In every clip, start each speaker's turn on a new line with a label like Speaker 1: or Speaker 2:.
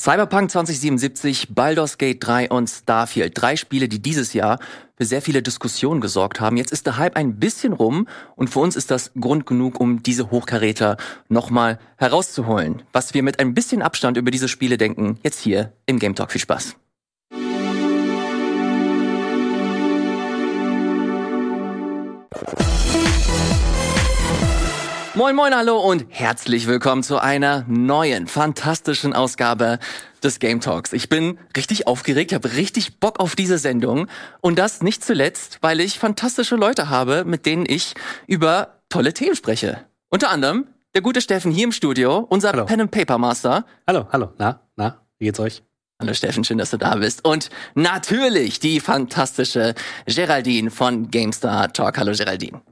Speaker 1: Cyberpunk 2077, Baldur's Gate 3 und Starfield. Drei Spiele, die dieses Jahr für sehr viele Diskussionen gesorgt haben. Jetzt ist der Hype ein bisschen rum und für uns ist das Grund genug, um diese Hochkaräter nochmal herauszuholen. Was wir mit ein bisschen Abstand über diese Spiele denken, jetzt hier im Game Talk. Viel Spaß. Moin, moin, hallo und herzlich willkommen zu einer neuen, fantastischen Ausgabe des Game Talks. Ich bin richtig aufgeregt, habe richtig Bock auf diese Sendung und das nicht zuletzt, weil ich fantastische Leute habe, mit denen ich über tolle Themen spreche. Unter anderem der gute Steffen hier im Studio, unser hallo. Pen and Paper Master.
Speaker 2: Hallo, hallo, na, na, wie geht's euch?
Speaker 1: Hallo Steffen, schön, dass du da bist. Und natürlich die fantastische Geraldine von GameStar Talk. Hallo Geraldine.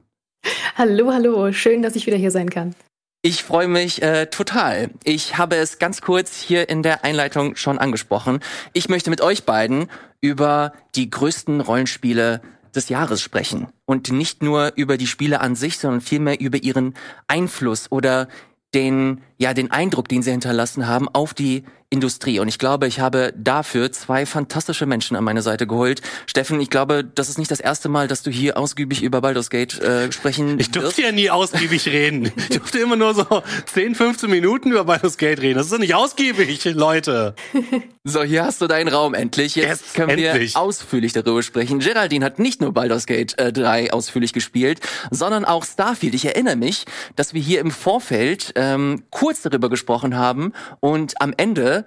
Speaker 3: Hallo, hallo, schön, dass ich wieder hier sein kann.
Speaker 1: Ich freue mich äh, total. Ich habe es ganz kurz hier in der Einleitung schon angesprochen. Ich möchte mit euch beiden über die größten Rollenspiele des Jahres sprechen. Und nicht nur über die Spiele an sich, sondern vielmehr über ihren Einfluss oder den, ja, den Eindruck, den sie hinterlassen haben auf die Industrie. Und ich glaube, ich habe dafür zwei fantastische Menschen an meine Seite geholt. Steffen, ich glaube, das ist nicht das erste Mal, dass du hier ausgiebig über Baldur's Gate äh, sprechen
Speaker 2: Ich durfte wirst. ja nie ausgiebig reden. Ich durfte immer nur so 10, 15 Minuten über Baldur's Gate reden. Das ist doch nicht ausgiebig, Leute.
Speaker 1: So, hier hast du deinen Raum endlich. Jetzt yes, können endlich. wir ausführlich darüber sprechen. Geraldine hat nicht nur Baldur's Gate äh, 3 ausführlich gespielt, sondern auch Starfield. Ich erinnere mich, dass wir hier im Vorfeld ähm, kurz darüber gesprochen haben und am Ende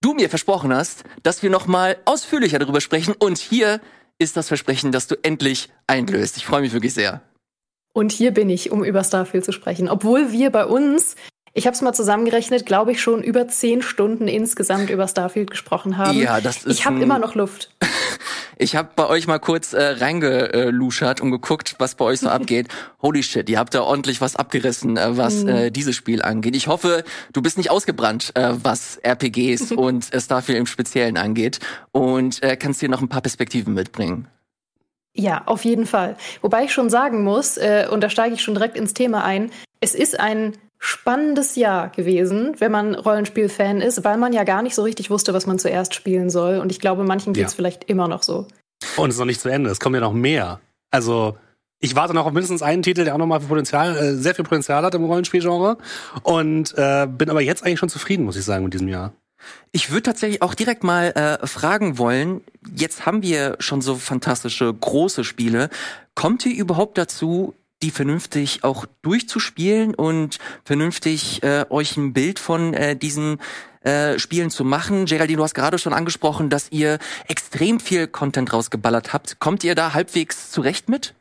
Speaker 1: du mir versprochen hast, dass wir noch mal ausführlicher darüber sprechen. Und hier ist das Versprechen, dass du endlich einlöst. Ich freue mich wirklich sehr.
Speaker 3: Und hier bin ich, um über Starfield zu sprechen. Obwohl wir bei uns, ich habe es mal zusammengerechnet, glaube ich schon über zehn Stunden insgesamt über Starfield gesprochen haben.
Speaker 1: Ja, das ist.
Speaker 3: Ich habe immer noch Luft.
Speaker 1: Ich habe bei euch mal kurz äh, reingeluschert und geguckt, was bei euch so abgeht. Holy shit, ihr habt da ordentlich was abgerissen, äh, was mhm. äh, dieses Spiel angeht. Ich hoffe, du bist nicht ausgebrannt, äh, was RPGs und äh, Starfield im Speziellen angeht und äh, kannst dir noch ein paar Perspektiven mitbringen.
Speaker 3: Ja, auf jeden Fall. Wobei ich schon sagen muss, äh, und da steige ich schon direkt ins Thema ein, es ist ein spannendes Jahr gewesen, wenn man Rollenspiel-Fan ist, weil man ja gar nicht so richtig wusste, was man zuerst spielen soll. Und ich glaube, manchen geht es ja. vielleicht immer noch so.
Speaker 2: Und es ist noch nicht zu Ende, es kommen ja noch mehr. Also, ich warte noch auf mindestens einen Titel, der auch nochmal Potenzial, äh, sehr viel Potenzial hat im Rollenspielgenre. Und äh, bin aber jetzt eigentlich schon zufrieden, muss ich sagen, mit diesem Jahr.
Speaker 1: Ich würde tatsächlich auch direkt mal äh, fragen wollen, jetzt haben wir schon so fantastische große Spiele. Kommt ihr überhaupt dazu, die vernünftig auch durchzuspielen und vernünftig äh, euch ein Bild von äh, diesen äh, Spielen zu machen. Geraldine, du hast gerade schon angesprochen, dass ihr extrem viel Content rausgeballert habt. Kommt ihr da halbwegs zurecht mit?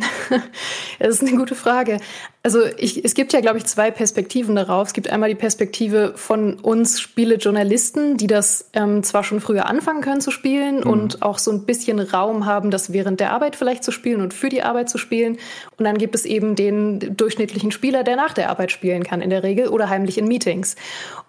Speaker 3: das ist eine gute Frage. Also ich, es gibt ja, glaube ich, zwei Perspektiven darauf. Es gibt einmal die Perspektive von uns Spielejournalisten, die das ähm, zwar schon früher anfangen können zu spielen mhm. und auch so ein bisschen Raum haben, das während der Arbeit vielleicht zu spielen und für die Arbeit zu spielen. Und dann gibt es eben den durchschnittlichen Spieler, der nach der Arbeit spielen kann in der Regel oder heimlich in Meetings.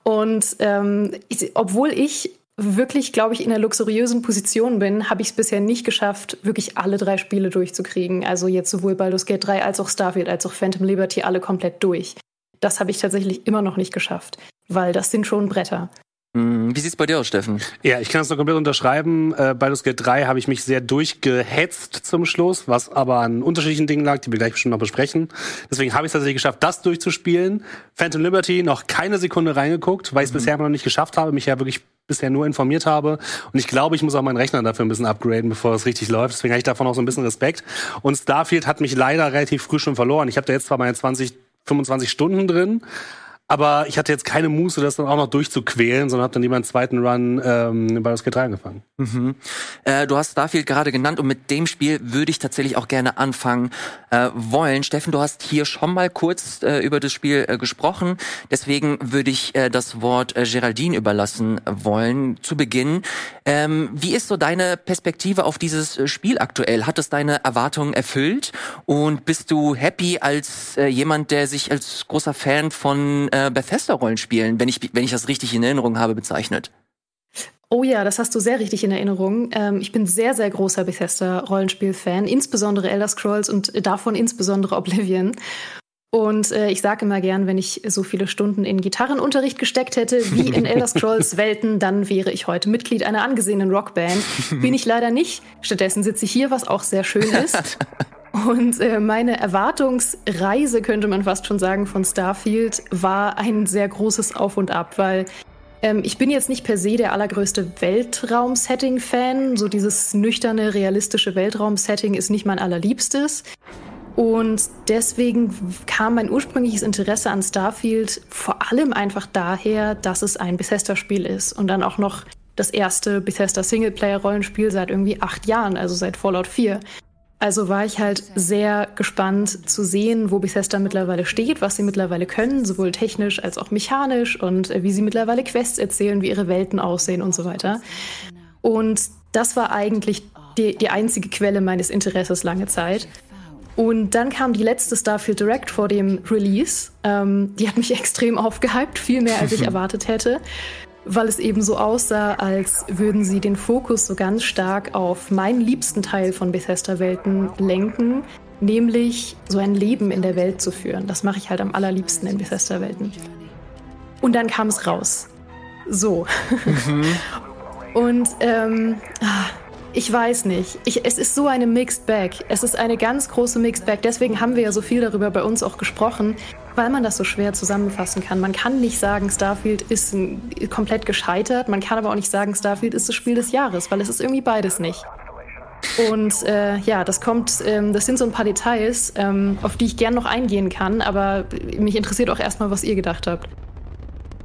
Speaker 3: Und ähm, ich, obwohl ich wirklich, glaube ich, in einer luxuriösen Position bin, habe ich es bisher nicht geschafft, wirklich alle drei Spiele durchzukriegen. Also jetzt sowohl Baldur's Gate 3 als auch Starfield als auch Phantom Liberty alle komplett durch. Das habe ich tatsächlich immer noch nicht geschafft, weil das sind schon Bretter.
Speaker 1: Hm, wie sieht's bei dir aus, Steffen?
Speaker 2: Ja, ich kann es noch komplett unterschreiben. Äh, Baldur's Gate 3 habe ich mich sehr durchgehetzt zum Schluss, was aber an unterschiedlichen Dingen lag, die wir gleich schon noch besprechen. Deswegen habe ich es tatsächlich geschafft, das durchzuspielen. Phantom Liberty noch keine Sekunde reingeguckt, weil ich es mhm. bisher noch nicht geschafft habe, mich ja wirklich bisher nur informiert habe. Und ich glaube, ich muss auch meinen Rechner dafür ein bisschen upgraden, bevor es richtig läuft. Deswegen habe ich davon auch so ein bisschen Respekt. Und Starfield hat mich leider relativ früh schon verloren. Ich habe da jetzt zwar meine 20, 25 Stunden drin, aber ich hatte jetzt keine Muße, das dann auch noch durchzuquälen, sondern habe dann lieber einen zweiten Run ähm, bei das G3 angefangen.
Speaker 1: Mhm. Äh, du hast Starfield gerade genannt und mit dem Spiel würde ich tatsächlich auch gerne anfangen äh, wollen. Steffen, du hast hier schon mal kurz äh, über das Spiel äh, gesprochen. Deswegen würde ich äh, das Wort äh, Geraldine überlassen wollen zu Beginn. Ähm, wie ist so deine Perspektive auf dieses äh, Spiel aktuell? Hat es deine Erwartungen erfüllt? Und bist du happy als äh, jemand, der sich als großer Fan von äh, Bethesda-Rollenspielen, wenn ich, wenn ich das richtig in Erinnerung habe, bezeichnet.
Speaker 3: Oh ja, das hast du sehr richtig in Erinnerung. Ähm, ich bin sehr, sehr großer Bethesda-Rollenspiel-Fan, insbesondere Elder Scrolls und davon insbesondere Oblivion. Und äh, ich sage immer gern, wenn ich so viele Stunden in Gitarrenunterricht gesteckt hätte wie in Elder Scrolls Welten, dann wäre ich heute Mitglied einer angesehenen Rockband. Bin ich leider nicht. Stattdessen sitze ich hier, was auch sehr schön ist. Und äh, meine Erwartungsreise, könnte man fast schon sagen, von Starfield war ein sehr großes Auf und Ab, weil ähm, ich bin jetzt nicht per se der allergrößte Weltraum-Setting-Fan. So dieses nüchterne, realistische Weltraum-Setting ist nicht mein allerliebstes. Und deswegen kam mein ursprüngliches Interesse an Starfield vor allem einfach daher, dass es ein Bethesda-Spiel ist und dann auch noch das erste Bethesda Singleplayer-Rollenspiel seit irgendwie acht Jahren, also seit Fallout 4. Also war ich halt sehr gespannt zu sehen, wo Bethesda mittlerweile steht, was sie mittlerweile können, sowohl technisch als auch mechanisch und äh, wie sie mittlerweile Quests erzählen, wie ihre Welten aussehen und so weiter. Und das war eigentlich die, die einzige Quelle meines Interesses lange Zeit. Und dann kam die letzte Starfield Direct vor dem Release. Ähm, die hat mich extrem aufgehypt, viel mehr als ich erwartet hätte weil es eben so aussah, als würden sie den Fokus so ganz stark auf meinen liebsten Teil von Bethesda-Welten lenken, nämlich so ein Leben in der Welt zu führen. Das mache ich halt am allerliebsten in Bethesda-Welten. Und dann kam es raus. So. Mhm. Und ähm, ah, ich weiß nicht. Ich, es ist so eine Mixed Bag. Es ist eine ganz große Mixed Bag. Deswegen haben wir ja so viel darüber bei uns auch gesprochen, weil man das so schwer zusammenfassen kann. Man kann nicht sagen, Starfield ist komplett gescheitert. Man kann aber auch nicht sagen, Starfield ist das Spiel des Jahres, weil es ist irgendwie beides nicht. Und äh, ja, das kommt, ähm, das sind so ein paar Details, ähm, auf die ich gern noch eingehen kann, aber mich interessiert auch erstmal, was ihr gedacht habt.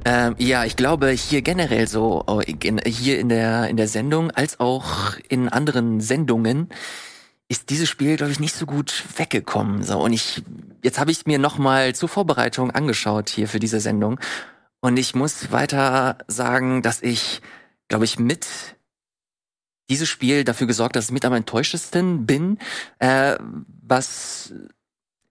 Speaker 1: Ähm, ja, ich glaube hier generell so oh, hier in der in der Sendung als auch in anderen Sendungen ist dieses Spiel glaube ich nicht so gut weggekommen. So und ich jetzt habe ich mir noch mal zur Vorbereitung angeschaut hier für diese Sendung und ich muss weiter sagen, dass ich glaube ich mit dieses Spiel dafür gesorgt, dass ich mit am enttäuschtesten bin, äh, was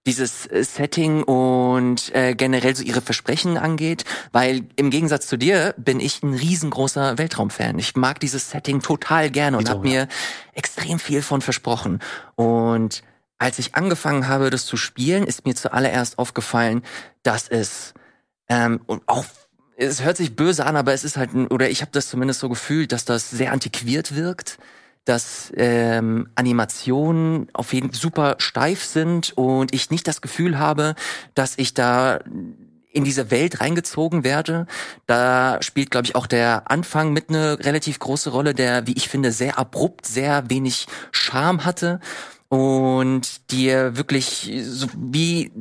Speaker 1: dieses äh, Setting und äh, generell so ihre Versprechen angeht, weil im Gegensatz zu dir bin ich ein riesengroßer Weltraumfan. Ich mag dieses Setting total gerne und habe mir extrem viel von versprochen. Und als ich angefangen habe, das zu spielen, ist mir zuallererst aufgefallen, dass es ähm, und auch es hört sich böse an, aber es ist halt, oder ich habe das zumindest so gefühlt, dass das sehr antiquiert wirkt dass ähm, Animationen auf jeden Fall super steif sind und ich nicht das Gefühl habe, dass ich da in diese Welt reingezogen werde. Da spielt, glaube ich, auch der Anfang mit eine relativ große Rolle, der, wie ich finde, sehr abrupt, sehr wenig Charme hatte und dir wirklich so wie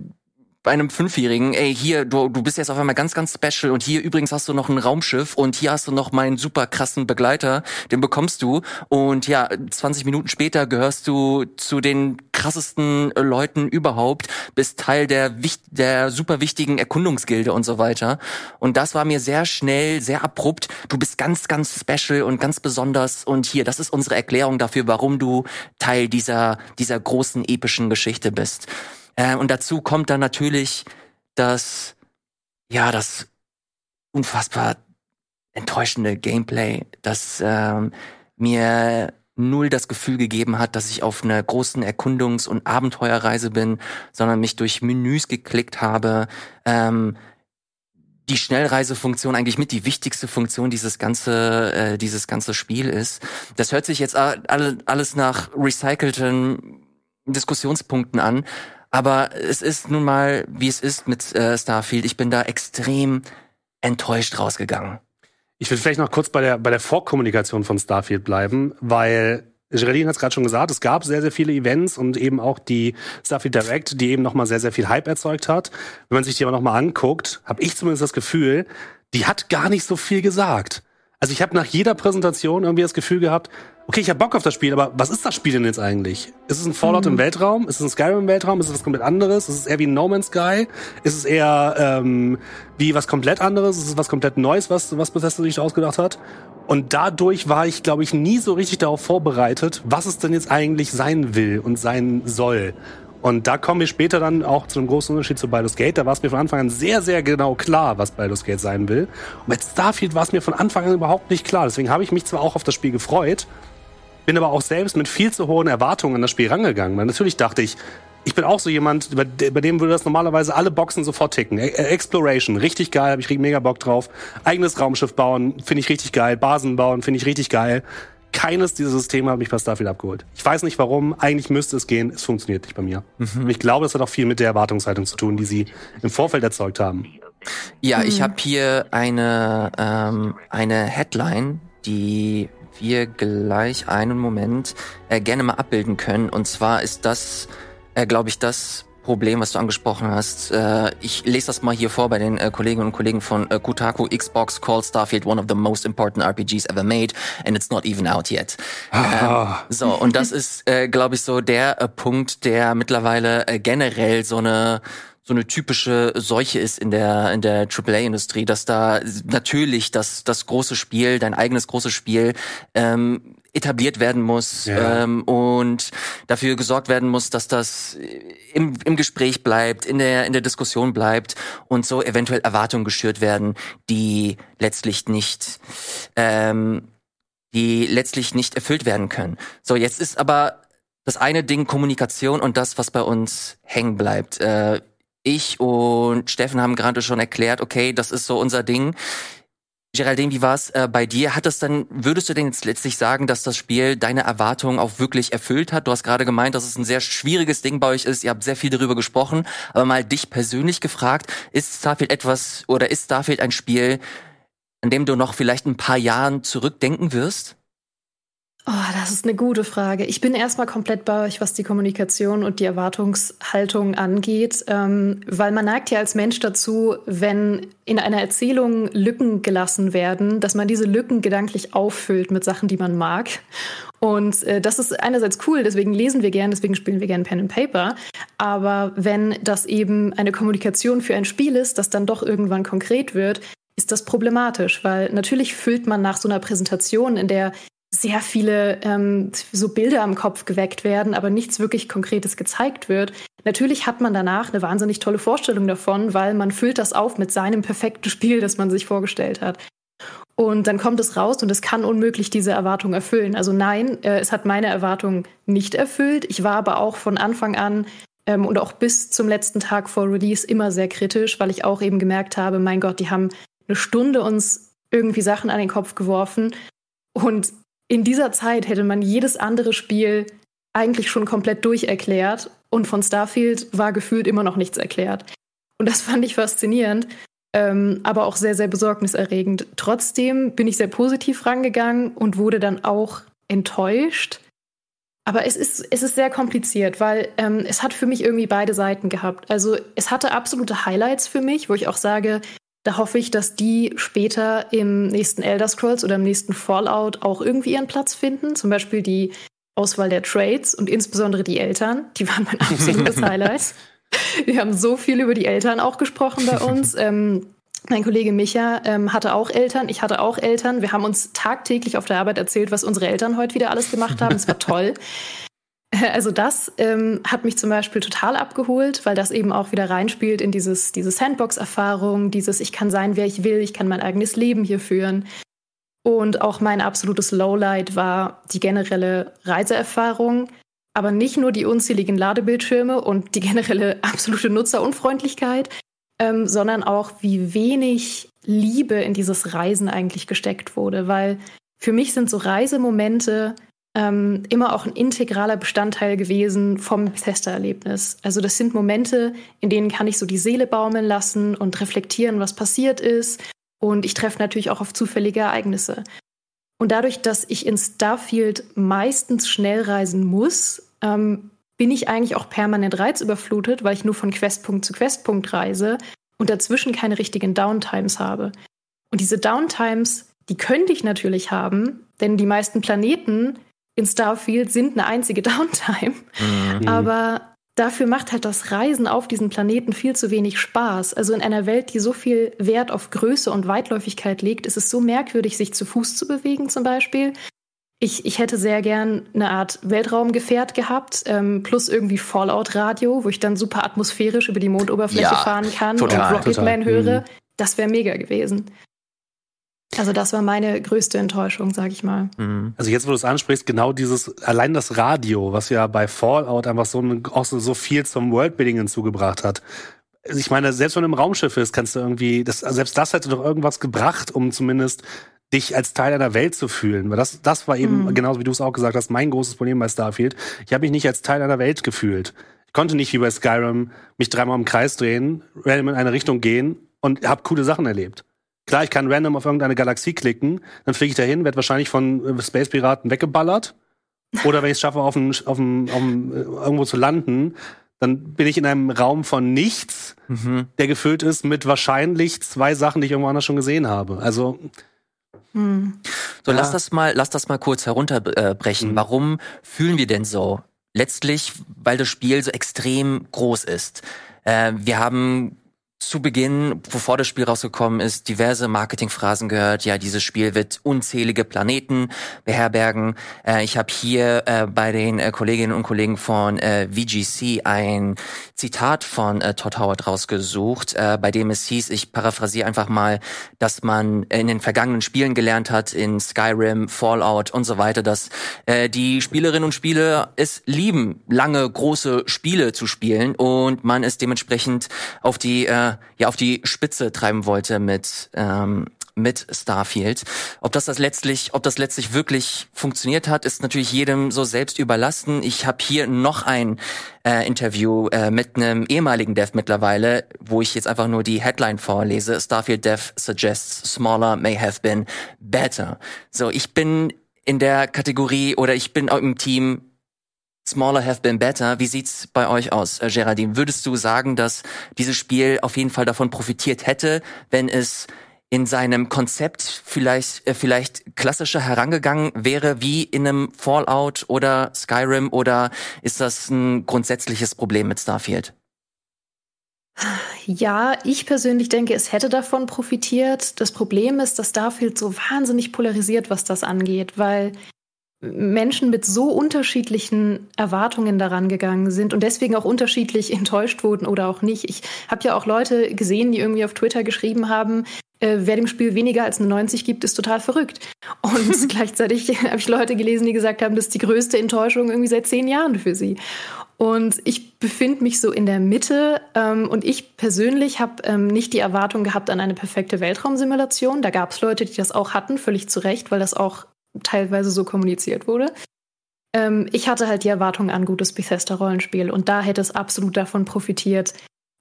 Speaker 1: bei einem Fünfjährigen, ey, hier, du, du bist jetzt auf einmal ganz, ganz special und hier übrigens hast du noch ein Raumschiff und hier hast du noch meinen super krassen Begleiter, den bekommst du und ja, 20 Minuten später gehörst du zu den krassesten Leuten überhaupt, bist Teil der, der super wichtigen Erkundungsgilde und so weiter. Und das war mir sehr schnell, sehr abrupt. Du bist ganz, ganz special und ganz besonders und hier, das ist unsere Erklärung dafür, warum du Teil dieser, dieser großen epischen Geschichte bist. Äh, und dazu kommt dann natürlich das, ja, das unfassbar enttäuschende Gameplay, das ähm, mir null das Gefühl gegeben hat, dass ich auf einer großen Erkundungs- und Abenteuerreise bin, sondern mich durch Menüs geklickt habe. Ähm, die Schnellreisefunktion eigentlich mit die wichtigste Funktion dieses ganze äh, dieses ganze Spiel ist. Das hört sich jetzt alle, alles nach recycelten Diskussionspunkten an, aber es ist nun mal, wie es ist mit äh, Starfield. Ich bin da extrem enttäuscht rausgegangen.
Speaker 2: Ich will vielleicht noch kurz bei der, bei der Vorkommunikation von Starfield bleiben, weil Geraldine hat es gerade schon gesagt, es gab sehr, sehr viele Events und eben auch die Starfield Direct, die eben nochmal sehr, sehr viel Hype erzeugt hat. Wenn man sich die aber nochmal anguckt, habe ich zumindest das Gefühl, die hat gar nicht so viel gesagt. Also ich habe nach jeder Präsentation irgendwie das Gefühl gehabt, okay, ich habe Bock auf das Spiel, aber was ist das Spiel denn jetzt eigentlich? Ist es ein Fallout mhm. im Weltraum? Ist es ein Skyrim im Weltraum? Ist es was komplett anderes? Ist es eher wie ein No Man's Sky? Ist es eher ähm, wie was komplett anderes? Ist es was komplett Neues, was, was Bethesda sich ausgedacht hat? Und dadurch war ich, glaube ich, nie so richtig darauf vorbereitet, was es denn jetzt eigentlich sein will und sein soll. Und da kommen wir später dann auch zu einem großen Unterschied zu Baldur's Gate. Da war es mir von Anfang an sehr, sehr genau klar, was Baldur's Gate sein will. Und mit Starfield war es mir von Anfang an überhaupt nicht klar. Deswegen habe ich mich zwar auch auf das Spiel gefreut, bin aber auch selbst mit viel zu hohen Erwartungen an das Spiel rangegangen. Weil natürlich dachte ich, ich bin auch so jemand, bei, bei dem würde das normalerweise alle Boxen sofort ticken. E Exploration, richtig geil, habe ich mega Bock drauf. Eigenes Raumschiff bauen, finde ich richtig geil. Basen bauen, finde ich richtig geil. Keines dieser Systeme hat mich bei Starfield abgeholt. Ich weiß nicht warum, eigentlich müsste es gehen, es funktioniert nicht bei mir. Mhm. Und ich glaube, das hat auch viel mit der Erwartungshaltung zu tun, die sie im Vorfeld erzeugt haben.
Speaker 1: Ja, ich habe hier eine, ähm, eine Headline, die wir gleich einen Moment äh, gerne mal abbilden können. Und zwar ist das, äh, glaube ich, das Problem, was du angesprochen hast. Äh, ich lese das mal hier vor bei den äh, Kolleginnen und Kollegen von äh, Kotaku. Xbox called Starfield one of the most important RPGs ever made and it's not even out yet. Ah. Ähm, so, und das ist, äh, glaube ich, so der Punkt, der mittlerweile generell so eine so eine typische Seuche ist in der in der AAA-Industrie, dass da natürlich das das große Spiel, dein eigenes großes Spiel ähm, etabliert werden muss ja. ähm, und dafür gesorgt werden muss, dass das im, im Gespräch bleibt, in der in der Diskussion bleibt und so eventuell Erwartungen geschürt werden, die letztlich nicht ähm, die letztlich nicht erfüllt werden können. So, jetzt ist aber das eine Ding Kommunikation und das, was bei uns hängen bleibt. Äh, ich und Steffen haben gerade schon erklärt, okay, das ist so unser Ding. Geraldine, wie war es äh, bei dir? Hat das dann, würdest du denn jetzt letztlich sagen, dass das Spiel deine Erwartungen auch wirklich erfüllt hat? Du hast gerade gemeint, dass es ein sehr schwieriges Ding bei euch ist. Ihr habt sehr viel darüber gesprochen, aber mal dich persönlich gefragt, ist Starfield etwas oder ist Starfield ein Spiel, an dem du noch vielleicht ein paar Jahren zurückdenken wirst?
Speaker 3: Oh, das ist eine gute Frage. Ich bin erstmal komplett bei euch, was die Kommunikation und die Erwartungshaltung angeht, ähm, weil man neigt ja als Mensch dazu, wenn in einer Erzählung Lücken gelassen werden, dass man diese Lücken gedanklich auffüllt mit Sachen, die man mag. Und äh, das ist einerseits cool, deswegen lesen wir gern, deswegen spielen wir gern Pen and Paper. Aber wenn das eben eine Kommunikation für ein Spiel ist, das dann doch irgendwann konkret wird, ist das problematisch, weil natürlich füllt man nach so einer Präsentation, in der sehr viele ähm, so Bilder im Kopf geweckt werden, aber nichts wirklich Konkretes gezeigt wird. Natürlich hat man danach eine wahnsinnig tolle Vorstellung davon, weil man füllt das auf mit seinem perfekten Spiel, das man sich vorgestellt hat. Und dann kommt es raus und es kann unmöglich diese Erwartung erfüllen. Also nein, äh, es hat meine Erwartung nicht erfüllt. Ich war aber auch von Anfang an ähm, und auch bis zum letzten Tag vor Release immer sehr kritisch, weil ich auch eben gemerkt habe, mein Gott, die haben eine Stunde uns irgendwie Sachen an den Kopf geworfen und in dieser Zeit hätte man jedes andere Spiel eigentlich schon komplett durcherklärt und von Starfield war gefühlt immer noch nichts erklärt. Und das fand ich faszinierend, ähm, aber auch sehr, sehr besorgniserregend. Trotzdem bin ich sehr positiv rangegangen und wurde dann auch enttäuscht. Aber es ist, es ist sehr kompliziert, weil ähm, es hat für mich irgendwie beide Seiten gehabt. Also es hatte absolute Highlights für mich, wo ich auch sage, da hoffe ich, dass die später im nächsten Elder Scrolls oder im nächsten Fallout auch irgendwie ihren Platz finden. Zum Beispiel die Auswahl der Trades und insbesondere die Eltern. Die waren mein absolutes Highlight. Wir haben so viel über die Eltern auch gesprochen bei uns. Ähm, mein Kollege Micha ähm, hatte auch Eltern, ich hatte auch Eltern. Wir haben uns tagtäglich auf der Arbeit erzählt, was unsere Eltern heute wieder alles gemacht haben. Es war toll. Also das ähm, hat mich zum Beispiel total abgeholt, weil das eben auch wieder reinspielt in dieses, diese Sandbox-Erfahrung, dieses ich kann sein, wer ich will, ich kann mein eigenes Leben hier führen. Und auch mein absolutes Lowlight war die generelle Reiseerfahrung, aber nicht nur die unzähligen Ladebildschirme und die generelle absolute Nutzerunfreundlichkeit, ähm, sondern auch wie wenig Liebe in dieses Reisen eigentlich gesteckt wurde, weil für mich sind so Reisemomente ähm, immer auch ein integraler Bestandteil gewesen vom Bethesda-Erlebnis. Also das sind Momente, in denen kann ich so die Seele baumeln lassen und reflektieren, was passiert ist. Und ich treffe natürlich auch auf zufällige Ereignisse. Und dadurch, dass ich in Starfield meistens schnell reisen muss, ähm, bin ich eigentlich auch permanent reizüberflutet, weil ich nur von Questpunkt zu Questpunkt reise und dazwischen keine richtigen Downtimes habe. Und diese Downtimes, die könnte ich natürlich haben, denn die meisten Planeten in Starfield sind eine einzige Downtime. Mhm. Aber dafür macht halt das Reisen auf diesen Planeten viel zu wenig Spaß. Also in einer Welt, die so viel Wert auf Größe und Weitläufigkeit legt, ist es so merkwürdig, sich zu Fuß zu bewegen zum Beispiel. Ich, ich hätte sehr gern eine Art Weltraumgefährt gehabt, ähm, plus irgendwie Fallout-Radio, wo ich dann super atmosphärisch über die Mondoberfläche ja, fahren kann total, und Rocketman höre. Mhm. Das wäre mega gewesen. Also das war meine größte Enttäuschung, sag ich mal.
Speaker 2: Mhm. Also jetzt, wo du es ansprichst, genau dieses, allein das Radio, was ja bei Fallout einfach so, auch so, so viel zum Worldbuilding hinzugebracht hat. Also ich meine, selbst wenn du im Raumschiff ist, kannst du irgendwie, das, selbst das hätte doch irgendwas gebracht, um zumindest dich als Teil einer Welt zu fühlen. Weil das, das war eben, mhm. genauso wie du es auch gesagt hast, mein großes Problem bei Starfield. Ich habe mich nicht als Teil einer Welt gefühlt. Ich konnte nicht wie bei Skyrim mich dreimal im Kreis drehen, random in eine Richtung gehen und habe coole Sachen erlebt. Klar, ich kann random auf irgendeine Galaxie klicken, dann fliege ich dahin, werde wahrscheinlich von äh, Space Piraten weggeballert. Oder wenn ich es schaffe, auf dem, auf dem, auf dem, äh, irgendwo zu landen, dann bin ich in einem Raum von nichts, mhm. der gefüllt ist mit wahrscheinlich zwei Sachen, die ich irgendwo anders schon gesehen habe. Also
Speaker 1: hm. So, ja. lass das mal, lass das mal kurz herunterbrechen. Mhm. Warum fühlen wir denn so? Letztlich, weil das Spiel so extrem groß ist. Äh, wir haben zu Beginn, bevor das Spiel rausgekommen ist, diverse Marketingphrasen gehört. Ja, dieses Spiel wird unzählige Planeten beherbergen. Äh, ich habe hier äh, bei den äh, Kolleginnen und Kollegen von äh, VGC ein Zitat von äh, Todd Howard rausgesucht, äh, bei dem es hieß, ich paraphrasiere einfach mal, dass man in den vergangenen Spielen gelernt hat, in Skyrim, Fallout und so weiter, dass äh, die Spielerinnen und Spieler es lieben, lange, große Spiele zu spielen und man es dementsprechend auf die äh, ja auf die Spitze treiben wollte mit ähm, mit Starfield. Ob das das letztlich, ob das letztlich wirklich funktioniert hat, ist natürlich jedem so selbst überlassen. Ich habe hier noch ein äh, Interview äh, mit einem ehemaligen Dev mittlerweile, wo ich jetzt einfach nur die Headline vorlese. Starfield Dev suggests smaller may have been better. So, ich bin in der Kategorie oder ich bin auch im Team Smaller have been better. Wie sieht's bei euch aus, äh, Geraldine? Würdest du sagen, dass dieses Spiel auf jeden Fall davon profitiert hätte, wenn es in seinem Konzept vielleicht, äh, vielleicht klassischer herangegangen wäre wie in einem Fallout oder Skyrim oder ist das ein grundsätzliches Problem mit Starfield?
Speaker 3: Ja, ich persönlich denke, es hätte davon profitiert. Das Problem ist, dass Starfield so wahnsinnig polarisiert, was das angeht, weil Menschen mit so unterschiedlichen Erwartungen daran gegangen sind und deswegen auch unterschiedlich enttäuscht wurden oder auch nicht. Ich habe ja auch Leute gesehen, die irgendwie auf Twitter geschrieben haben, äh, wer dem Spiel weniger als eine 90 gibt, ist total verrückt. Und gleichzeitig habe ich Leute gelesen, die gesagt haben, das ist die größte Enttäuschung irgendwie seit zehn Jahren für sie. Und ich befinde mich so in der Mitte. Ähm, und ich persönlich habe ähm, nicht die Erwartung gehabt an eine perfekte Weltraumsimulation. Da gab es Leute, die das auch hatten, völlig zu Recht, weil das auch teilweise so kommuniziert wurde. Ähm, ich hatte halt die Erwartung an gutes Bethesda-Rollenspiel und da hätte es absolut davon profitiert,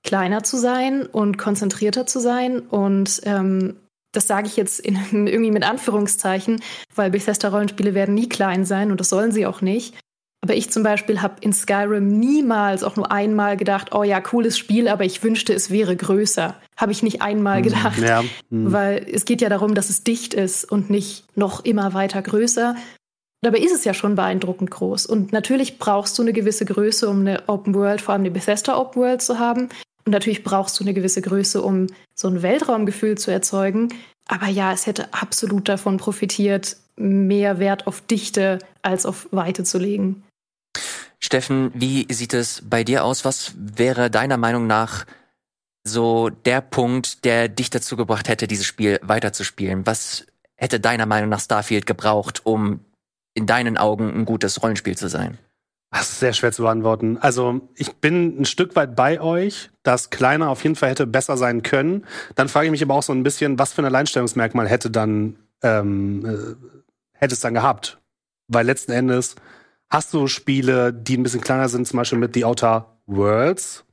Speaker 3: kleiner zu sein und konzentrierter zu sein. Und ähm, das sage ich jetzt in, irgendwie mit Anführungszeichen, weil Bethesda-Rollenspiele werden nie klein sein und das sollen sie auch nicht. Aber ich zum Beispiel habe in Skyrim niemals auch nur einmal gedacht, oh ja, cooles Spiel, aber ich wünschte, es wäre größer. Habe ich nicht einmal hm, gedacht. Ja. Mhm. Weil es geht ja darum, dass es dicht ist und nicht noch immer weiter größer. Dabei ist es ja schon beeindruckend groß. Und natürlich brauchst du eine gewisse Größe, um eine Open World, vor allem eine Bethesda Open World zu haben. Und natürlich brauchst du eine gewisse Größe, um so ein Weltraumgefühl zu erzeugen. Aber ja, es hätte absolut davon profitiert, mehr Wert auf Dichte als auf Weite zu legen.
Speaker 1: Steffen, wie sieht es bei dir aus? Was wäre deiner Meinung nach so der Punkt, der dich dazu gebracht hätte, dieses Spiel weiterzuspielen? Was hätte deiner Meinung nach Starfield gebraucht, um in deinen Augen ein gutes Rollenspiel zu sein?
Speaker 2: Das ist sehr schwer zu beantworten. Also ich bin ein Stück weit bei euch, dass kleiner auf jeden Fall hätte besser sein können. Dann frage ich mich aber auch so ein bisschen, was für ein Alleinstellungsmerkmal hätte dann ähm, äh, hätte es dann gehabt? Weil letzten Endes hast du Spiele, die ein bisschen kleiner sind, zum Beispiel mit The Outer Worlds.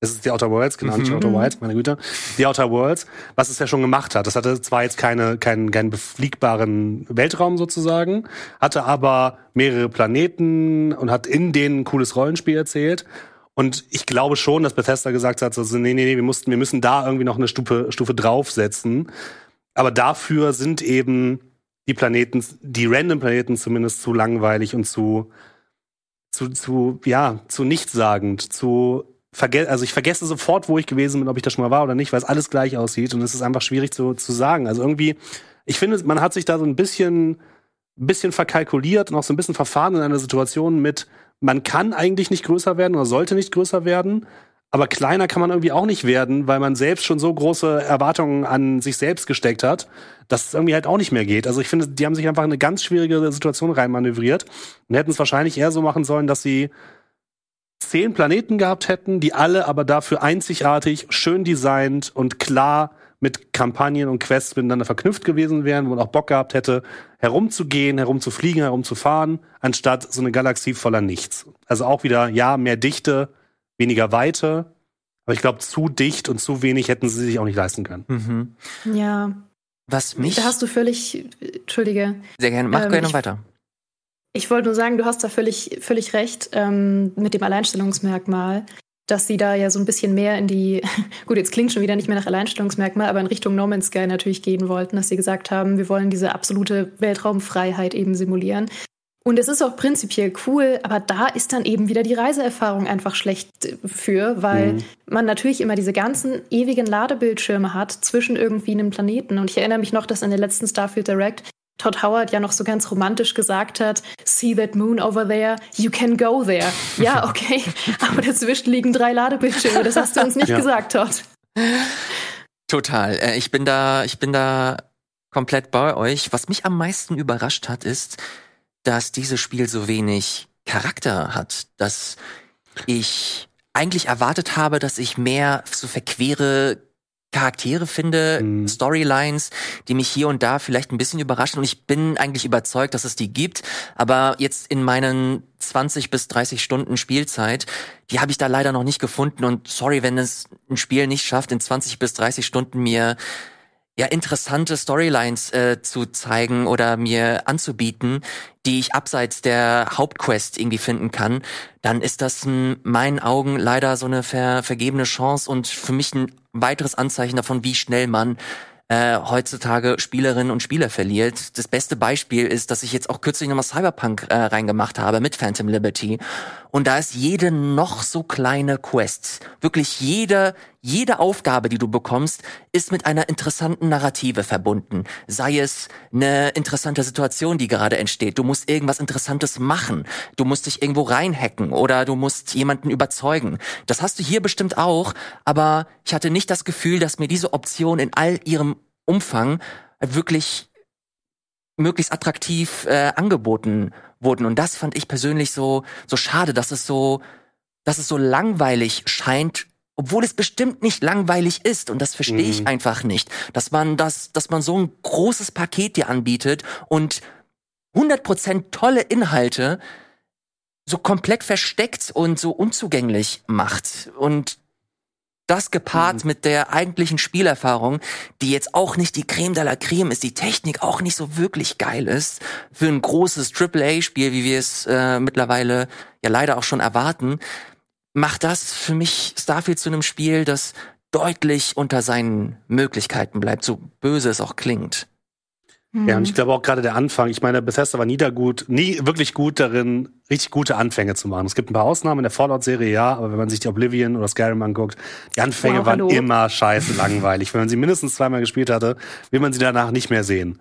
Speaker 2: Es ist The Outer Worlds, genau, mhm. nicht Outer Wilds, meine Güte. The Outer Worlds, was es ja schon gemacht hat. Das hatte zwar jetzt keine, keinen, keinen befliegbaren Weltraum sozusagen, hatte aber mehrere Planeten und hat in denen ein cooles Rollenspiel erzählt. Und ich glaube schon, dass Bethesda gesagt hat, also, nee, nee, nee, wir mussten, wir müssen da irgendwie noch eine Stufe, Stufe draufsetzen. Aber dafür sind eben die Planeten, die random Planeten zumindest zu langweilig und zu, zu, zu, ja, zu nichtssagend, zu also ich vergesse sofort, wo ich gewesen bin, ob ich da schon mal war oder nicht, weil es alles gleich aussieht und es ist einfach schwierig zu, zu sagen. Also irgendwie, ich finde, man hat sich da so ein bisschen, bisschen verkalkuliert und auch so ein bisschen verfahren in einer Situation mit, man kann eigentlich nicht größer werden oder sollte nicht größer werden, Aber kleiner kann man irgendwie auch nicht werden, weil man selbst schon so große Erwartungen an sich selbst gesteckt hat, dass es irgendwie halt auch nicht mehr geht. Also ich finde, die haben sich einfach in eine ganz schwierige Situation reinmanövriert und hätten es wahrscheinlich eher so machen sollen, dass sie zehn Planeten gehabt hätten, die alle aber dafür einzigartig, schön designt und klar mit Kampagnen und Quests miteinander verknüpft gewesen wären, wo man auch Bock gehabt hätte, herumzugehen, herumzufliegen, herumzufahren, anstatt so eine Galaxie voller Nichts. Also auch wieder, ja, mehr Dichte, weniger Weite. Aber ich glaube, zu dicht und zu wenig hätten sie sich auch nicht leisten können.
Speaker 1: Mhm.
Speaker 3: Ja.
Speaker 1: Was mich.
Speaker 3: Da hast du völlig, Entschuldige.
Speaker 1: Sehr gerne, mach
Speaker 3: Ähm,
Speaker 1: gerne
Speaker 3: ich-
Speaker 1: weiter.
Speaker 3: Ich wollte nur sagen, du hast da völlig, völlig recht ähm, mit dem Alleinstellungsmerkmal, dass sie da ja so ein bisschen mehr in die, gut, jetzt klingt schon wieder nicht mehr nach Alleinstellungsmerkmal, aber in Richtung No Man's Sky natürlich gehen wollten, dass sie gesagt haben, wir wollen diese absolute Weltraumfreiheit eben simulieren. Und es ist auch prinzipiell cool, aber da ist dann eben wieder die Reiseerfahrung einfach schlecht für, weil
Speaker 2: Mhm.
Speaker 3: man natürlich immer diese ganzen ewigen Ladebildschirme hat zwischen irgendwie einem Planeten. Und ich erinnere mich noch, dass in der letzten Starfield Direct Todd Howard ja noch so ganz romantisch gesagt hat, see that moon over there, you can go there. Ja, okay, aber dazwischen liegen drei Ladebildschirme, das hast du uns nicht
Speaker 2: Ja.
Speaker 3: gesagt, Todd.
Speaker 1: Total. Äh, ich bin da, ich bin da komplett bei euch. Was mich am meisten überrascht hat, ist, dass dieses Spiel so wenig Charakter hat, dass ich eigentlich erwartet habe, dass ich mehr so verquere Charaktere finde,
Speaker 2: Mhm.
Speaker 1: Storylines, die mich hier und da vielleicht ein bisschen überraschen. Und ich bin eigentlich überzeugt, dass es die gibt. Aber jetzt in meinen 20 bis 30 Stunden Spielzeit, die habe ich da leider noch nicht gefunden. Und sorry, wenn es ein Spiel nicht schafft, in 20 bis 30 Stunden mir ja interessante Storylines äh, zu zeigen oder mir anzubieten, die ich abseits der Hauptquest irgendwie finden kann, dann ist das in meinen Augen leider so eine ver vergebene Chance und für mich ein weiteres Anzeichen davon, wie schnell man äh, heutzutage Spielerinnen und Spieler verliert. Das beste Beispiel ist, dass ich jetzt auch kürzlich nochmal Cyberpunk äh, reingemacht habe mit Phantom Liberty. Und da ist jede noch so kleine Quest, wirklich jede, jede Aufgabe, die du bekommst, ist mit einer interessanten Narrative verbunden. Sei es eine interessante Situation, die gerade entsteht. Du musst irgendwas Interessantes machen. Du musst dich irgendwo reinhacken oder du musst jemanden überzeugen. Das hast du hier bestimmt auch, aber ich hatte nicht das Gefühl, dass mir diese Option in all ihrem Umfang wirklich möglichst attraktiv äh, angeboten wurden. Und das fand ich persönlich so, so schade, dass es so, dass es so langweilig scheint, obwohl es bestimmt nicht langweilig ist. Und das verstehe ich
Speaker 2: Mhm.
Speaker 1: einfach nicht. Dass man das, dass man so ein großes Paket dir anbietet und 100% tolle Inhalte so komplett versteckt und so unzugänglich macht. Und das gepaart mit der eigentlichen Spielerfahrung, die jetzt auch nicht die Creme de la Creme ist, die Technik auch nicht so wirklich geil ist, für ein großes AAA-Spiel, wie wir es äh, mittlerweile ja leider auch schon erwarten, macht das für mich Starfield zu einem Spiel, das deutlich unter seinen Möglichkeiten bleibt, so böse es auch klingt.
Speaker 2: Ja, und ich glaube auch gerade der Anfang, ich meine, Bethesda war nie da gut, nie wirklich gut darin, richtig gute Anfänge zu machen. Es gibt ein paar Ausnahmen in der Fallout-Serie, ja, aber wenn man sich die Oblivion oder Skyrim anguckt, die Anfänge
Speaker 3: Wow,
Speaker 2: waren
Speaker 3: hallo.
Speaker 2: immer scheiße langweilig. Wenn man sie mindestens zweimal gespielt hatte, will man sie danach nicht mehr sehen.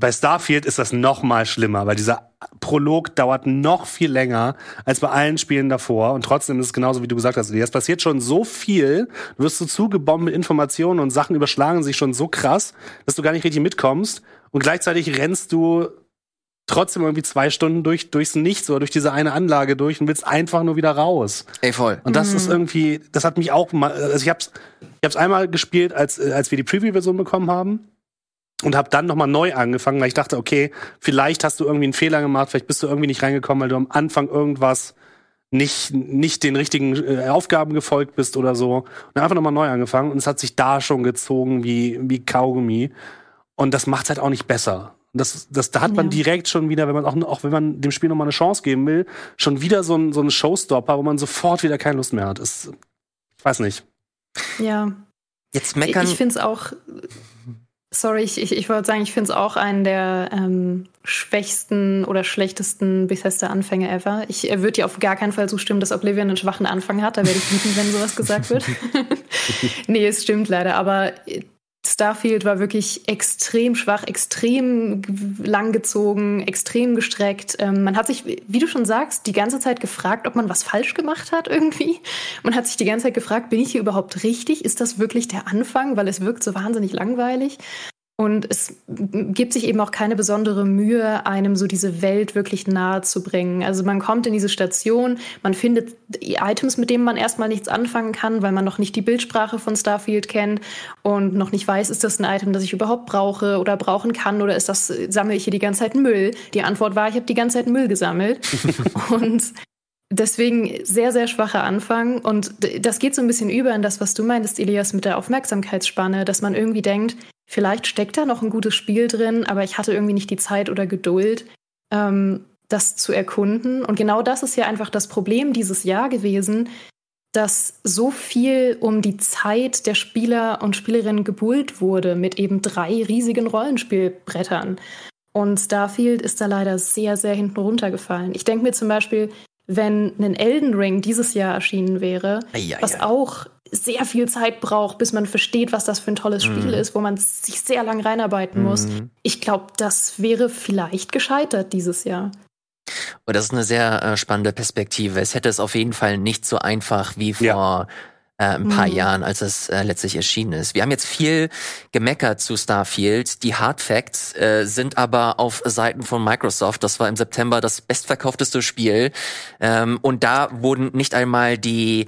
Speaker 2: Bei Starfield ist das noch mal schlimmer, weil dieser Prolog dauert noch viel länger als bei allen Spielen davor und trotzdem ist es genauso, wie du gesagt hast. Es passiert schon so viel, du wirst so zugebombt mit Informationen und Sachen überschlagen sich schon so krass, dass du gar nicht richtig mitkommst und gleichzeitig rennst du trotzdem irgendwie zwei Stunden durch, durchs Nichts oder durch diese eine Anlage durch und willst einfach nur wieder raus.
Speaker 1: Ey, voll.
Speaker 2: Und das ist irgendwie, das hat mich auch mal, also ich hab's, ich hab's einmal gespielt, als, als wir die Preview-Version bekommen haben. Und hab dann nochmal neu angefangen, weil ich dachte, okay, vielleicht hast du irgendwie einen Fehler gemacht, vielleicht bist du irgendwie nicht reingekommen, weil du am Anfang irgendwas nicht, nicht den richtigen äh, Aufgaben gefolgt bist oder so. Und dann einfach nochmal neu angefangen und es hat sich da schon gezogen wie, wie Kaugummi. Und das macht's halt auch nicht besser. Das, das, da hat man
Speaker 3: Ja.
Speaker 2: direkt schon wieder, wenn man auch, auch wenn man dem Spiel nochmal eine Chance geben will, schon wieder so ein, so ein Showstopper, wo man sofort wieder keine Lust mehr hat. Es, ich weiß nicht.
Speaker 3: Ja,
Speaker 1: Jetzt
Speaker 3: ich,
Speaker 1: meckern.
Speaker 3: ich finde es auch, sorry, ich, ich, ich wollte sagen, ich finde es auch einen der ähm, schwächsten oder schlechtesten Bethesda-Anfänge ever. Ich äh, würde dir auf gar keinen Fall zustimmen, dass Oblivion einen schwachen Anfang hat. Da werde ich wütend, wenn sowas gesagt wird. nee, es stimmt leider. Aber äh, Starfield war wirklich extrem schwach, extrem langgezogen, extrem gestreckt. Ähm, man hat sich, wie du schon sagst, die ganze Zeit gefragt, ob man was falsch gemacht hat irgendwie. Man hat sich die ganze Zeit gefragt, bin ich hier überhaupt richtig? Ist das wirklich der Anfang? Weil es wirkt so wahnsinnig langweilig. Und es gibt sich eben auch keine besondere Mühe, einem so diese Welt wirklich nahe zu bringen. Also man kommt in diese Station, man findet Items, mit denen man erstmal nichts anfangen kann, weil man noch nicht die Bildsprache von Starfield kennt und noch nicht weiß, ist das ein Item, das ich überhaupt brauche oder brauchen kann oder ist das, sammle ich hier die ganze Zeit Müll? Die Antwort war, ich habe die ganze Zeit Müll gesammelt. und Deswegen sehr, sehr schwacher Anfang. Und das geht so ein bisschen über in das, was du meintest, Elias, mit der Aufmerksamkeitsspanne, dass man irgendwie denkt, vielleicht steckt da noch ein gutes Spiel drin, aber ich hatte irgendwie nicht die Zeit oder Geduld, ähm, das zu erkunden. Und genau das ist ja einfach das Problem dieses Jahr gewesen, dass so viel um die Zeit der Spieler und Spielerinnen gebuhlt wurde mit eben drei riesigen Rollenspielbrettern. Und Starfield ist da leider sehr, sehr hinten runtergefallen. Ich denke mir zum Beispiel, wenn ein Elden Ring dieses Jahr erschienen wäre, ja, was auch sehr viel Zeit braucht, bis man versteht, was das für ein tolles Spiel mhm. ist, wo man sich sehr lang reinarbeiten mhm. muss. Ich glaube, das wäre vielleicht gescheitert dieses Jahr.
Speaker 1: Und das ist eine sehr äh, spannende Perspektive. Es hätte es auf jeden Fall nicht so einfach wie vor ja äh, ein paar mhm. Jahren, als es äh, letztlich erschienen ist. Wir haben jetzt viel gemeckert zu Starfield. Die Hard Facts äh, sind aber auf Seiten von Microsoft. Das war im September das bestverkaufteste Spiel. Ähm, und da wurden nicht einmal die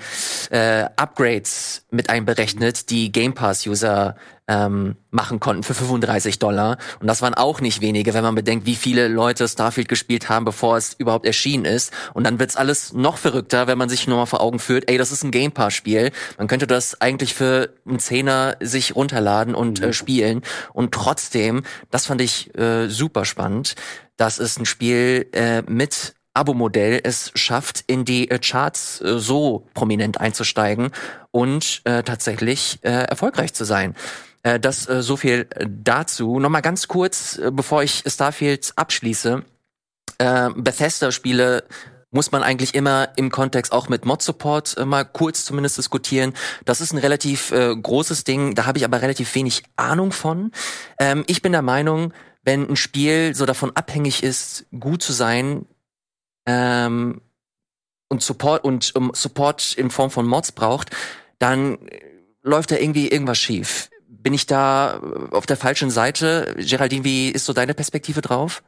Speaker 1: äh, Upgrades mit einberechnet, die Game Pass-User ähm, machen konnten für 35 Dollar. Und das waren auch nicht wenige, wenn man bedenkt, wie viele Leute Starfield gespielt haben, bevor es überhaupt erschienen ist. Und dann wird's alles noch verrückter, wenn man sich nur mal vor Augen führt, ey, das ist ein Game Pass-Spiel. Man könnte das eigentlich für einen Zehner sich runterladen und äh, spielen. Und trotzdem, das fand ich äh, super spannend, dass es ein Spiel äh, mit Abo-Modell es schafft, in die äh, Charts äh, so prominent einzusteigen und äh, tatsächlich äh, erfolgreich zu sein. Äh, das äh, so viel äh, dazu. Nochmal ganz kurz, äh, bevor ich Starfield abschließe. Äh, Bethesda-Spiele muss man eigentlich immer im Kontext auch mit Mod-Support äh, mal kurz zumindest diskutieren. Das ist ein relativ äh, großes Ding, da habe ich aber relativ wenig Ahnung von. Ähm, ich bin der Meinung, wenn ein Spiel so davon abhängig ist, gut zu sein, ähm, und Support und um, Support in Form von Mods braucht, dann läuft da irgendwie irgendwas schief bin ich da auf der falschen Seite? Geraldine, wie ist so deine Perspektive drauf?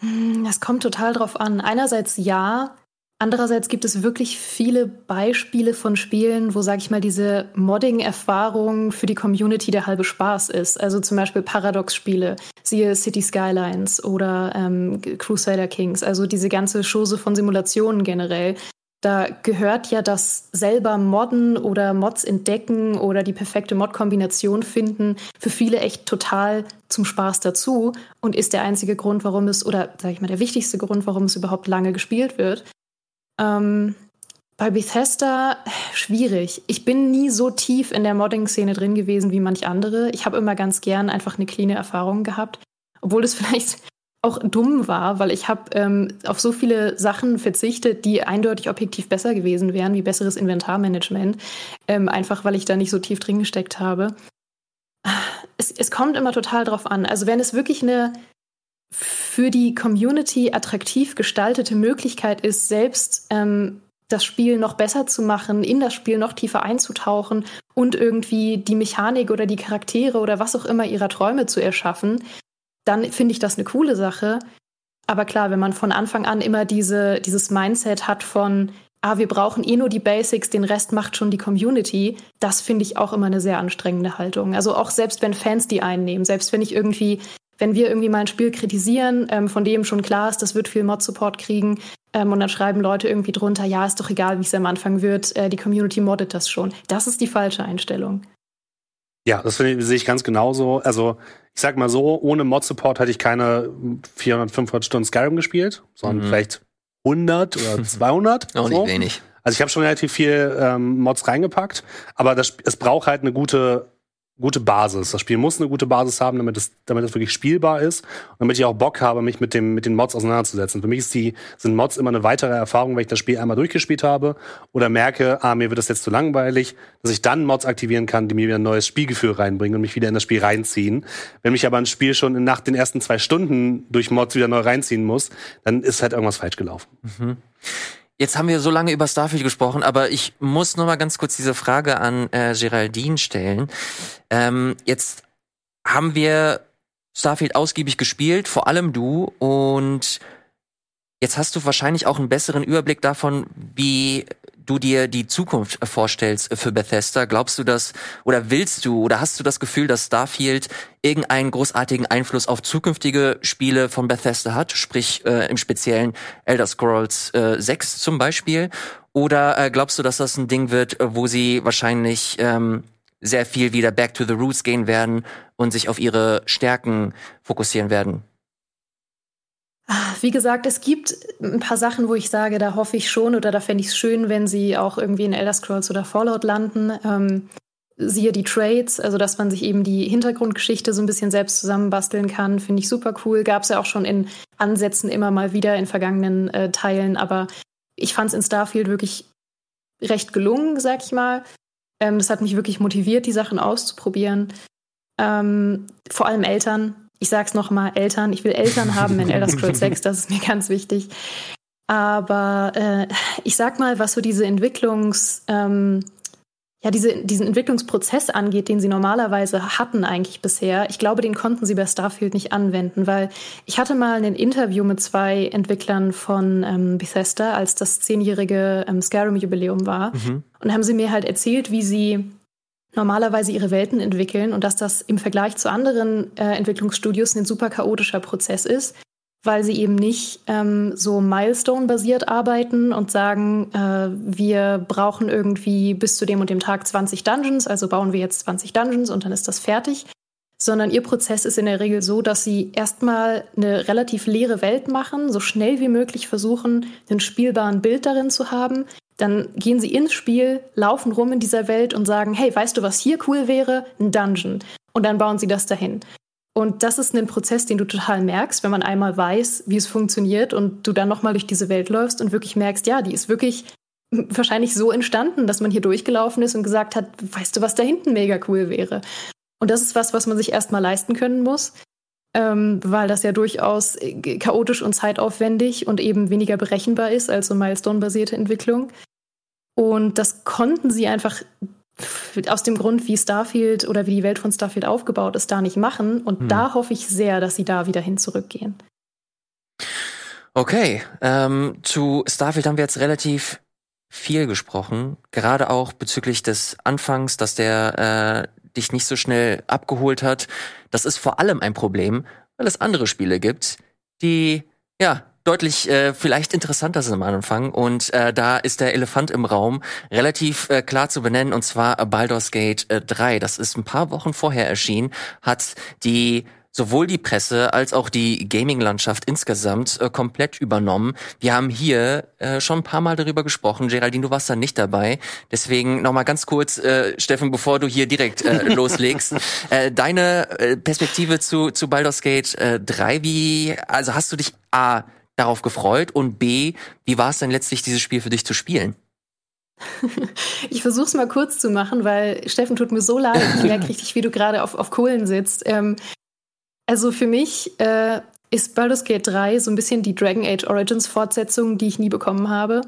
Speaker 3: Hm, das kommt total drauf an. Einerseits ja, andererseits gibt es wirklich viele Beispiele von Spielen, wo, sag ich mal, diese Modding-Erfahrung für die Community der halbe Spaß ist. Also zum Beispiel Paradox-Spiele, siehe City Skylines oder ähm, Crusader Kings, also diese ganze Chose von Simulationen generell, da gehört ja das selber Modden oder Mods entdecken oder die perfekte Mod-Kombination finden für viele echt total zum Spaß dazu und ist der einzige Grund, warum es, oder sag ich mal, der wichtigste Grund, warum es überhaupt lange gespielt wird. Ähm, bei Bethesda schwierig. Ich bin nie so tief in der Modding-Szene drin gewesen wie manch andere. Ich habe immer ganz gern einfach eine cleane Erfahrung gehabt. Obwohl es vielleicht auch dumm war, weil ich habe ähm, auf so viele Sachen verzichtet, die eindeutig objektiv besser gewesen wären, wie besseres Inventarmanagement, ähm, einfach weil ich da nicht so tief drin gesteckt habe. Es, es kommt immer total drauf an. Also wenn es wirklich eine für die Community attraktiv gestaltete Möglichkeit ist, selbst ähm, das Spiel noch besser zu machen, in das Spiel noch tiefer einzutauchen und irgendwie die Mechanik oder die Charaktere oder was auch immer ihrer Träume zu erschaffen, dann finde ich das eine coole Sache. Aber klar, wenn man von Anfang an immer diese, dieses Mindset hat von, ah, wir brauchen eh nur die Basics, den Rest macht schon die Community, das finde ich auch immer eine sehr anstrengende Haltung. Also auch selbst wenn Fans die einnehmen, selbst wenn ich irgendwie, wenn wir irgendwie mal ein Spiel kritisieren, ähm, von dem schon klar ist, das wird viel Mod-Support kriegen, ähm, und dann schreiben Leute irgendwie drunter, ja, ist doch egal, wie es am Anfang wird, äh, die Community moddet das schon. Das ist die falsche Einstellung.
Speaker 2: Ja, das sehe ich ganz genauso. Also ich sag mal so, ohne Mod-Support hätte ich keine 400, 500 Stunden Skyrim gespielt, sondern mhm. vielleicht 100 oder 200.
Speaker 1: Auch so. nicht wenig.
Speaker 2: Also ich habe schon relativ viel ähm, Mods reingepackt, aber das, es braucht halt eine gute gute Basis. Das Spiel muss eine gute Basis haben, damit es, damit es wirklich spielbar ist und damit ich auch Bock habe, mich mit, dem, mit den Mods auseinanderzusetzen. Für mich ist die, sind Mods immer eine weitere Erfahrung, wenn ich das Spiel einmal durchgespielt habe oder merke, ah, mir wird das jetzt zu langweilig, dass ich dann Mods aktivieren kann, die mir wieder ein neues Spielgefühl reinbringen und mich wieder in das Spiel reinziehen. Wenn mich aber ein Spiel schon nach den ersten zwei Stunden durch Mods wieder neu reinziehen muss, dann ist halt irgendwas falsch gelaufen. Mhm.
Speaker 1: Jetzt haben wir so lange über Starfield gesprochen, aber ich muss noch mal ganz kurz diese Frage an äh, Geraldine stellen. Ähm, jetzt haben wir Starfield ausgiebig gespielt, vor allem du, und jetzt hast du wahrscheinlich auch einen besseren Überblick davon, wie du dir die Zukunft vorstellst für Bethesda. Glaubst du das oder willst du oder hast du das Gefühl, dass Starfield irgendeinen großartigen Einfluss auf zukünftige Spiele von Bethesda hat? Sprich äh, im speziellen Elder Scrolls äh, 6 zum Beispiel. Oder äh, glaubst du, dass das ein Ding wird, äh, wo sie wahrscheinlich ähm, sehr viel wieder back to the roots gehen werden und sich auf ihre Stärken fokussieren werden?
Speaker 3: Wie gesagt, es gibt ein paar Sachen, wo ich sage, da hoffe ich schon oder da fände ich es schön, wenn sie auch irgendwie in Elder Scrolls oder Fallout landen. Ähm, siehe die Trades, also dass man sich eben die Hintergrundgeschichte so ein bisschen selbst zusammenbasteln kann, finde ich super cool. Gab es ja auch schon in Ansätzen immer mal wieder in vergangenen äh, Teilen, aber ich fand es in Starfield wirklich recht gelungen, sag ich mal. Ähm, das hat mich wirklich motiviert, die Sachen auszuprobieren. Ähm, vor allem Eltern, ich sag's nochmal, Eltern. Ich will Eltern haben in Elder Scrolls 6, das ist mir ganz wichtig. Aber äh, ich sag mal, was so diese Entwicklungs, ähm, ja, diese, diesen Entwicklungsprozess angeht, den sie normalerweise hatten eigentlich bisher, ich glaube, den konnten sie bei Starfield nicht anwenden, weil ich hatte mal ein Interview mit zwei Entwicklern von ähm, Bethesda, als das zehnjährige ähm, Skyrim-Jubiläum war. Mhm. Und haben sie mir halt erzählt, wie sie normalerweise ihre Welten entwickeln und dass das im Vergleich zu anderen äh, Entwicklungsstudios ein super chaotischer Prozess ist, weil sie eben nicht ähm, so Milestone-basiert arbeiten und sagen, äh, wir brauchen irgendwie bis zu dem und dem Tag 20 Dungeons, also bauen wir jetzt 20 Dungeons und dann ist das fertig, sondern ihr Prozess ist in der Regel so, dass sie erstmal eine relativ leere Welt machen, so schnell wie möglich versuchen, einen spielbaren Bild darin zu haben, dann gehen sie ins Spiel, laufen rum in dieser Welt und sagen, hey, weißt du, was hier cool wäre? Ein Dungeon. Und dann bauen sie das dahin. Und das ist ein Prozess, den du total merkst, wenn man einmal weiß, wie es funktioniert und du dann nochmal durch diese Welt läufst und wirklich merkst, ja, die ist wirklich wahrscheinlich so entstanden, dass man hier durchgelaufen ist und gesagt hat, weißt du, was da hinten mega cool wäre. Und das ist was, was man sich erstmal leisten können muss, ähm, weil das ja durchaus äh, chaotisch und zeitaufwendig und eben weniger berechenbar ist als so Milestone-basierte Entwicklung. Und das konnten sie einfach aus dem Grund, wie Starfield oder wie die Welt von Starfield aufgebaut ist, da nicht machen. Und hm. da hoffe ich sehr, dass sie da wieder hin zurückgehen.
Speaker 1: Okay, ähm, zu Starfield haben wir jetzt relativ viel gesprochen, gerade auch bezüglich des Anfangs, dass der äh, dich nicht so schnell abgeholt hat. Das ist vor allem ein Problem, weil es andere Spiele gibt, die ja deutlich äh, vielleicht interessanter sind am Anfang. Und äh, da ist der Elefant im Raum relativ äh, klar zu benennen, und zwar Baldur's Gate äh, 3. Das ist ein paar Wochen vorher erschienen, hat die sowohl die Presse als auch die Gaming-Landschaft insgesamt äh, komplett übernommen. Wir haben hier äh, schon ein paar Mal darüber gesprochen. Geraldine, du warst da nicht dabei. Deswegen nochmal ganz kurz, äh, Steffen, bevor du hier direkt äh, loslegst. Äh, deine äh, Perspektive zu, zu Baldur's Gate äh, 3, wie, also hast du dich A, darauf gefreut und B, wie war es denn letztlich, dieses Spiel für dich zu spielen?
Speaker 3: Ich versuche es mal kurz zu machen, weil Steffen tut mir so leid. Ich merke richtig, wie du gerade auf, auf Kohlen sitzt. Ähm, also für mich äh, ist Baldur's Gate 3 so ein bisschen die Dragon Age Origins Fortsetzung, die ich nie bekommen habe.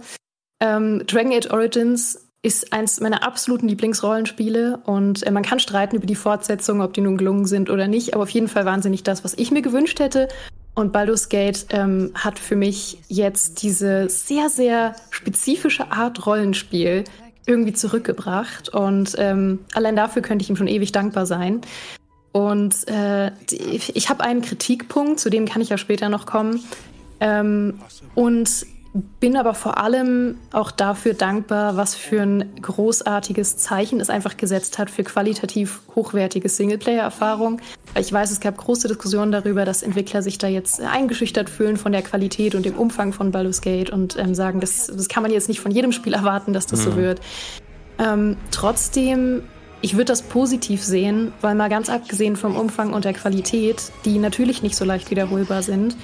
Speaker 3: Ähm, Dragon Age Origins ist eins meiner absoluten Lieblingsrollenspiele und äh, man kann streiten über die Fortsetzung, ob die nun gelungen sind oder nicht, aber auf jeden Fall nicht das, was ich mir gewünscht hätte. Und Baldur's Gate ähm, hat für mich jetzt diese sehr, sehr spezifische Art Rollenspiel irgendwie zurückgebracht. Und ähm, allein dafür könnte ich ihm schon ewig dankbar sein. Und äh, ich habe einen Kritikpunkt, zu dem kann ich ja später noch kommen. Ähm, und bin aber vor allem auch dafür dankbar, was für ein großartiges Zeichen es einfach gesetzt hat für qualitativ hochwertige Singleplayer-Erfahrung. Ich weiß, es gab große Diskussionen darüber, dass Entwickler sich da jetzt eingeschüchtert fühlen von der Qualität und dem Umfang von Baldur's Gate und ähm, sagen, das, das kann man jetzt nicht von jedem Spiel erwarten, dass das mhm. so wird. Ähm, trotzdem ich würde das positiv sehen, weil mal ganz abgesehen vom Umfang und der Qualität, die natürlich nicht so leicht wiederholbar sind,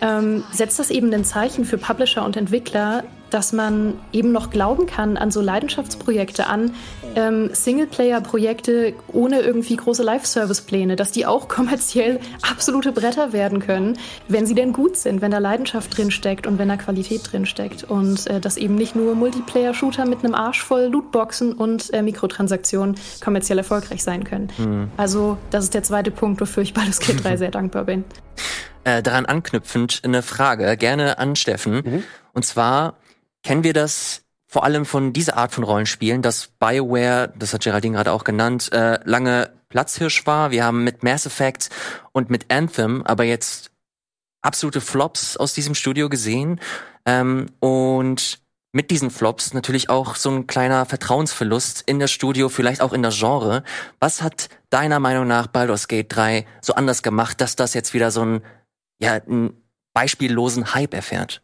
Speaker 3: ähm, setzt das eben ein Zeichen für Publisher und Entwickler, dass man eben noch glauben kann an so Leidenschaftsprojekte, an ähm, Singleplayer-Projekte ohne irgendwie große Live-Service-Pläne, dass die auch kommerziell absolute Bretter werden können, wenn sie denn gut sind, wenn da Leidenschaft drin steckt und wenn da Qualität drin steckt und äh, dass eben nicht nur Multiplayer-Shooter mit einem Arsch voll Lootboxen und äh, Mikrotransaktionen kommerziell erfolgreich sein können. Mhm. Also das ist der zweite Punkt, wofür ich Baldur's Gate 3 sehr dankbar bin.
Speaker 1: Äh, daran anknüpfend eine Frage, gerne an Steffen. Mhm. Und zwar, kennen wir das vor allem von dieser Art von Rollenspielen, dass BioWare, das hat Geraldine gerade auch genannt, äh, lange Platzhirsch war. Wir haben mit Mass Effect und mit Anthem aber jetzt absolute Flops aus diesem Studio gesehen. Ähm, und mit diesen Flops natürlich auch so ein kleiner Vertrauensverlust in das Studio, vielleicht auch in das Genre. Was hat deiner Meinung nach Baldur's Gate 3 so anders gemacht, dass das jetzt wieder so ein, ja, einen beispiellosen Hype erfährt?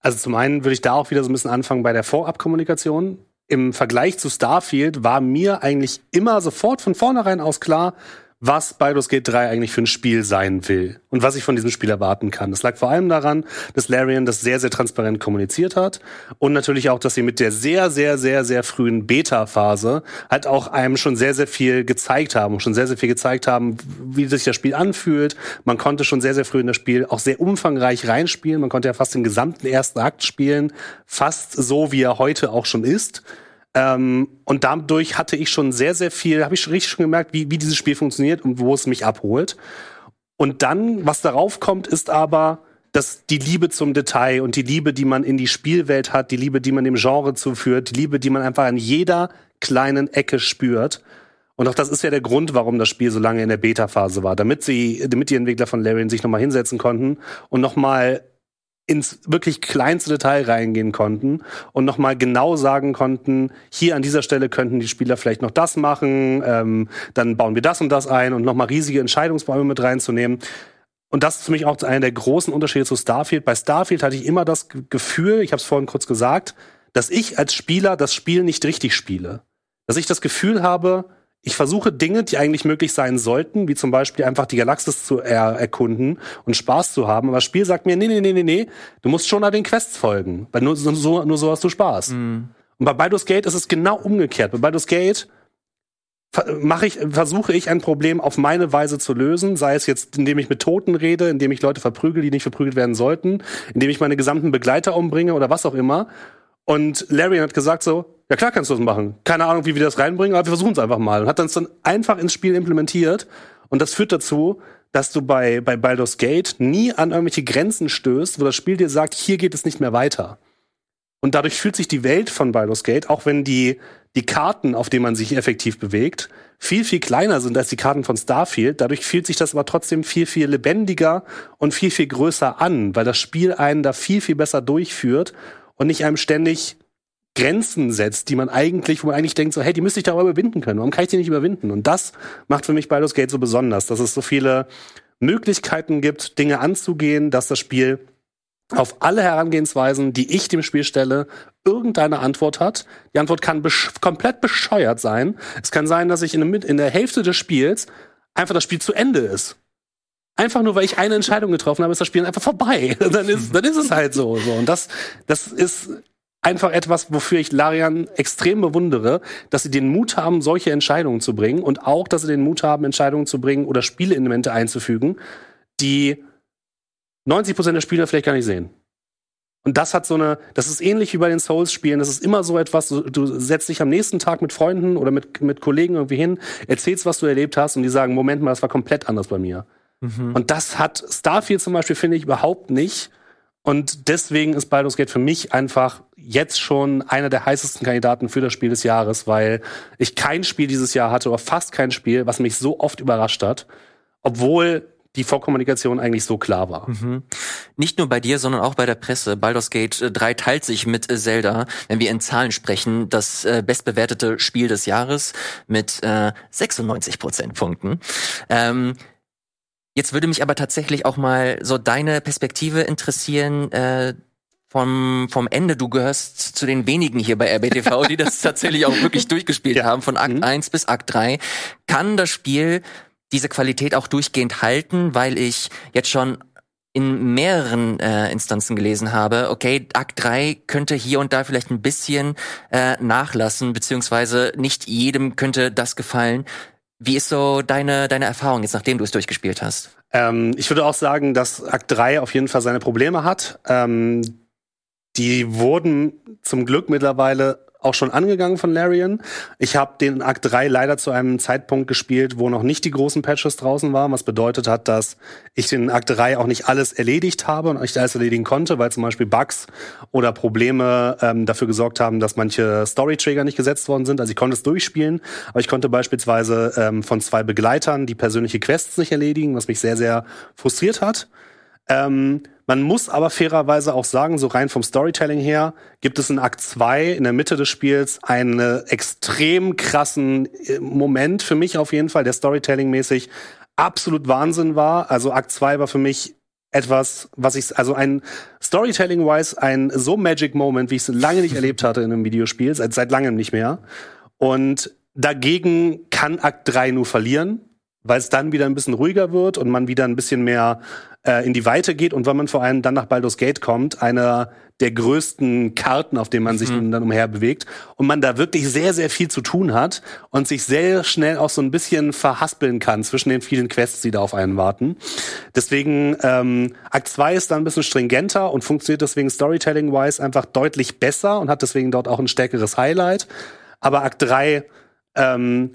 Speaker 2: Also zum einen würde ich da auch wieder so ein bisschen anfangen bei der Vorabkommunikation. Im Vergleich zu Starfield war mir eigentlich immer sofort von vornherein aus klar, was Baldur's Gate 3 eigentlich für ein Spiel sein will und was ich von diesem Spiel erwarten kann. Das lag vor allem daran, dass Larian das sehr, sehr transparent kommuniziert hat und natürlich auch, dass sie mit der sehr, sehr, sehr, sehr frühen Beta-Phase halt auch einem schon sehr, sehr viel gezeigt haben schon sehr, sehr viel gezeigt haben, wie sich das Spiel anfühlt. Man konnte schon sehr, sehr früh in das Spiel auch sehr umfangreich reinspielen. Man konnte ja fast den gesamten ersten Akt spielen, fast so, wie er heute auch schon ist. Ähm, und dadurch hatte ich schon sehr, sehr viel, habe ich schon richtig schon gemerkt, wie, wie dieses Spiel funktioniert und wo es mich abholt. Und dann, was darauf kommt, ist aber, dass die Liebe zum Detail und die Liebe, die man in die Spielwelt hat, die Liebe, die man dem Genre zuführt, die Liebe, die man einfach an jeder kleinen Ecke spürt. Und auch das ist ja der Grund, warum das Spiel so lange in der Beta-Phase war, damit sie, damit die Entwickler von Larian sich nochmal hinsetzen konnten und nochmal ins wirklich kleinste Detail reingehen konnten und nochmal genau sagen konnten, hier an dieser Stelle könnten die Spieler vielleicht noch das machen, ähm, dann bauen wir das und das ein und nochmal riesige Entscheidungsbäume mit reinzunehmen. Und das ist für mich auch einer der großen Unterschiede zu Starfield. Bei Starfield hatte ich immer das Gefühl, ich habe es vorhin kurz gesagt, dass ich als Spieler das Spiel nicht richtig spiele. Dass ich das Gefühl habe, ich versuche Dinge, die eigentlich möglich sein sollten, wie zum Beispiel einfach die Galaxis zu er erkunden und Spaß zu haben. Aber das Spiel sagt mir, nee, nee, nee, nee, nee, du musst schon an den Quests folgen, weil nur so, nur so hast du Spaß. Mhm. Und bei Baldur's Gate ist es genau umgekehrt. Bei Baldur's Gate mache ich, versuche ich ein Problem auf meine Weise zu lösen, sei es jetzt, indem ich mit Toten rede, indem ich Leute verprügel, die nicht verprügelt werden sollten, indem ich meine gesamten Begleiter umbringe oder was auch immer. Und Larry hat gesagt so, ja klar kannst du das machen. Keine Ahnung, wie wir das reinbringen, aber wir versuchen es einfach mal. Und hat das dann einfach ins Spiel implementiert. Und das führt dazu, dass du bei, bei Baldur's Gate nie an irgendwelche Grenzen stößt, wo das Spiel dir sagt, hier geht es nicht mehr weiter. Und dadurch fühlt sich die Welt von Baldur's Gate, auch wenn die, die Karten, auf denen man sich effektiv bewegt, viel, viel kleiner sind als die Karten von Starfield. Dadurch fühlt sich das aber trotzdem viel, viel lebendiger und viel, viel größer an, weil das Spiel einen da viel, viel besser durchführt und nicht einem ständig Grenzen setzt, die man eigentlich, wo man eigentlich denkt, so, hey, die müsste ich doch überwinden können. Warum kann ich die nicht überwinden? Und das macht für mich Baldur's Gate so besonders, dass es so viele Möglichkeiten gibt, Dinge anzugehen, dass das Spiel auf alle Herangehensweisen, die ich dem Spiel stelle, irgendeine Antwort hat. Die Antwort kann besch komplett bescheuert sein. Es kann sein, dass ich in, der, in der Hälfte des Spiels einfach das Spiel zu Ende ist. Einfach nur, weil ich eine Entscheidung getroffen habe, ist das Spiel einfach vorbei. dann ist, dann ist es halt so. so. Und das, das ist einfach etwas, wofür ich Larian extrem bewundere, dass sie den Mut haben, solche Entscheidungen zu bringen und auch, dass sie den Mut haben, Entscheidungen zu bringen oder Spieleelemente einzufügen, die 90 Prozent der Spieler vielleicht gar nicht sehen. Und das hat so eine, das ist ähnlich wie bei den Souls-Spielen. Das ist immer so etwas, du, setzt dich am nächsten Tag mit Freunden oder mit, mit Kollegen irgendwie hin, erzählst, was du erlebt hast und die sagen, Moment mal, das war komplett anders bei mir. Mhm. Und das hat Starfield zum Beispiel, finde ich, überhaupt nicht. Und deswegen ist Baldur's Gate für mich einfach jetzt schon einer der heißesten Kandidaten für das Spiel des Jahres, weil ich kein Spiel dieses Jahr hatte oder fast kein Spiel, was mich so oft überrascht hat, obwohl die Vorkommunikation eigentlich so klar war. Mhm.
Speaker 1: Nicht nur bei dir, sondern auch bei der Presse. Baldur's Gate 3 teilt sich mit Zelda, wenn wir in Zahlen sprechen, das äh, bestbewertete Spiel des Jahres mit äh, 96 Prozentpunkten. Ähm, Jetzt würde mich aber tatsächlich auch mal so deine Perspektive interessieren äh, vom, vom Ende. Du gehörst zu den wenigen hier bei RBTV, die das tatsächlich auch wirklich durchgespielt ja. haben, von Akt mhm. 1 bis Akt 3. Kann das Spiel diese Qualität auch durchgehend halten, weil ich jetzt schon in mehreren äh, Instanzen gelesen habe, okay, Akt 3 könnte hier und da vielleicht ein bisschen äh, nachlassen, beziehungsweise nicht jedem könnte das gefallen. Wie ist so deine, deine Erfahrung jetzt, nachdem du es durchgespielt hast?
Speaker 2: Ähm, ich würde auch sagen, dass Akt 3 auf jeden Fall seine Probleme hat. Ähm, die wurden zum Glück mittlerweile auch schon angegangen von Larian. Ich habe den Akt 3 leider zu einem Zeitpunkt gespielt, wo noch nicht die großen Patches draußen waren, was bedeutet hat, dass ich den Akt 3 auch nicht alles erledigt habe und nicht alles erledigen konnte, weil zum Beispiel Bugs oder Probleme ähm, dafür gesorgt haben, dass manche Story-Trigger nicht gesetzt worden sind. Also ich konnte es durchspielen, aber ich konnte beispielsweise ähm, von zwei Begleitern die persönliche Quests nicht erledigen, was mich sehr, sehr frustriert hat. Ähm, man muss aber fairerweise auch sagen, so rein vom Storytelling her, gibt es in Akt 2 in der Mitte des Spiels einen extrem krassen äh, Moment für mich auf jeden Fall, der Storytelling-mäßig absolut Wahnsinn war. Also Akt 2 war für mich etwas, was ich, also ein Storytelling-wise, ein so Magic Moment, wie ich es lange nicht erlebt hatte in einem Videospiel, seit, seit langem nicht mehr. Und dagegen kann Akt 3 nur verlieren, weil es dann wieder ein bisschen ruhiger wird und man wieder ein bisschen mehr äh, in die Weite geht und wenn man vor allem dann nach Baldur's Gate kommt, einer der größten Karten, auf denen man sich mhm. dann umher bewegt und man da wirklich sehr, sehr viel zu tun hat und sich sehr schnell auch so ein bisschen verhaspeln kann zwischen den vielen Quests, die da auf einen warten. Deswegen, ähm, Akt 2 ist da ein bisschen stringenter und funktioniert deswegen Storytelling-wise einfach deutlich besser und hat deswegen dort auch ein stärkeres Highlight. Aber Akt 3 ähm,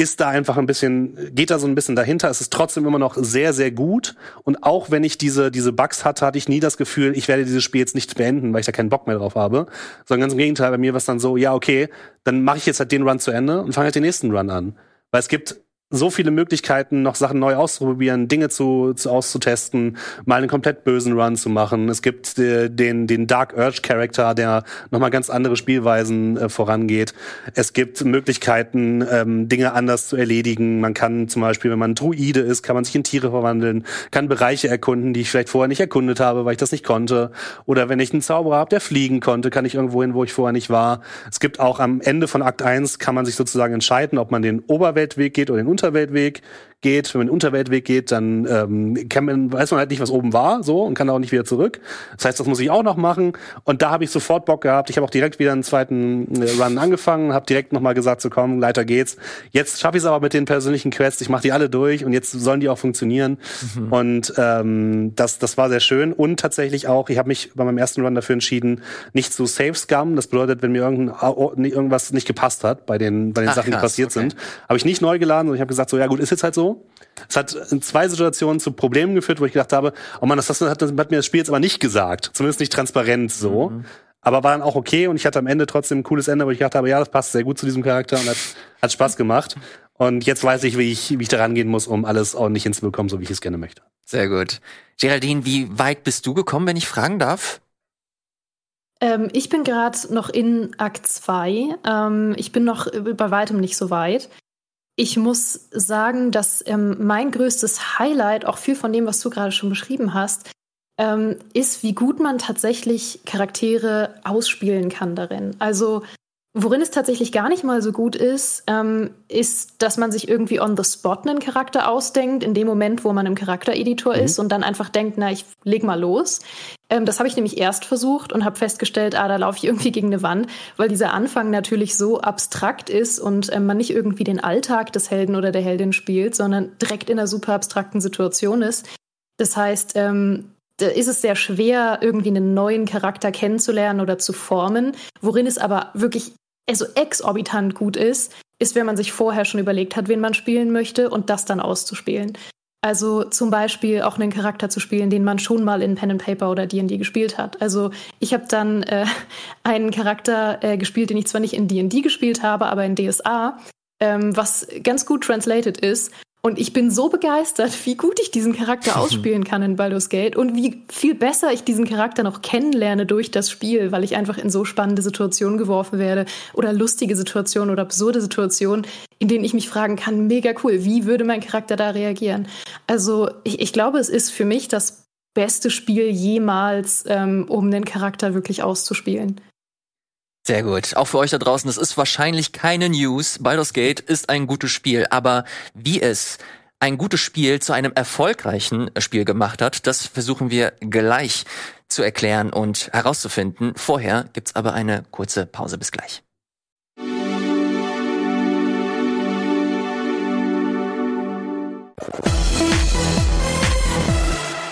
Speaker 2: ist da einfach ein bisschen, geht da so ein bisschen dahinter. Es ist trotzdem immer noch sehr, sehr gut. Und auch wenn ich diese, diese Bugs hatte, hatte ich nie das Gefühl, ich werde dieses Spiel jetzt nicht beenden, weil ich da keinen Bock mehr drauf habe. Sondern ganz im Gegenteil, bei mir war es dann so, ja, okay, dann mache ich jetzt halt den Run zu Ende und fange halt den nächsten Run an. Weil es gibt so viele Möglichkeiten, noch Sachen neu auszuprobieren, Dinge zu, zu auszutesten, mal einen komplett bösen Run zu machen. Es gibt äh, den, den Dark Urge Character, der nochmal ganz andere Spielweisen äh, vorangeht. Es gibt Möglichkeiten, ähm, Dinge anders zu erledigen. Man kann zum Beispiel, wenn man Druide ist, kann man sich in Tiere verwandeln, kann Bereiche erkunden, die ich vielleicht vorher nicht erkundet habe, weil ich das nicht konnte. Oder wenn ich einen Zauberer habe, der fliegen konnte, kann ich irgendwo hin, wo ich vorher nicht war. Es gibt auch am Ende von Akt 1 kann man sich sozusagen entscheiden, ob man den Oberweltweg geht oder den Unterweltweg geht. Wenn man den Unterweltweg geht, dann ähm, kann man, weiß man halt nicht, was oben war, so und kann auch nicht wieder zurück. Das heißt, das muss ich auch noch machen. Und da habe ich sofort Bock gehabt. Ich habe auch direkt wieder einen zweiten äh, Run angefangen, habe direkt nochmal gesagt, so komm, weiter geht's. Jetzt schaffe ich es aber mit den persönlichen Quests. Ich mache die alle durch und jetzt sollen die auch funktionieren. Mhm. Und ähm, das, das war sehr schön. Und tatsächlich auch, ich habe mich bei meinem ersten Run dafür entschieden, nicht zu Safe Scum. Das bedeutet, wenn mir irgendein, irgendwas nicht gepasst hat bei den, bei den Ach, Sachen, krass, die passiert okay. sind, habe ich nicht neu geladen, sondern ich habe gesagt, so ja gut, ist jetzt halt so. Es hat in zwei Situationen zu Problemen geführt, wo ich gedacht habe, oh man, das, das hat, das hat mir das Spiel jetzt aber nicht gesagt. Zumindest nicht transparent so. Mhm. Aber war dann auch okay und ich hatte am Ende trotzdem ein cooles Ende, wo ich gedacht habe, ja, das passt sehr gut zu diesem Charakter und hat, hat Spaß gemacht. Und jetzt weiß ich, wie ich, wie ich da rangehen muss, um alles ordentlich hinzubekommen, so wie ich es gerne möchte.
Speaker 1: Sehr gut. Geraldine, wie weit bist du gekommen, wenn ich fragen darf?
Speaker 3: Ähm, ich bin gerade noch in Akt 2. Ähm, ich bin noch bei weitem nicht so weit. Ich muss sagen, dass ähm, mein größtes Highlight, auch viel von dem, was du gerade schon beschrieben hast, ähm, ist, wie gut man tatsächlich Charaktere ausspielen kann darin. Also Worin es tatsächlich gar nicht mal so gut ist, ähm, ist, dass man sich irgendwie on the spot einen Charakter ausdenkt, in dem Moment, wo man im Charaktereditor mhm. ist und dann einfach denkt, na, ich leg mal los. Ähm, das habe ich nämlich erst versucht und habe festgestellt, ah, da laufe ich irgendwie gegen eine Wand, weil dieser Anfang natürlich so abstrakt ist und ähm, man nicht irgendwie den Alltag des Helden oder der Heldin spielt, sondern direkt in einer super abstrakten Situation ist. Das heißt, ähm, da ist es sehr schwer, irgendwie einen neuen Charakter kennenzulernen oder zu formen. Worin es aber wirklich also exorbitant gut ist, ist, wenn man sich vorher schon überlegt hat, wen man spielen möchte und das dann auszuspielen. Also zum Beispiel auch einen Charakter zu spielen, den man schon mal in Pen and Paper oder D&D gespielt hat. Also ich habe dann äh, einen Charakter äh, gespielt, den ich zwar nicht in D&D gespielt habe, aber in DSA, ähm, was ganz gut translated ist und ich bin so begeistert, wie gut ich diesen Charakter ausspielen kann in Baldur's Gate und wie viel besser ich diesen Charakter noch kennenlerne durch das Spiel, weil ich einfach in so spannende Situationen geworfen werde oder lustige Situationen oder absurde Situationen, in denen ich mich fragen kann, mega cool, wie würde mein Charakter da reagieren? Also ich, ich glaube, es ist für mich das beste Spiel jemals, ähm, um den Charakter wirklich auszuspielen.
Speaker 1: Sehr gut. Auch für euch da draußen, das ist wahrscheinlich keine News. Baldur's Gate ist ein gutes Spiel, aber wie es ein gutes Spiel zu einem erfolgreichen Spiel gemacht hat, das versuchen wir gleich zu erklären und herauszufinden. Vorher gibt's aber eine kurze Pause. Bis gleich.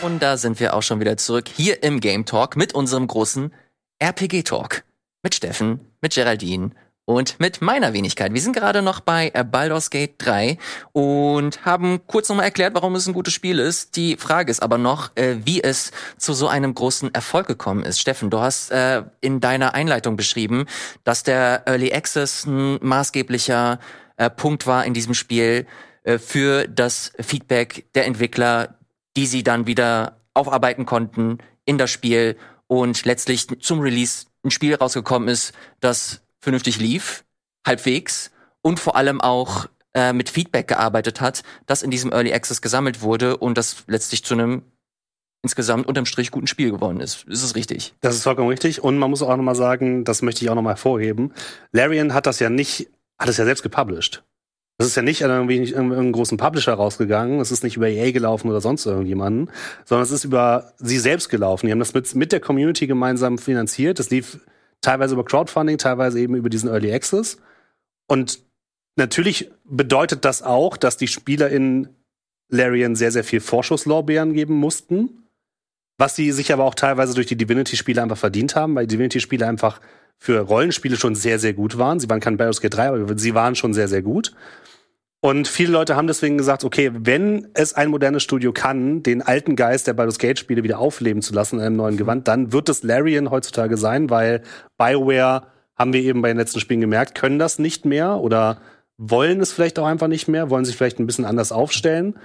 Speaker 1: Und da sind wir auch schon wieder zurück hier im Game Talk mit unserem großen RPG Talk. Mit Steffen, mit Geraldine und mit meiner Wenigkeit. Wir sind gerade noch bei Baldur's Gate 3 und haben kurz nochmal erklärt, warum es ein gutes Spiel ist. Die Frage ist aber noch, äh, wie es zu so einem großen Erfolg gekommen ist. Steffen, du hast äh, in deiner Einleitung beschrieben, dass der Early Access ein maßgeblicher äh, Punkt war in diesem Spiel äh, für das Feedback der Entwickler, die sie dann wieder aufarbeiten konnten in das Spiel und letztlich zum Release ein Spiel rausgekommen ist, das vernünftig lief, halbwegs und vor allem auch äh, mit Feedback gearbeitet hat, das in diesem Early Access gesammelt wurde und das letztlich zu einem insgesamt unterm Strich guten Spiel geworden ist. Ist es richtig?
Speaker 2: Das ist vollkommen richtig. Und man muss auch nochmal sagen, das möchte ich auch nochmal hervorheben. Larian hat das ja nicht, hat es ja selbst gepublished. Das ist ja nicht an irgendwie irgendeinen großen Publisher rausgegangen. Es ist nicht über EA gelaufen oder sonst irgendjemanden, sondern es ist über sie selbst gelaufen. Die haben das mit, mit der Community gemeinsam finanziert. Das lief teilweise über Crowdfunding, teilweise eben über diesen Early Access. Und natürlich bedeutet das auch, dass die Spieler in Larian sehr, sehr viel Vorschusslorbeeren geben mussten. Was sie sich aber auch teilweise durch die Divinity-Spiele einfach verdient haben, weil Divinity-Spiele einfach für Rollenspiele schon sehr, sehr gut waren. Sie waren kein Baldur's Gate 3, aber sie waren schon sehr, sehr gut. Und viele Leute haben deswegen gesagt, okay, wenn es ein modernes Studio kann, den alten Geist der Baldur's Gate Spiele wieder aufleben zu lassen in einem neuen Gewand, dann wird es Larian heutzutage sein, weil BioWare, haben wir eben bei den letzten Spielen gemerkt, können das nicht mehr oder wollen es vielleicht auch einfach nicht mehr, wollen sich vielleicht ein bisschen anders aufstellen.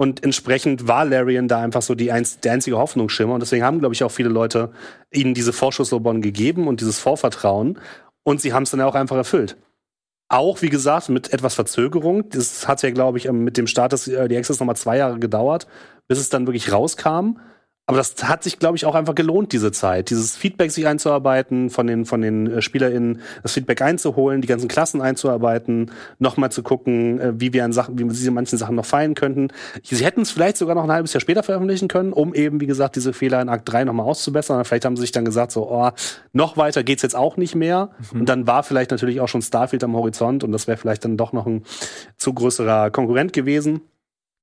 Speaker 2: Und entsprechend war Larian da einfach so die einz der einzige Hoffnungsschimmer. Und deswegen haben, glaube ich, auch viele Leute ihnen diese Vorschusslobon gegeben und dieses Vorvertrauen. Und sie haben es dann auch einfach erfüllt. Auch, wie gesagt, mit etwas Verzögerung. Das hat ja, glaube ich, mit dem Start des Early Access nochmal zwei Jahre gedauert, bis es dann wirklich rauskam. Aber das hat sich, glaube ich, auch einfach gelohnt, diese Zeit. Dieses Feedback sich einzuarbeiten, von den, von den äh, SpielerInnen das Feedback einzuholen, die ganzen Klassen einzuarbeiten, nochmal zu gucken, äh, wie wir an Sachen, wie sie manchen Sachen noch feilen könnten. Sie hätten es vielleicht sogar noch ein halbes Jahr später veröffentlichen können, um eben, wie gesagt, diese Fehler in Akt 3 nochmal auszubessern. Vielleicht haben sie sich dann gesagt, so, oh, noch weiter geht's jetzt auch nicht mehr. Mhm. Und dann war vielleicht natürlich auch schon Starfield am Horizont und das wäre vielleicht dann doch noch ein zu größerer Konkurrent gewesen.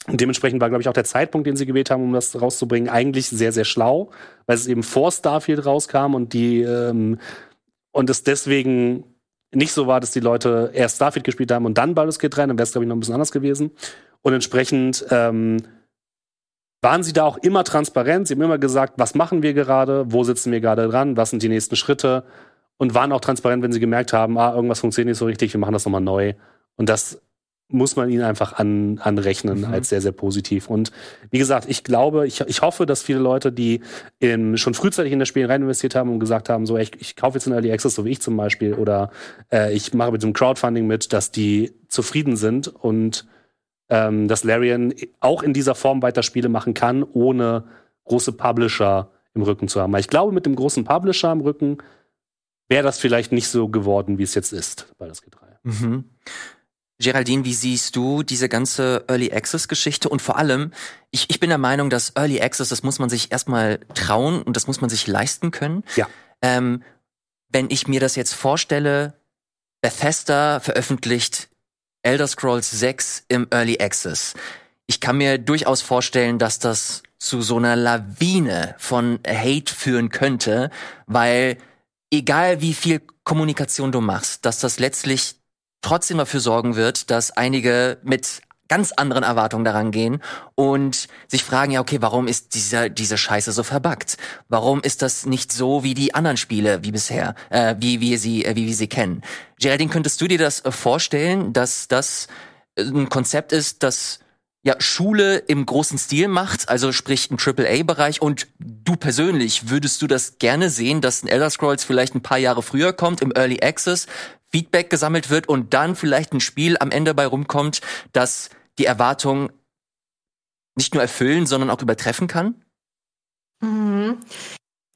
Speaker 2: Und dementsprechend war, glaube ich, auch der Zeitpunkt, den sie gewählt haben, um das rauszubringen, eigentlich sehr, sehr schlau, weil es eben vor Starfield rauskam und die ähm, und es deswegen nicht so war, dass die Leute erst Starfield gespielt haben und dann Baldur's Gate 3, dann wäre es, glaube ich, noch ein bisschen anders gewesen. Und entsprechend ähm, waren sie da auch immer transparent. Sie haben immer gesagt, was machen wir gerade, wo sitzen wir gerade dran, was sind die nächsten Schritte und waren auch transparent, wenn sie gemerkt haben, ah, irgendwas funktioniert nicht so richtig, wir machen das nochmal neu. Und das muss man ihn einfach an, anrechnen mhm. als sehr, sehr positiv. Und wie gesagt, ich glaube, ich, ich hoffe, dass viele Leute, die in, schon frühzeitig in das Spiel rein investiert haben und gesagt haben, so, ich, ich kaufe jetzt einen Early Access, so wie ich zum Beispiel, oder äh, ich mache mit dem Crowdfunding mit, dass die zufrieden sind und ähm, dass Larian auch in dieser Form weiter Spiele machen kann, ohne große Publisher im Rücken zu haben. Weil ich glaube, mit dem großen Publisher im Rücken wäre das vielleicht nicht so geworden, wie es jetzt ist bei das G3. Mhm.
Speaker 1: Geraldine, wie siehst du diese ganze Early Access Geschichte? Und vor allem, ich, ich bin der Meinung, dass Early Access, das muss man sich erstmal trauen und das muss man sich leisten können.
Speaker 2: Ja.
Speaker 1: Ähm, wenn ich mir das jetzt vorstelle, Bethesda veröffentlicht Elder Scrolls 6 im Early Access. Ich kann mir durchaus vorstellen, dass das zu so einer Lawine von Hate führen könnte, weil egal wie viel Kommunikation du machst, dass das letztlich trotzdem dafür sorgen wird, dass einige mit ganz anderen Erwartungen daran gehen und sich fragen, ja, okay, warum ist dieser, diese Scheiße so verbuggt? Warum ist das nicht so wie die anderen Spiele wie bisher, äh, wie wir sie, äh, wie wir sie kennen? Geraldine, könntest du dir das äh, vorstellen, dass das äh, ein Konzept ist, das ja, Schule im großen Stil macht, also sprich ein AAA-Bereich und du persönlich, würdest du das gerne sehen, dass ein Elder Scrolls vielleicht ein paar Jahre früher kommt, im Early Access, Feedback gesammelt wird und dann vielleicht ein Spiel am Ende bei rumkommt, das die Erwartungen nicht nur erfüllen, sondern auch übertreffen kann?
Speaker 3: Mhm.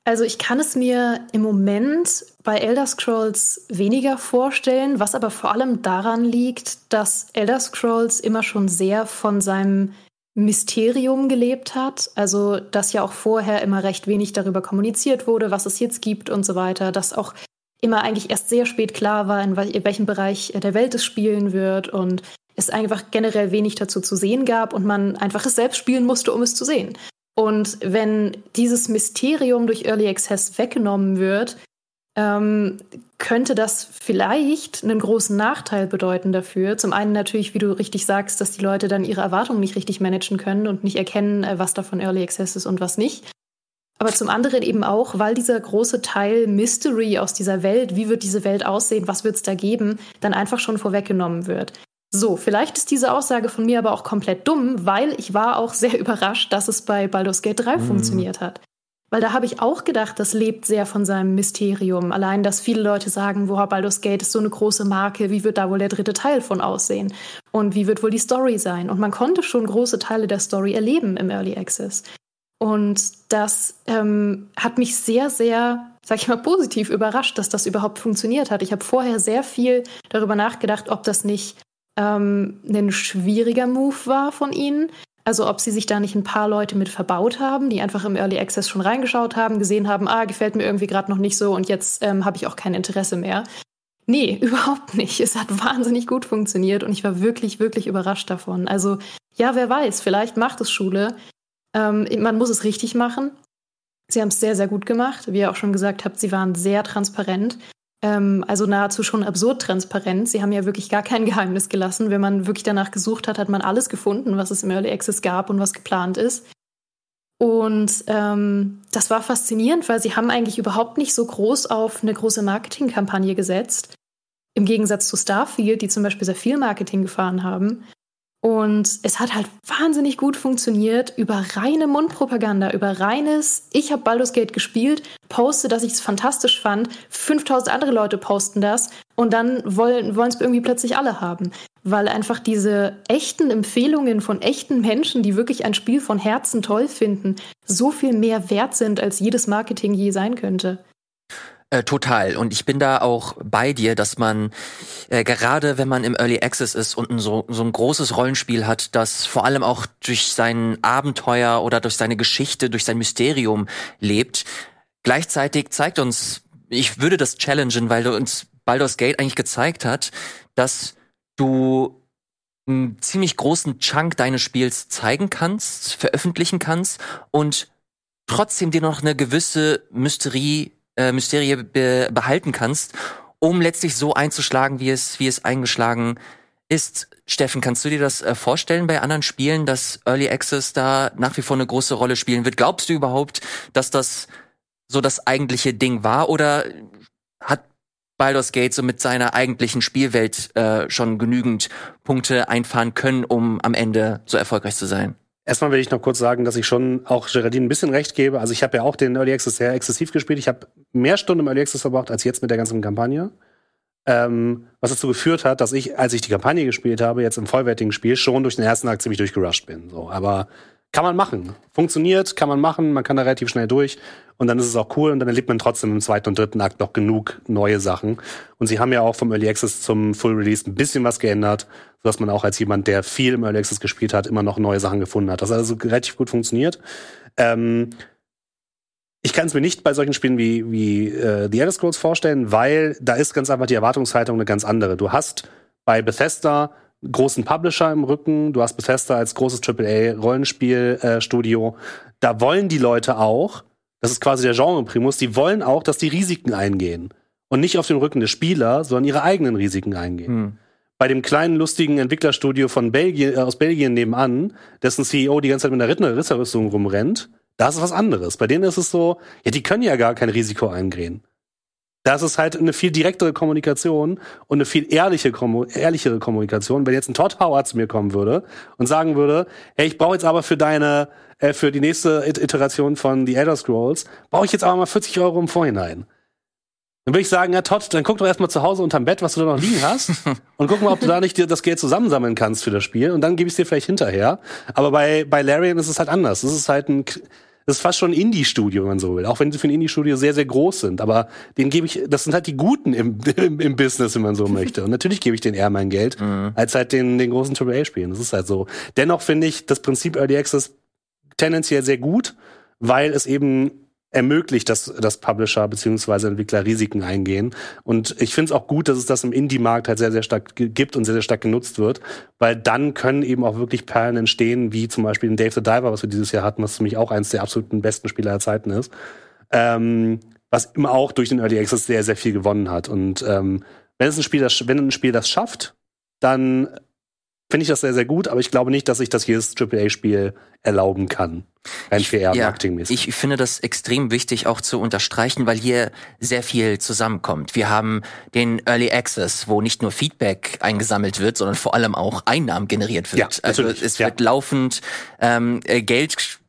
Speaker 3: Also ich kann es mir im Moment bei Elder Scrolls weniger vorstellen, was aber vor allem daran liegt, dass Elder Scrolls immer schon sehr von seinem Mysterium gelebt hat. Also, dass ja auch vorher immer recht wenig darüber kommuniziert wurde, was es jetzt gibt und so weiter. Dass auch immer eigentlich erst sehr spät klar war, in welchem Bereich der Welt es spielen wird und es einfach generell wenig dazu zu sehen gab und man einfach es selbst spielen musste, um es zu sehen. Und wenn dieses Mysterium durch Early Access weggenommen wird, ähm, könnte das vielleicht einen großen Nachteil bedeuten dafür. Zum einen natürlich, wie du richtig sagst, dass die Leute dann ihre Erwartungen nicht richtig managen können und nicht erkennen, äh, was davon Early Access ist und was nicht. Aber zum anderen eben auch, weil dieser große Teil Mystery aus dieser Welt, wie wird diese Welt aussehen, was wird es da geben, dann einfach schon vorweggenommen wird. So, vielleicht ist diese Aussage von mir aber auch komplett dumm, weil ich war auch sehr überrascht, dass es bei Baldur's Gate 3 mhm. funktioniert hat. Weil da habe ich auch gedacht, das lebt sehr von seinem Mysterium. Allein, dass viele Leute sagen, woher Baldur's Gate ist so eine große Marke, wie wird da wohl der dritte Teil von aussehen? Und wie wird wohl die Story sein? Und man konnte schon große Teile der Story erleben im Early Access. Und das ähm, hat mich sehr, sehr, sag ich mal, positiv überrascht, dass das überhaupt funktioniert hat. Ich habe vorher sehr viel darüber nachgedacht, ob das nicht ähm, ein schwieriger Move war von ihnen, also ob sie sich da nicht ein paar Leute mit verbaut haben, die einfach im Early Access schon reingeschaut haben, gesehen haben, ah, gefällt mir irgendwie gerade noch nicht so und jetzt ähm, habe ich auch kein Interesse mehr. Nee, überhaupt nicht. Es hat wahnsinnig gut funktioniert und ich war wirklich, wirklich überrascht davon. Also ja, wer weiß, vielleicht macht es Schule. Ähm, man muss es richtig machen. Sie haben es sehr, sehr gut gemacht. Wie ihr auch schon gesagt habt, sie waren sehr transparent. Ähm, also nahezu schon absurd transparent. Sie haben ja wirklich gar kein Geheimnis gelassen. Wenn man wirklich danach gesucht hat, hat man alles gefunden, was es im Early Access gab und was geplant ist. Und ähm, das war faszinierend, weil sie haben eigentlich überhaupt nicht so groß auf eine große Marketingkampagne gesetzt. Im Gegensatz zu Starfield, die zum Beispiel sehr viel Marketing gefahren haben. Und es hat halt wahnsinnig gut funktioniert über reine Mundpropaganda, über reines, ich habe Baldur's Gate gespielt, poste, dass ich es fantastisch fand, 5000 andere Leute posten das und dann wollen es irgendwie plötzlich alle haben. Weil einfach diese echten Empfehlungen von echten Menschen, die wirklich ein Spiel von Herzen toll finden, so viel mehr wert sind, als jedes Marketing je sein könnte.
Speaker 1: Äh, total. Und ich bin da auch bei dir, dass man äh, gerade, wenn man im Early Access ist und ein so, so ein großes Rollenspiel hat, das vor allem auch durch sein Abenteuer oder durch seine Geschichte, durch sein Mysterium lebt, gleichzeitig zeigt uns, ich würde das challengen, weil du uns Baldur's Gate eigentlich gezeigt hat, dass du einen ziemlich großen Chunk deines Spiels zeigen kannst, veröffentlichen kannst und trotzdem dir noch eine gewisse Mysterie äh, Mysterie be behalten kannst, um letztlich so einzuschlagen, wie es, wie es eingeschlagen ist. Steffen, kannst du dir das äh, vorstellen bei anderen Spielen, dass Early Access da nach wie vor eine große Rolle spielen wird? Glaubst du überhaupt, dass das so das eigentliche Ding war oder hat Baldur's Gate so mit seiner eigentlichen Spielwelt äh, schon genügend Punkte einfahren können, um am Ende so erfolgreich zu sein?
Speaker 2: Erstmal will ich noch kurz sagen, dass ich schon auch Geraldine ein bisschen recht gebe. Also ich habe ja auch den Early Access sehr exzessiv gespielt. Ich habe mehr Stunden im Early Access verbracht als jetzt mit der ganzen Kampagne. Ähm, was dazu geführt hat, dass ich, als ich die Kampagne gespielt habe, jetzt im vollwertigen Spiel schon durch den ersten Akt ziemlich durchgerusht bin. So, aber kann man machen. Funktioniert, kann man machen, man kann da relativ schnell durch und dann ist es auch cool und dann erlebt man trotzdem im zweiten und dritten Akt noch genug neue Sachen. Und sie haben ja auch vom Early Access zum Full Release ein bisschen was geändert, sodass man auch als jemand, der viel im Early Access gespielt hat, immer noch neue Sachen gefunden hat. Das hat also relativ gut funktioniert. Ähm, ich kann es mir nicht bei solchen Spielen wie, wie äh, The Elder Scrolls vorstellen, weil da ist ganz einfach die Erwartungshaltung eine ganz andere. Du hast bei Bethesda großen Publisher im Rücken, du hast Bethesda als großes AAA-Rollenspielstudio. Äh, da wollen die Leute auch, das ist quasi der Genre-Primus, die wollen auch, dass die Risiken eingehen. Und nicht auf den Rücken des Spieler, sondern ihre eigenen Risiken eingehen. Hm. Bei dem kleinen, lustigen Entwicklerstudio von Belgien, äh, aus Belgien nebenan, dessen CEO die ganze Zeit mit einer Ritterrüstung rumrennt, da ist was anderes. Bei denen ist es so, ja, die können ja gar kein Risiko eingehen. Das ist halt eine viel direktere Kommunikation und eine viel ehrliche, ehrlichere Kommunikation. Wenn jetzt ein Todd Howard zu mir kommen würde und sagen würde, hey, ich brauche jetzt aber für deine, äh, für die nächste Iteration von The Elder Scrolls, brauche ich jetzt aber mal 40 Euro im Vorhinein. Dann würde ich sagen, ja Todd, dann guck doch erstmal zu Hause unterm Bett, was du da noch liegen hast und guck mal, ob du da nicht dir das Geld zusammensammeln kannst für das Spiel und dann gebe ich es dir vielleicht hinterher. Aber bei, bei Larian ist es halt anders. Es ist halt ein, das ist fast schon ein Indie-Studio, wenn man so will. Auch wenn sie für ein Indie-Studio sehr, sehr groß sind. Aber den gebe ich, das sind halt die Guten im, im, im Business, wenn man so möchte. Und natürlich gebe ich denen eher mein Geld, mhm. als halt den, den großen AAA-Spielen. Das ist halt so. Dennoch finde ich das Prinzip Early Access tendenziell sehr gut, weil es eben ermöglicht, dass, dass Publisher beziehungsweise Entwickler Risiken eingehen. Und ich finde es auch gut, dass es das im Indie-Markt halt sehr, sehr stark gibt und sehr, sehr stark genutzt wird, weil dann können eben auch wirklich Perlen entstehen, wie zum Beispiel in Dave the Diver, was wir dieses Jahr hatten, was für mich auch eines der absoluten besten Spieler der Zeiten ist, ähm, was immer auch durch den Early Access sehr, sehr viel gewonnen hat. Und ähm, wenn es ein Spiel, das, wenn ein Spiel das schafft, dann finde ich das sehr, sehr gut, aber ich glaube nicht, dass sich das jedes AAA-Spiel erlauben kann. Ein
Speaker 1: ja, Ich finde das extrem wichtig auch zu unterstreichen, weil hier sehr viel zusammenkommt. Wir haben den Early Access, wo nicht nur Feedback eingesammelt wird, sondern vor allem auch Einnahmen generiert wird. Ja, also es ja. wird laufend ähm, äh, Geld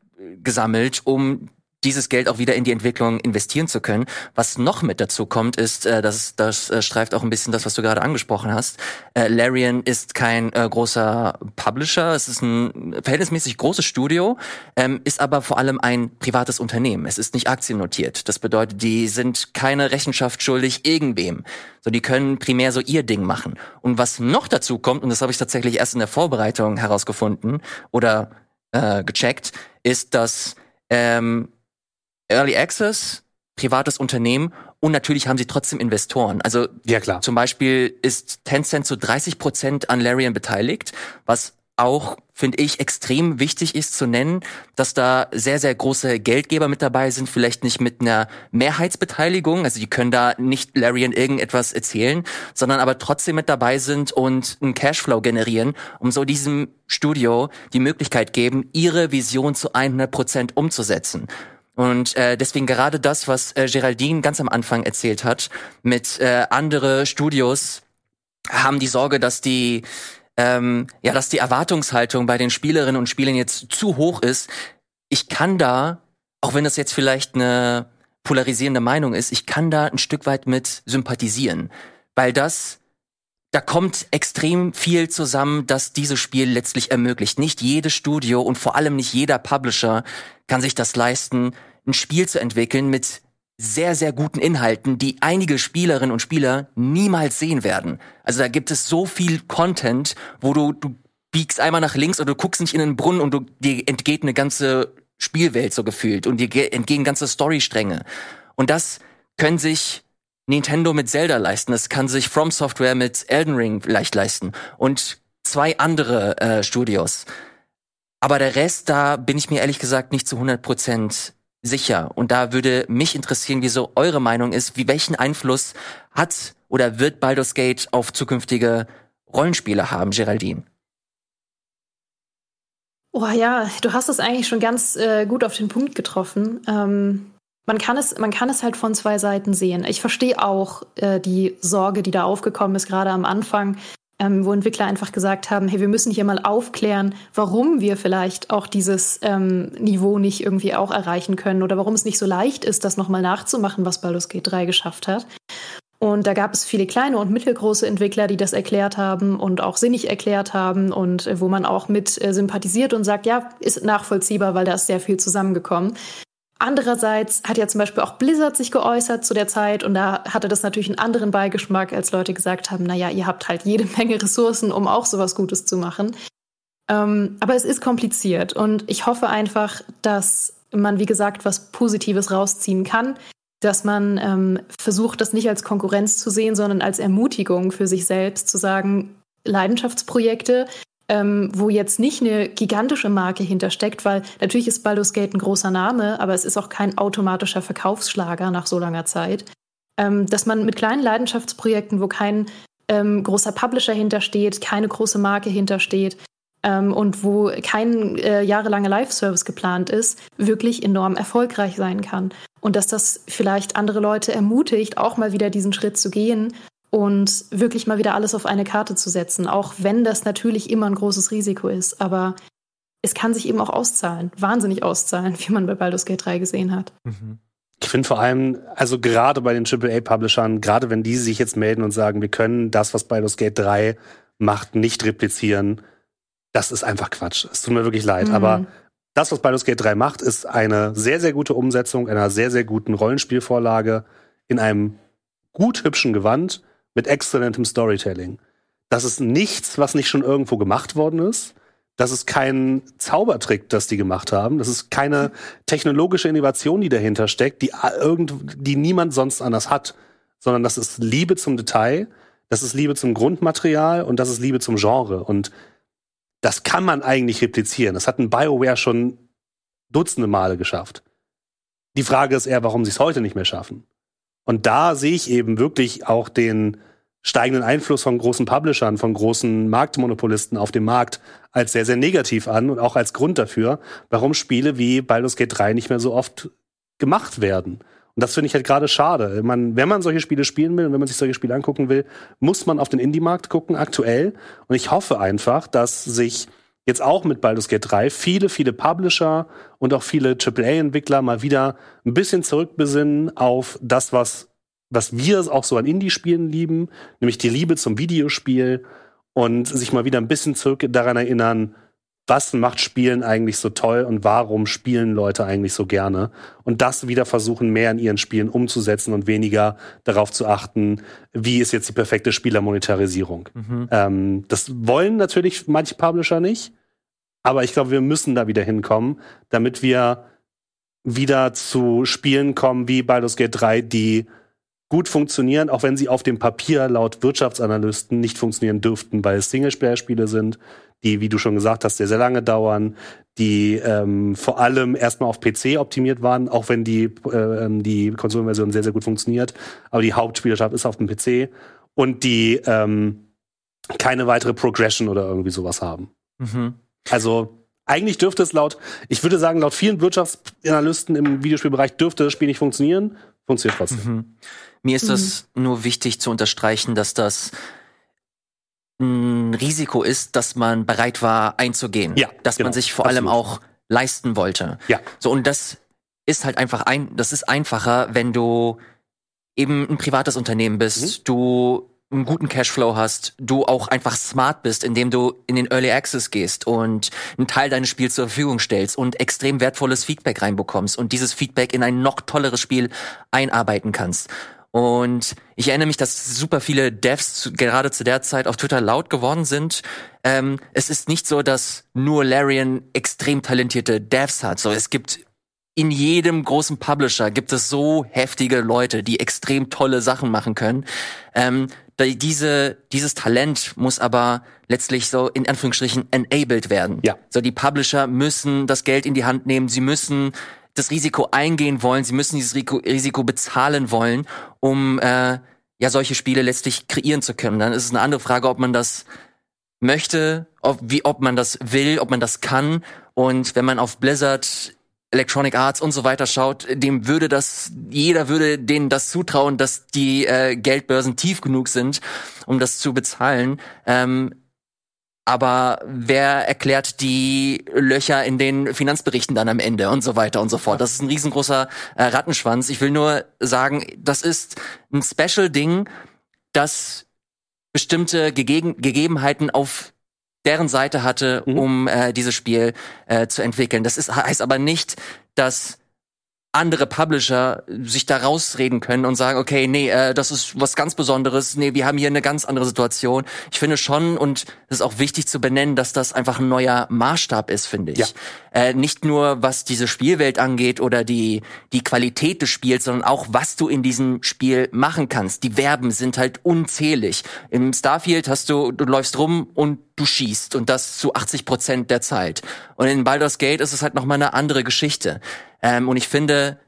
Speaker 1: gesammelt, um dieses Geld auch wieder in die Entwicklung investieren zu können. Was noch mit dazu kommt, ist, äh, das, das äh, streift auch ein bisschen das, was du gerade angesprochen hast. Äh, Larian ist kein äh, großer Publisher, es ist ein verhältnismäßig großes Studio, ähm, ist aber vor allem ein privates Unternehmen. Es ist nicht aktiennotiert. Das bedeutet, die sind keine Rechenschaft schuldig irgendwem. So, die können primär so ihr Ding machen. Und was noch dazu kommt, und das habe ich tatsächlich erst in der Vorbereitung herausgefunden oder äh, gecheckt, ist, dass ähm, Early Access, privates Unternehmen und natürlich haben sie trotzdem Investoren. Also ja, klar. zum Beispiel ist Tencent zu 30 Prozent an Larian beteiligt, was auch, finde ich, extrem wichtig ist zu nennen, dass da sehr, sehr große Geldgeber mit dabei sind, vielleicht nicht mit einer Mehrheitsbeteiligung, also die können da nicht Larian irgendetwas erzählen, sondern aber trotzdem mit dabei sind und einen Cashflow generieren, um so diesem Studio die Möglichkeit geben, ihre Vision zu 100 Prozent umzusetzen. Und äh, deswegen gerade das, was äh, Geraldine ganz am Anfang erzählt hat, mit äh, andere Studios haben die Sorge, dass die ähm, ja, dass die Erwartungshaltung bei den Spielerinnen und Spielern jetzt zu hoch ist. Ich kann da, auch wenn das jetzt vielleicht eine polarisierende Meinung ist, ich kann da ein Stück weit mit sympathisieren, weil das da kommt extrem viel zusammen, dass dieses Spiel letztlich ermöglicht. Nicht jedes Studio und vor allem nicht jeder Publisher kann sich das leisten, ein Spiel zu entwickeln mit sehr, sehr guten Inhalten, die einige Spielerinnen und Spieler niemals sehen werden. Also da gibt es so viel Content, wo du, du biegst einmal nach links oder du guckst nicht in den Brunnen und du, dir entgeht eine ganze Spielwelt so gefühlt und dir entgehen ganze Storystränge. Und das können sich Nintendo mit Zelda leisten, das kann sich From Software mit Elden Ring leicht leisten und zwei andere äh, Studios. Aber der Rest, da bin ich mir ehrlich gesagt nicht zu 100 Prozent sicher. Und da würde mich interessieren, wieso eure Meinung ist, wie welchen Einfluss hat oder wird Baldur's Gate auf zukünftige Rollenspiele haben, Geraldine?
Speaker 3: Oh ja, du hast es eigentlich schon ganz äh, gut auf den Punkt getroffen. Ähm, man kann es, man kann es halt von zwei Seiten sehen. Ich verstehe auch äh, die Sorge, die da aufgekommen ist, gerade am Anfang, ähm, wo Entwickler einfach gesagt haben, hey, wir müssen hier mal aufklären, warum wir vielleicht auch dieses ähm, Niveau nicht irgendwie auch erreichen können oder warum es nicht so leicht ist, das nochmal nachzumachen, was Baldur's Gate 3 geschafft hat. Und da gab es viele kleine und mittelgroße Entwickler, die das erklärt haben und auch sinnig erklärt haben und äh, wo man auch mit äh, sympathisiert und sagt, ja, ist nachvollziehbar, weil da ist sehr viel zusammengekommen. Andererseits hat ja zum Beispiel auch Blizzard sich geäußert zu der Zeit und da hatte das natürlich einen anderen Beigeschmack, als Leute gesagt haben, naja, ihr habt halt jede Menge Ressourcen, um auch sowas Gutes zu machen. Ähm, aber es ist kompliziert und ich hoffe einfach, dass man, wie gesagt, was Positives rausziehen kann, dass man ähm, versucht, das nicht als Konkurrenz zu sehen, sondern als Ermutigung für sich selbst zu sagen, Leidenschaftsprojekte ähm, wo jetzt nicht eine gigantische Marke hintersteckt, weil natürlich ist Baldur's Gate ein großer Name, aber es ist auch kein automatischer Verkaufsschlager nach so langer Zeit. Ähm, dass man mit kleinen Leidenschaftsprojekten, wo kein ähm, großer Publisher hintersteht, keine große Marke hintersteht, ähm, und wo kein äh, jahrelanger Live-Service geplant ist, wirklich enorm erfolgreich sein kann. Und dass das vielleicht andere Leute ermutigt, auch mal wieder diesen Schritt zu gehen und wirklich mal wieder alles auf eine Karte zu setzen, auch wenn das natürlich immer ein großes Risiko ist. Aber es kann sich eben auch auszahlen, wahnsinnig auszahlen, wie man bei Baldur's Gate 3 gesehen hat. Mhm.
Speaker 2: Ich finde vor allem, also gerade bei den AAA-Publishern, gerade wenn die sich jetzt melden und sagen, wir können das, was Baldur's Gate 3 macht, nicht replizieren, das ist einfach Quatsch. Es tut mir wirklich leid. Mhm. Aber das, was Baldur's Gate 3 macht, ist eine sehr, sehr gute Umsetzung einer sehr, sehr guten Rollenspielvorlage in einem gut hübschen Gewand mit exzellentem Storytelling. Das ist nichts, was nicht schon irgendwo gemacht worden ist. Das ist kein Zaubertrick, das die gemacht haben. Das ist keine technologische Innovation, die dahinter steckt, die, irgend, die niemand sonst anders hat. Sondern das ist Liebe zum Detail, das ist Liebe zum Grundmaterial und das ist Liebe zum Genre. Und das kann man eigentlich replizieren. Das hat ein BioWare schon dutzende Male geschafft. Die Frage ist eher, warum sie es heute nicht mehr schaffen. Und da sehe ich eben wirklich auch den steigenden Einfluss von großen Publishern, von großen Marktmonopolisten auf dem Markt als sehr, sehr negativ an und auch als Grund dafür, warum Spiele wie Baldur's Gate 3 nicht mehr so oft gemacht werden. Und das finde ich halt gerade schade. Man, wenn man solche Spiele spielen will und wenn man sich solche Spiele angucken will, muss man auf den Indie-Markt gucken, aktuell. Und ich hoffe einfach, dass sich jetzt auch mit Baldur's Gate 3 viele, viele Publisher und auch viele AAA-Entwickler mal wieder ein bisschen zurückbesinnen auf das, was was wir auch so an Indie-Spielen lieben, nämlich die Liebe zum Videospiel und sich mal wieder ein bisschen zurück daran erinnern, was macht Spielen eigentlich so toll und warum spielen Leute eigentlich so gerne und das wieder versuchen, mehr in ihren Spielen umzusetzen und weniger darauf zu achten, wie ist jetzt die perfekte Spielermonetarisierung. Mhm. Ähm, das wollen natürlich manche Publisher nicht, aber ich glaube, wir müssen da wieder hinkommen, damit wir wieder zu Spielen kommen wie Baldur's Gate 3, die gut funktionieren, auch wenn sie auf dem Papier laut Wirtschaftsanalysten nicht funktionieren dürften, weil es Singleplayer-Spiele sind, die, wie du schon gesagt hast, sehr, sehr lange dauern, die ähm, vor allem erstmal auf PC optimiert waren, auch wenn die, äh, die Konsolenversion sehr, sehr gut funktioniert. Aber die Hauptspielerschaft ist auf dem PC und die ähm, keine weitere Progression oder irgendwie sowas haben. Mhm. Also eigentlich dürfte es laut, ich würde sagen, laut vielen Wirtschaftsanalysten im Videospielbereich dürfte das Spiel nicht funktionieren, funktioniert trotzdem. Mhm.
Speaker 1: Mir ist es mhm. nur wichtig zu unterstreichen, dass das ein Risiko ist, dass man bereit war einzugehen. Ja, dass genau. man sich vor Absolut. allem auch leisten wollte. Ja. So, und das ist halt einfach ein, das ist einfacher, wenn du eben ein privates Unternehmen bist, mhm. du einen guten Cashflow hast, du auch einfach smart bist, indem du in den Early Access gehst und einen Teil deines Spiels zur Verfügung stellst und extrem wertvolles Feedback reinbekommst und dieses Feedback in ein noch tolleres Spiel einarbeiten kannst. Und ich erinnere mich, dass super viele Devs gerade zu der Zeit auf Twitter laut geworden sind. Ähm, es ist nicht so, dass nur Larian extrem talentierte Devs hat. So, es gibt in jedem großen Publisher gibt es so heftige Leute, die extrem tolle Sachen machen können. Ähm, diese, dieses Talent muss aber letztlich so in Anführungsstrichen enabled werden. Ja. So die Publisher müssen das Geld in die Hand nehmen, sie müssen das Risiko eingehen wollen, sie müssen dieses Risiko bezahlen wollen, um äh, ja solche Spiele letztlich kreieren zu können. Dann ist es eine andere Frage, ob man das möchte, ob, wie, ob man das will, ob man das kann. Und wenn man auf Blizzard Electronic Arts und so weiter schaut, dem würde das, jeder würde denen das zutrauen, dass die äh, Geldbörsen tief genug sind, um das zu bezahlen. Ähm, aber wer erklärt die Löcher in den Finanzberichten dann am Ende und so weiter und so fort. Das ist ein riesengroßer äh, Rattenschwanz. Ich will nur sagen, das ist ein Special-Ding, das bestimmte Gege Gegebenheiten auf deren Seite hatte, mhm. um äh, dieses Spiel äh, zu entwickeln. Das ist, heißt aber nicht, dass andere Publisher sich da rausreden können und sagen, okay, nee, äh, das ist was ganz Besonderes, nee, wir haben hier eine ganz andere Situation. Ich finde schon, und es ist auch wichtig zu benennen, dass das einfach ein neuer Maßstab ist, finde ich. Ja. Äh, nicht nur, was diese Spielwelt angeht oder die, die Qualität des Spiels, sondern auch, was du in diesem Spiel machen kannst. Die Verben sind halt unzählig. Im Starfield hast du, du läufst rum und du schießt und das zu 80 Prozent der Zeit. Und in Baldur's Gate ist es halt nochmal eine andere Geschichte. Ähm, und ich finde,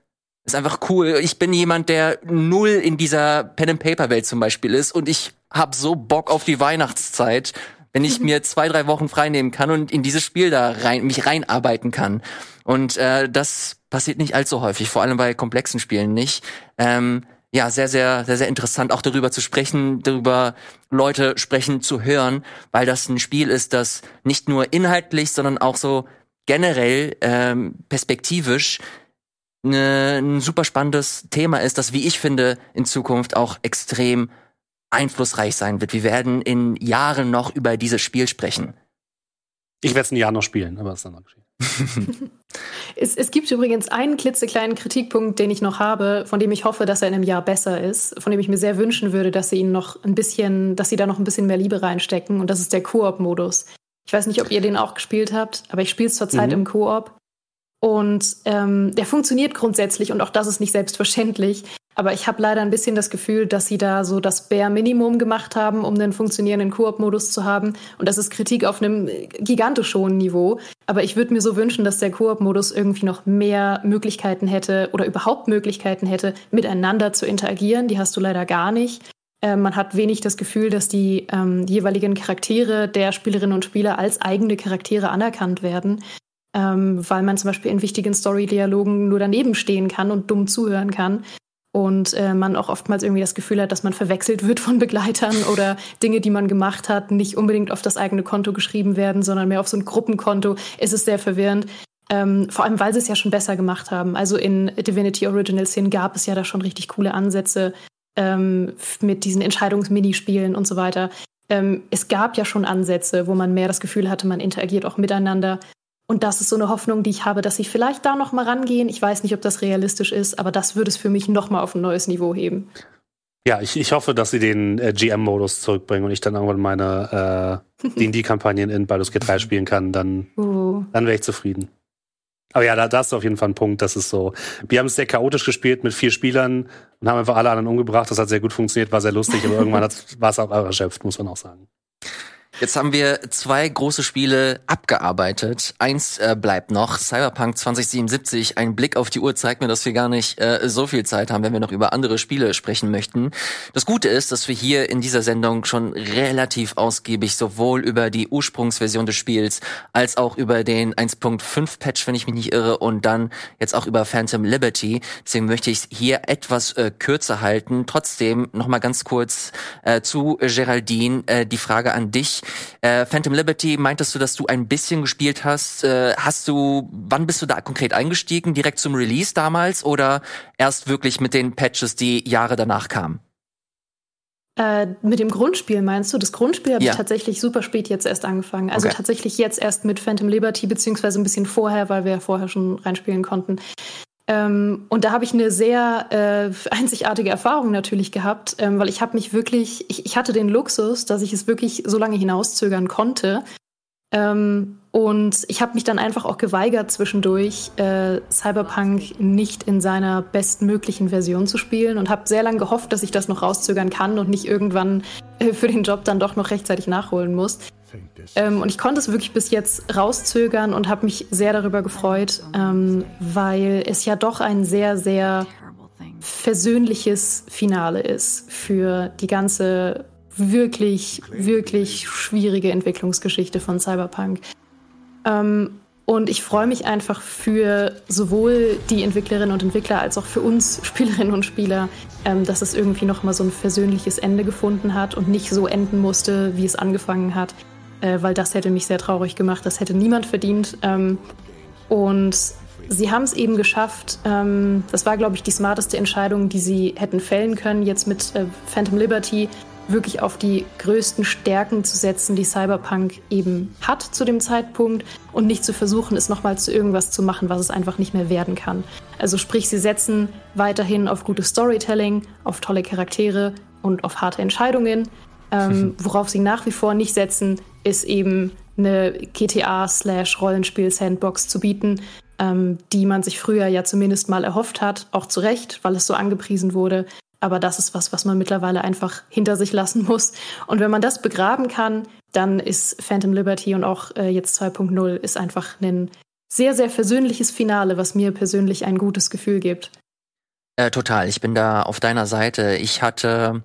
Speaker 1: ist einfach cool. Ich bin jemand, der null in dieser Pen and Paper Welt zum Beispiel ist und ich hab so Bock auf die Weihnachtszeit, wenn ich mir zwei drei Wochen freinehmen kann und in dieses Spiel da rein mich reinarbeiten kann. Und äh, das passiert nicht allzu häufig, vor allem bei komplexen Spielen nicht. Ähm, ja, sehr, sehr, sehr, sehr interessant, auch darüber zu sprechen, darüber Leute sprechen zu hören, weil das ein Spiel ist, das nicht nur inhaltlich, sondern auch so generell ähm, perspektivisch ne, ein super spannendes Thema ist, das, wie ich finde, in Zukunft auch extrem einflussreich sein wird. Wir werden in Jahren noch über dieses Spiel sprechen.
Speaker 2: Ich werde es ein Jahr noch spielen, aber es ist dann noch geschehen.
Speaker 3: es, es gibt übrigens einen klitzekleinen Kritikpunkt, den ich noch habe, von dem ich hoffe, dass er in einem Jahr besser ist, von dem ich mir sehr wünschen würde, dass sie ihn noch ein bisschen, dass sie da noch ein bisschen mehr Liebe reinstecken. Und das ist der Koop-Modus. Ich weiß nicht, ob ihr den auch gespielt habt, aber ich spiele es zurzeit mhm. im Koop. Und ähm, der funktioniert grundsätzlich und auch das ist nicht selbstverständlich. Aber ich habe leider ein bisschen das Gefühl, dass sie da so das Bare Minimum gemacht haben, um einen funktionierenden Koop-Modus zu haben. Und das ist Kritik auf einem gigantisch hohen Niveau. Aber ich würde mir so wünschen, dass der Koop-Modus irgendwie noch mehr Möglichkeiten hätte oder überhaupt Möglichkeiten hätte, miteinander zu interagieren. Die hast du leider gar nicht. Äh, man hat wenig das Gefühl, dass die ähm, jeweiligen Charaktere der Spielerinnen und Spieler als eigene Charaktere anerkannt werden. Ähm, weil man zum Beispiel in wichtigen Story-Dialogen nur daneben stehen kann und dumm zuhören kann und äh, man auch oftmals irgendwie das Gefühl hat, dass man verwechselt wird von Begleitern oder Dinge, die man gemacht hat, nicht unbedingt auf das eigene Konto geschrieben werden, sondern mehr auf so ein Gruppenkonto. Es ist sehr verwirrend. Ähm, vor allem, weil sie es ja schon besser gemacht haben. Also in Divinity Original Sin gab es ja da schon richtig coole Ansätze ähm, mit diesen Entscheidungsminispielen und so weiter. Ähm, es gab ja schon Ansätze, wo man mehr das Gefühl hatte, man interagiert auch miteinander. Und das ist so eine Hoffnung, die ich habe, dass sie vielleicht da noch mal rangehen. Ich weiß nicht, ob das realistisch ist, aber das würde es für mich noch mal auf ein neues Niveau heben.
Speaker 2: Ja, ich, ich hoffe, dass sie den äh, GM-Modus zurückbringen und ich dann irgendwann meine äh, D&D-Kampagnen in Baldur's Gate 3 spielen kann. Dann, uh. dann wäre ich zufrieden. Aber ja, da, da ist auf jeden Fall ein Punkt, das ist so. Wir haben es sehr chaotisch gespielt mit vier Spielern und haben einfach alle anderen umgebracht. Das hat sehr gut funktioniert, war sehr lustig, aber irgendwann war es auch erschöpft, muss man auch sagen.
Speaker 1: Jetzt haben wir zwei große Spiele abgearbeitet. Eins äh, bleibt noch, Cyberpunk 2077. Ein Blick auf die Uhr zeigt mir, dass wir gar nicht äh, so viel Zeit haben, wenn wir noch über andere Spiele sprechen möchten. Das Gute ist, dass wir hier in dieser Sendung schon relativ ausgiebig sowohl über die Ursprungsversion des Spiels als auch über den 1.5 Patch, wenn ich mich nicht irre, und dann jetzt auch über Phantom Liberty. Deswegen möchte ich es hier etwas äh, kürzer halten. Trotzdem noch mal ganz kurz äh, zu Geraldine äh, die Frage an dich. Äh, Phantom Liberty, meintest du, dass du ein bisschen gespielt hast? Äh, hast du, wann bist du da konkret eingestiegen? Direkt zum Release damals oder erst wirklich mit den Patches, die Jahre danach kamen?
Speaker 3: Äh, mit dem Grundspiel meinst du? Das Grundspiel habe ja. ich tatsächlich super spät jetzt erst angefangen. Also okay. tatsächlich jetzt erst mit Phantom Liberty, beziehungsweise ein bisschen vorher, weil wir ja vorher schon reinspielen konnten. Ähm, und da habe ich eine sehr äh, einzigartige Erfahrung natürlich gehabt, ähm, weil ich habe mich wirklich, ich, ich, hatte den Luxus, dass ich es wirklich so lange hinauszögern konnte. Ähm, und ich habe mich dann einfach auch geweigert, zwischendurch äh, Cyberpunk nicht in seiner bestmöglichen Version zu spielen und habe sehr lange gehofft, dass ich das noch rauszögern kann und nicht irgendwann äh, für den Job dann doch noch rechtzeitig nachholen muss. Ähm, und ich konnte es wirklich bis jetzt rauszögern und habe mich sehr darüber gefreut, ähm, weil es ja doch ein sehr, sehr versöhnliches Finale ist für die ganze wirklich, wirklich schwierige Entwicklungsgeschichte von Cyberpunk. Ähm, und ich freue mich einfach für sowohl die Entwicklerinnen und Entwickler als auch für uns Spielerinnen und Spieler, ähm, dass es irgendwie noch mal so ein versöhnliches Ende gefunden hat und nicht so enden musste, wie es angefangen hat äh, weil das hätte mich sehr traurig gemacht. Das hätte niemand verdient. Ähm, und sie haben es eben geschafft. Ähm, das war, glaube ich, die smarteste Entscheidung, die sie hätten fällen können, jetzt mit äh, Phantom Liberty wirklich auf die größten Stärken zu setzen, die Cyberpunk eben hat zu dem Zeitpunkt und nicht zu versuchen, es nochmal zu irgendwas zu machen, was es einfach nicht mehr werden kann. Also sprich, sie setzen weiterhin auf gutes Storytelling, auf tolle Charaktere und auf harte Entscheidungen. Ähm, worauf sie nach wie vor nicht setzen, ist eben eine GTA-Rollenspiel-Sandbox zu bieten, ähm, die man sich früher ja zumindest mal erhofft hat, auch zu Recht, weil es so angepriesen wurde. Aber das ist was, was man mittlerweile einfach hinter sich lassen muss. Und wenn man das begraben kann, dann ist Phantom Liberty und auch äh, jetzt 2.0 ist einfach ein sehr, sehr versöhnliches Finale, was mir persönlich ein gutes Gefühl gibt.
Speaker 1: Äh, total, ich bin da auf deiner Seite. Ich hatte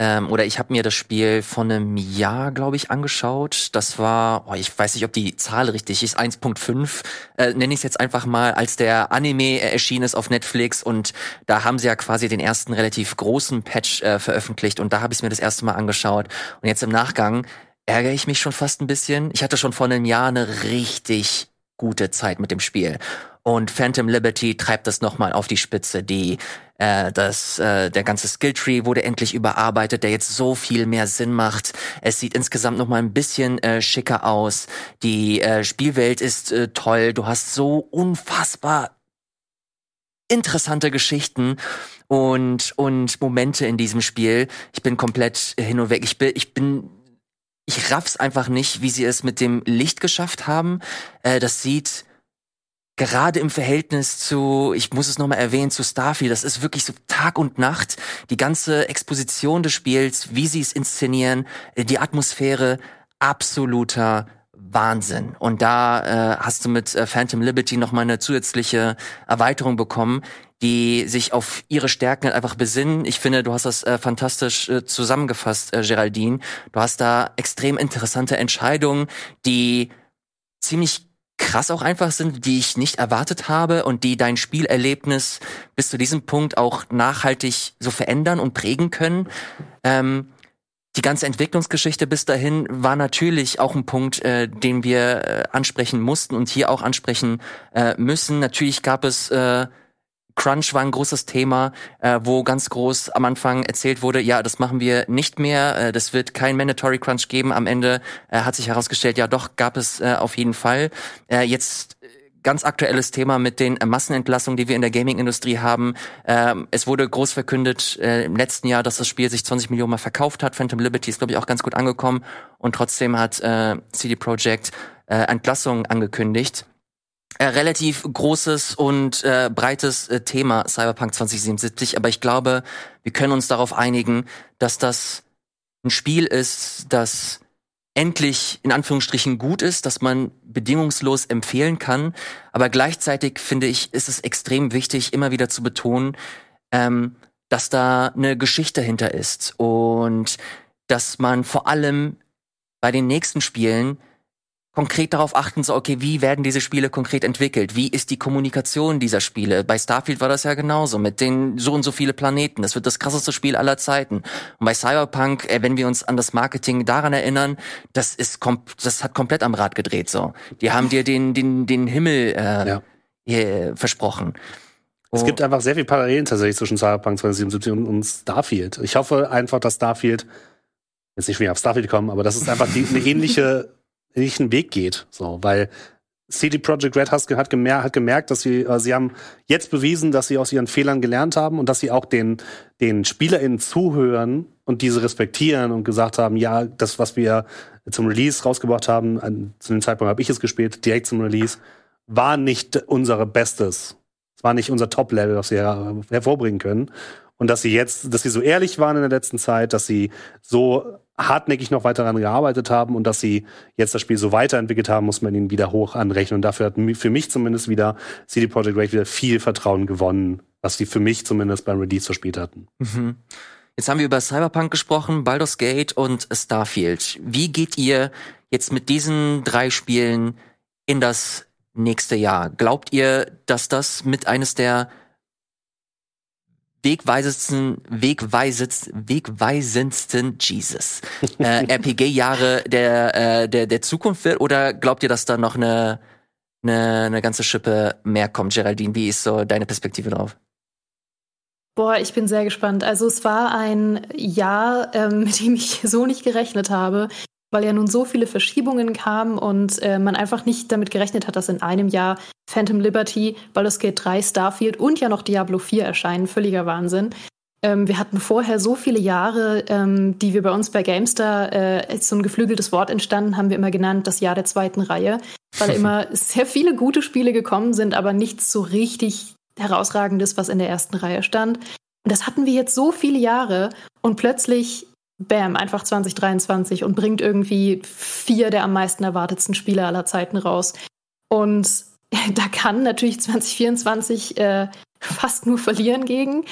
Speaker 1: ähm, oder ich habe mir das Spiel von einem Jahr, glaube ich, angeschaut. Das war, oh, ich weiß nicht, ob die Zahl richtig ist, 1.5, äh, nenne ich es jetzt einfach mal, als der Anime erschienen ist auf Netflix und da haben sie ja quasi den ersten relativ großen Patch äh, veröffentlicht und da habe ich mir das erste Mal angeschaut. Und jetzt im Nachgang ärgere ich mich schon fast ein bisschen. Ich hatte schon vor einem Jahr eine richtig gute Zeit mit dem Spiel. Und Phantom Liberty treibt das nochmal auf die Spitze. Die, äh, das, äh, der ganze Skilltree wurde endlich überarbeitet, der jetzt so viel mehr Sinn macht. Es sieht insgesamt nochmal ein bisschen äh, schicker aus. Die äh, Spielwelt ist äh, toll. Du hast so unfassbar interessante Geschichten und und Momente in diesem Spiel. Ich bin komplett hin und weg. Ich bin ich bin ich raff's einfach nicht, wie sie es mit dem Licht geschafft haben. Äh, das sieht gerade im Verhältnis zu, ich muss es nochmal erwähnen, zu Starfield, das ist wirklich so Tag und Nacht. Die ganze Exposition des Spiels, wie sie es inszenieren, äh, die Atmosphäre, absoluter Wahnsinn. Und da äh, hast du mit äh, Phantom Liberty nochmal eine zusätzliche Erweiterung bekommen, die sich auf ihre Stärken einfach besinnen. Ich finde, du hast das äh, fantastisch äh, zusammengefasst, äh, Geraldine. Du hast da extrem interessante Entscheidungen, die ziemlich krass auch einfach sind, die ich nicht erwartet habe und die dein Spielerlebnis bis zu diesem Punkt auch nachhaltig so verändern und prägen können. Ähm, die ganze Entwicklungsgeschichte bis dahin war natürlich auch ein Punkt, äh, den wir äh, ansprechen mussten und hier auch ansprechen äh, müssen. Natürlich gab es äh, Crunch war ein großes Thema, äh, wo ganz groß am Anfang erzählt wurde, ja, das machen wir nicht mehr, äh, das wird kein Mandatory Crunch geben. Am Ende äh, hat sich herausgestellt, ja doch, gab es äh, auf jeden Fall. Äh, jetzt äh, ganz aktuelles Thema mit den äh, Massenentlassungen, die wir in der Gaming-Industrie haben. Ähm, es wurde groß verkündet äh, im letzten Jahr, dass das Spiel sich 20 Millionen Mal verkauft hat. Phantom Liberty ist, glaube ich, auch ganz gut angekommen. Und trotzdem hat äh, CD Projekt äh, Entlassungen angekündigt äh, relativ großes und äh, breites äh, Thema Cyberpunk 2077, aber ich glaube, wir können uns darauf einigen, dass das ein Spiel ist, das endlich in Anführungsstrichen gut ist, dass man bedingungslos empfehlen kann. Aber gleichzeitig finde ich, ist es extrem wichtig, immer wieder zu betonen, ähm, dass da eine Geschichte hinter ist und dass man vor allem bei den nächsten Spielen konkret darauf achten, so, okay, wie werden diese Spiele konkret entwickelt? Wie ist die Kommunikation dieser Spiele? Bei Starfield war das ja genauso, mit den so und so viele Planeten. Das wird das krasseste Spiel aller Zeiten. Und bei Cyberpunk, äh, wenn wir uns an das Marketing daran erinnern, das ist, das hat komplett am Rad gedreht, so. Die haben dir den, den, den Himmel, äh, ja. äh versprochen.
Speaker 2: Es gibt einfach sehr viele Parallelen tatsächlich zwischen Cyberpunk 2077 und, und Starfield. Ich hoffe einfach, dass Starfield, jetzt nicht mehr auf Starfield kommen, aber das ist einfach die, eine ähnliche ähnlichen Weg geht. So, weil CD Projekt Red hat, gemerkt, hat gemerkt, dass sie, äh, sie haben jetzt bewiesen, dass sie aus ihren Fehlern gelernt haben und dass sie auch den, den SpielerInnen zuhören und diese respektieren und gesagt haben, ja, das, was wir zum Release rausgebracht haben, an, zu dem Zeitpunkt habe ich es gespielt, direkt zum Release, war nicht unsere Bestes. Es war nicht unser Top-Level, was wir her hervorbringen können. Und dass sie jetzt, dass sie so ehrlich waren in der letzten Zeit, dass sie so hartnäckig noch weiter daran gearbeitet haben und dass sie jetzt das Spiel so weiterentwickelt haben, muss man ihnen wieder hoch anrechnen. Und dafür hat für mich zumindest wieder CD Projekt Red wieder viel Vertrauen gewonnen, was die für mich zumindest beim Release verspielt hatten.
Speaker 1: Mhm. Jetzt haben wir über Cyberpunk gesprochen, Baldur's Gate und Starfield. Wie geht ihr jetzt mit diesen drei Spielen in das nächste Jahr? Glaubt ihr, dass das mit eines der wegweisendsten, wegweisendsten, wegweisendsten Jesus äh, RPG-Jahre der, äh, der, der Zukunft wird? Oder glaubt ihr, dass da noch eine, eine, eine ganze Schippe mehr kommt? Geraldine, wie ist so deine Perspektive drauf?
Speaker 3: Boah, ich bin sehr gespannt. Also es war ein Jahr, ähm, mit dem ich so nicht gerechnet habe weil ja nun so viele Verschiebungen kamen und äh, man einfach nicht damit gerechnet hat, dass in einem Jahr Phantom Liberty, Baldur's Gate 3, Starfield und ja noch Diablo 4 erscheinen. Völliger Wahnsinn. Ähm, wir hatten vorher so viele Jahre, ähm, die wir bei uns bei Gamestar, äh, als so ein geflügeltes Wort entstanden, haben wir immer genannt, das Jahr der zweiten Reihe, weil immer sehr viele gute Spiele gekommen sind, aber nichts so richtig herausragendes, was in der ersten Reihe stand. Und das hatten wir jetzt so viele Jahre und plötzlich bam, einfach 2023 und bringt irgendwie vier der am meisten erwartetsten Spiele aller Zeiten raus. Und da kann natürlich 2024 äh, fast nur verlieren gegen.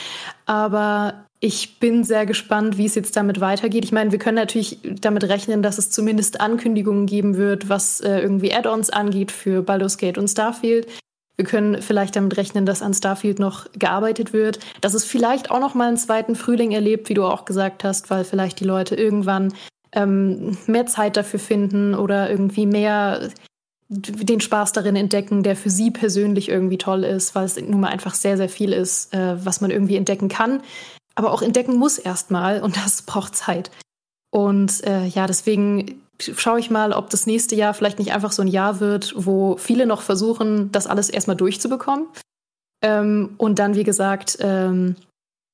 Speaker 3: Aber ich bin sehr gespannt, wie es jetzt damit weitergeht. Ich meine, wir können natürlich damit rechnen, dass es zumindest Ankündigungen geben wird, was äh, irgendwie Add-ons angeht für Baldur's Gate und Starfield. Wir können vielleicht damit rechnen, dass an Starfield noch gearbeitet wird, dass es vielleicht auch noch mal einen zweiten Frühling erlebt, wie du auch gesagt hast, weil vielleicht die Leute irgendwann ähm, mehr Zeit dafür finden oder irgendwie mehr den Spaß darin entdecken, der für sie persönlich irgendwie toll ist, weil es nun mal einfach sehr, sehr viel ist, äh, was man irgendwie entdecken kann, aber auch entdecken muss erstmal und das braucht Zeit. Und äh, ja, deswegen schaue ich mal, ob das nächste Jahr vielleicht nicht einfach so ein Jahr wird, wo viele noch versuchen, das alles erstmal durchzubekommen. Ähm, und dann, wie gesagt, ähm,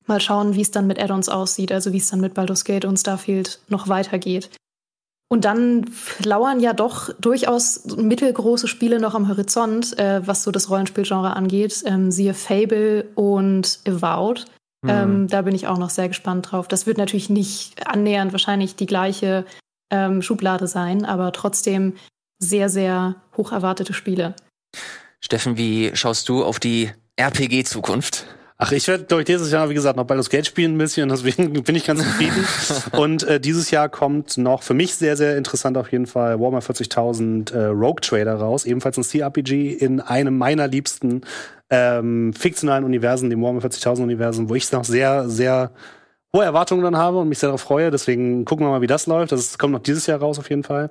Speaker 3: mal schauen, wie es dann mit Add-ons aussieht, also wie es dann mit Baldur's Gate und Starfield noch weitergeht. Und dann lauern ja doch durchaus mittelgroße Spiele noch am Horizont, äh, was so das Rollenspielgenre angeht. Ähm, siehe Fable und Avowed. Mhm. Ähm, da bin ich auch noch sehr gespannt drauf. Das wird natürlich nicht annähernd wahrscheinlich die gleiche ähm, Schublade sein, aber trotzdem sehr, sehr hoch erwartete Spiele.
Speaker 1: Steffen, wie schaust du auf die RPG-Zukunft?
Speaker 2: Ach, ich werde durch dieses Jahr, wie gesagt, noch Baldur's Gate spielen ein bisschen, deswegen bin ich ganz zufrieden. und äh, dieses Jahr kommt noch für mich sehr, sehr interessant auf jeden Fall Warhammer 40.000 äh, Rogue Trader raus, ebenfalls ein CRPG in einem meiner liebsten ähm, fiktionalen Universen, dem Warhammer 40.000 Universen, wo ich noch sehr, sehr hohe Erwartungen dann habe und mich sehr darauf freue. Deswegen gucken wir mal, wie das läuft. Das kommt noch dieses Jahr raus auf jeden Fall.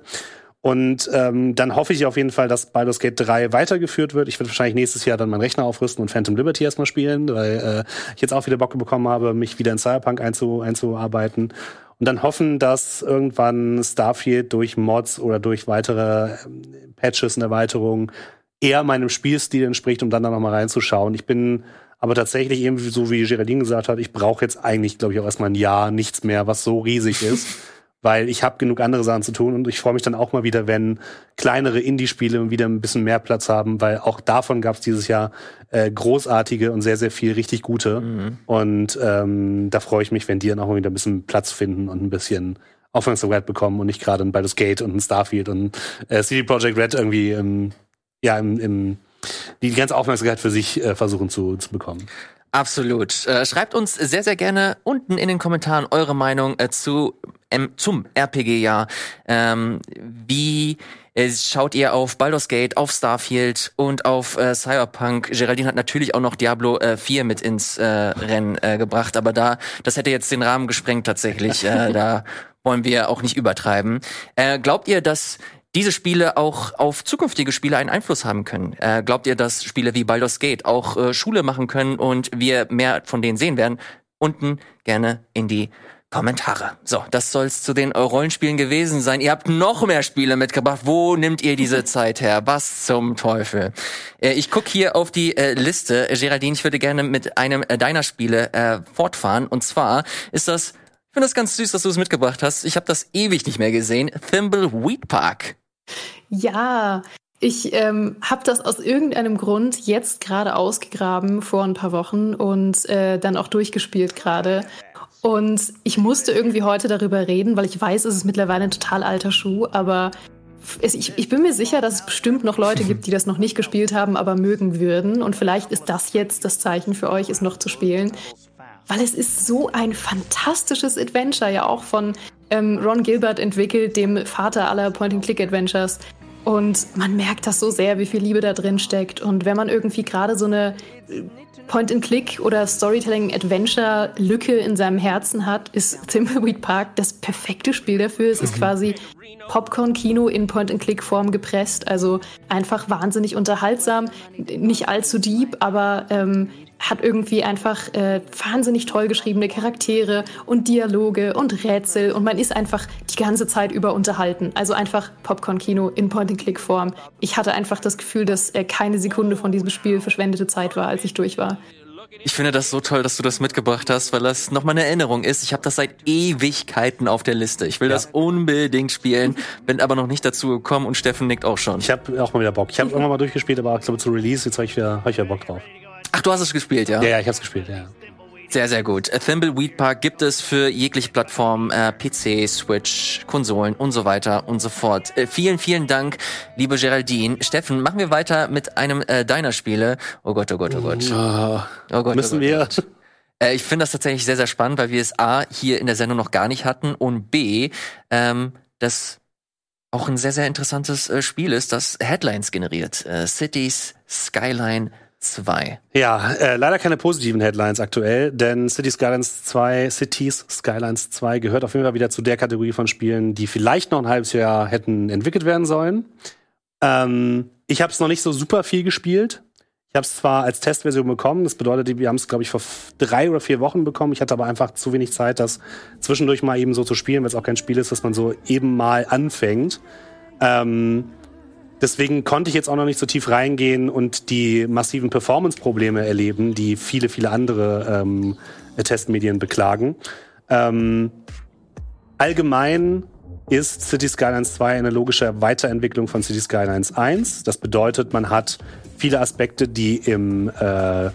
Speaker 2: Und ähm, dann hoffe ich auf jeden Fall, dass Baldur's Gate 3 weitergeführt wird. Ich werde wahrscheinlich nächstes Jahr dann meinen Rechner aufrüsten und Phantom Liberty erstmal spielen, weil äh, ich jetzt auch wieder Bock bekommen habe, mich wieder in Cyberpunk einzu einzuarbeiten. Und dann hoffen, dass irgendwann Starfield durch Mods oder durch weitere ähm, Patches und Erweiterungen eher meinem Spielstil entspricht, um dann da nochmal reinzuschauen. Ich bin aber tatsächlich eben so wie Geraldine gesagt hat, ich brauche jetzt eigentlich, glaube ich, auch erstmal ein Jahr nichts mehr, was so riesig ist. weil ich habe genug andere Sachen zu tun und ich freue mich dann auch mal wieder, wenn kleinere Indie-Spiele wieder ein bisschen mehr Platz haben, weil auch davon gab es dieses Jahr äh, großartige und sehr, sehr viel richtig gute. Mhm. Und ähm, da freue ich mich, wenn die dann auch mal wieder ein bisschen Platz finden und ein bisschen Aufmerksamkeit bekommen und nicht gerade ein Baldur's Gate und ein Starfield und äh, CD Projekt Red irgendwie ähm, ja im, im die ganze Aufmerksamkeit für sich äh, versuchen zu, zu bekommen.
Speaker 1: Absolut. Äh, schreibt uns sehr, sehr gerne unten in den Kommentaren eure Meinung äh, zu, ähm, zum RPG-Jahr. Ähm, wie äh, schaut ihr auf Baldur's Gate, auf Starfield und auf äh, Cyberpunk? Geraldine hat natürlich auch noch Diablo äh, 4 mit ins äh, Rennen äh, gebracht, aber da, das hätte jetzt den Rahmen gesprengt tatsächlich. Äh, da wollen wir auch nicht übertreiben. Äh, glaubt ihr, dass diese Spiele auch auf zukünftige Spiele einen Einfluss haben können? Äh, glaubt ihr, dass Spiele wie Baldur's Gate auch äh, Schule machen können und wir mehr von denen sehen werden? Unten gerne in die Kommentare. So, das soll's zu den Rollenspielen gewesen sein. Ihr habt noch mehr Spiele mitgebracht. Wo nimmt ihr diese Zeit her? Was zum Teufel? Äh, ich guck hier auf die äh, Liste. Geraldine, ich würde gerne mit einem äh, deiner Spiele äh, fortfahren. Und zwar ist das, ich finde das ganz süß, dass du es mitgebracht hast. Ich habe das ewig nicht mehr gesehen. Thimble Weed Park.
Speaker 3: Ja, ich ähm, habe das aus irgendeinem Grund jetzt gerade ausgegraben vor ein paar Wochen und äh, dann auch durchgespielt gerade. Und ich musste irgendwie heute darüber reden, weil ich weiß, es ist mittlerweile ein total alter Schuh, aber es, ich, ich, bin mir sicher, dass es bestimmt noch Leute gibt, die das noch nicht gespielt haben, aber mögen würden. Und vielleicht ist das jetzt das Zeichen für euch, es noch zu spielen. Weil es ist so ein fantastisches Adventure, ja auch von ähm, Ron Gilbert entwickelt, dem Vater aller Point-and-Click-Adventures. Und man merkt das so sehr, wie viel Liebe da drin steckt. Und wenn man irgendwie gerade so eine äh, Point-and-Click oder Storytelling-Adventure-Lücke in seinem Herzen hat, ist Thimbleweed Park das perfekte Spiel dafür. Es ist mhm. quasi Popcorn-Kino in Point-and-Click-Form gepresst. Also einfach wahnsinnig unterhaltsam, nicht allzu deep, aber ähm, hat irgendwie einfach äh, wahnsinnig toll geschriebene Charaktere und Dialoge und Rätsel und man ist einfach die ganze Zeit über unterhalten. Also einfach Popcorn-Kino in Point-and-Click-Form. Ich hatte einfach das Gefühl, dass äh, keine Sekunde von diesem Spiel verschwendete Zeit war, als ich durch war.
Speaker 1: Ich finde das so toll, dass du das mitgebracht hast, weil das nochmal eine Erinnerung ist. Ich habe das seit Ewigkeiten auf der Liste. Ich will ja. das unbedingt spielen, bin aber noch nicht dazu gekommen und Steffen nickt auch schon.
Speaker 2: Ich habe auch mal wieder Bock. Ich habe irgendwann mal durchgespielt, aber ich glaube zu Release, jetzt habe ich, wieder, hab ich wieder Bock drauf.
Speaker 1: Ach, du hast es gespielt, ja?
Speaker 2: Ja, ja, ich hab's gespielt, ja.
Speaker 1: Sehr, sehr gut. Thimbleweed Park gibt es für jegliche Plattform, äh, PC, Switch, Konsolen und so weiter und so fort. Äh, vielen, vielen Dank, liebe Geraldine. Steffen, machen wir weiter mit einem äh, deiner Spiele. Oh Gott, oh Gott, oh Gott.
Speaker 2: Oh, oh Gott müssen oh Gott, wir?
Speaker 1: Äh, ich finde das tatsächlich sehr, sehr spannend, weil wir es A, hier in der Sendung noch gar nicht hatten und B, ähm, das auch ein sehr, sehr interessantes äh, Spiel ist, das Headlines generiert. Äh, Cities Skyline 2.
Speaker 2: Ja, äh, leider keine positiven Headlines aktuell, denn City Skylines 2, Cities Skylines 2 gehört auf jeden Fall wieder zu der Kategorie von Spielen, die vielleicht noch ein halbes Jahr hätten entwickelt werden sollen. Ähm, ich habe es noch nicht so super viel gespielt. Ich habe es zwar als Testversion bekommen, das bedeutet, wir haben es, glaube ich, vor drei oder vier Wochen bekommen. Ich hatte aber einfach zu wenig Zeit, das zwischendurch mal eben so zu spielen, weil es auch kein Spiel ist, das man so eben mal anfängt. Ähm, deswegen konnte ich jetzt auch noch nicht so tief reingehen und die massiven Performance-Probleme erleben, die viele, viele andere ähm, Testmedien beklagen. Ähm, allgemein ist City Skylines 2 eine logische Weiterentwicklung von City Skylines 1. Das bedeutet, man hat viele Aspekte, die im, äh,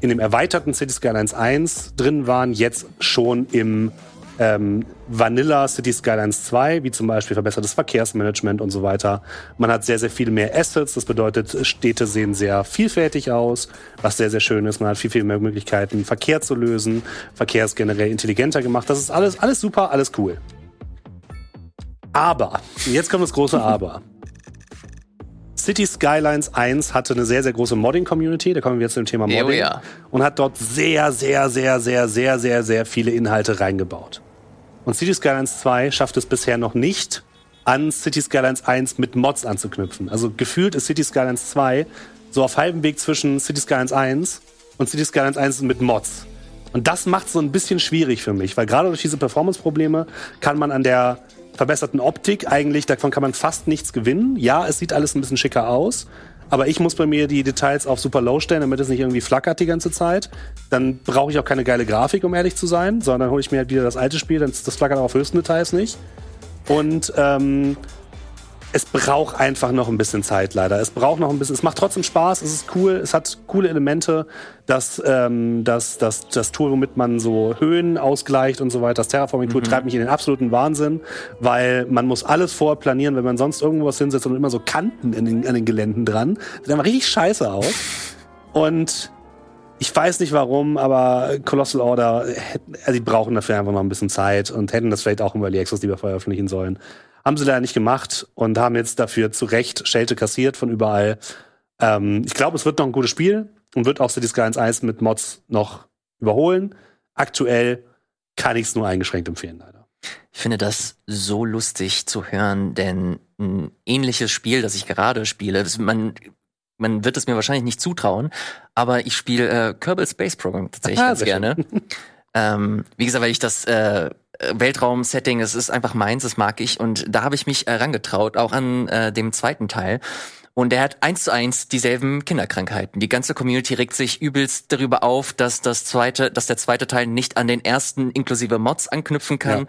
Speaker 2: in dem erweiterten City Skylines 1 drin waren, jetzt schon im ähm, Vanilla City Skylines 2, wie zum Beispiel verbessertes Verkehrsmanagement und so weiter. Man hat sehr, sehr viel mehr Assets. Das bedeutet, Städte sehen sehr vielfältig aus, was sehr, sehr schön ist. Man hat viel, viel mehr Möglichkeiten, Verkehr zu lösen. Verkehr ist generell intelligenter gemacht. Das ist alles, alles super, alles cool. Aber, jetzt kommt das große Aber. City Skylines 1 hatte eine sehr, sehr große Modding-Community, da kommen wir jetzt zum Thema Modding, oh ja. und hat dort sehr, sehr, sehr, sehr, sehr, sehr, sehr viele Inhalte reingebaut. Und City Skylines 2 schafft es bisher noch nicht, an City Skylines 1 mit Mods anzuknüpfen. Also gefühlt ist City Skylines 2 so auf halbem Weg zwischen City Skylines 1 und City Skylines 1 mit Mods. Und das macht es so ein bisschen schwierig für mich, weil gerade durch diese Performance-Probleme kann man an der verbesserten Optik eigentlich, davon kann man fast nichts gewinnen. Ja, es sieht alles ein bisschen schicker aus. Aber ich muss bei mir die Details auf super low stellen, damit es nicht irgendwie flackert die ganze Zeit. Dann brauche ich auch keine geile Grafik, um ehrlich zu sein, sondern hole ich mir halt wieder das alte Spiel, dann das flackert auch auf höchsten Details nicht. Und ähm, es braucht einfach noch ein bisschen Zeit, leider. Es braucht noch ein bisschen. Es macht trotzdem Spaß, es ist cool, es hat coole Elemente. Das, ähm, das, das, das Tool, womit man so Höhen ausgleicht und so weiter, das Terraforming-Tool, mhm. treibt mich in den absoluten Wahnsinn, weil man muss alles vorplanieren, wenn man sonst irgendwas hinsetzt und immer so Kanten in den, an den Geländen dran. Sieht einfach richtig scheiße aus. Und ich weiß nicht warum, aber Colossal Order, also die brauchen dafür einfach noch ein bisschen Zeit und hätten das vielleicht auch im Early Access lieber veröffentlichen sollen. Haben sie leider nicht gemacht und haben jetzt dafür zu Recht Schelte kassiert von überall. Ähm, ich glaube, es wird noch ein gutes Spiel und wird auch City Skylines 1 mit Mods noch überholen. Aktuell kann ich es nur eingeschränkt empfehlen, leider.
Speaker 1: Ich finde das so lustig zu hören, denn ein ähnliches Spiel, das ich gerade spiele, man, man wird es mir wahrscheinlich nicht zutrauen, aber ich spiele äh, Kerbal Space Program tatsächlich Aha, ganz gerne. ähm, wie gesagt, weil ich das äh, Weltraum-Setting, es ist einfach meins, das mag ich. Und da habe ich mich äh, rangetraut, auch an äh, dem zweiten Teil. Und er hat eins zu eins dieselben Kinderkrankheiten. Die ganze Community regt sich übelst darüber auf, dass das zweite, dass der zweite Teil nicht an den ersten inklusive Mods anknüpfen kann. Ja.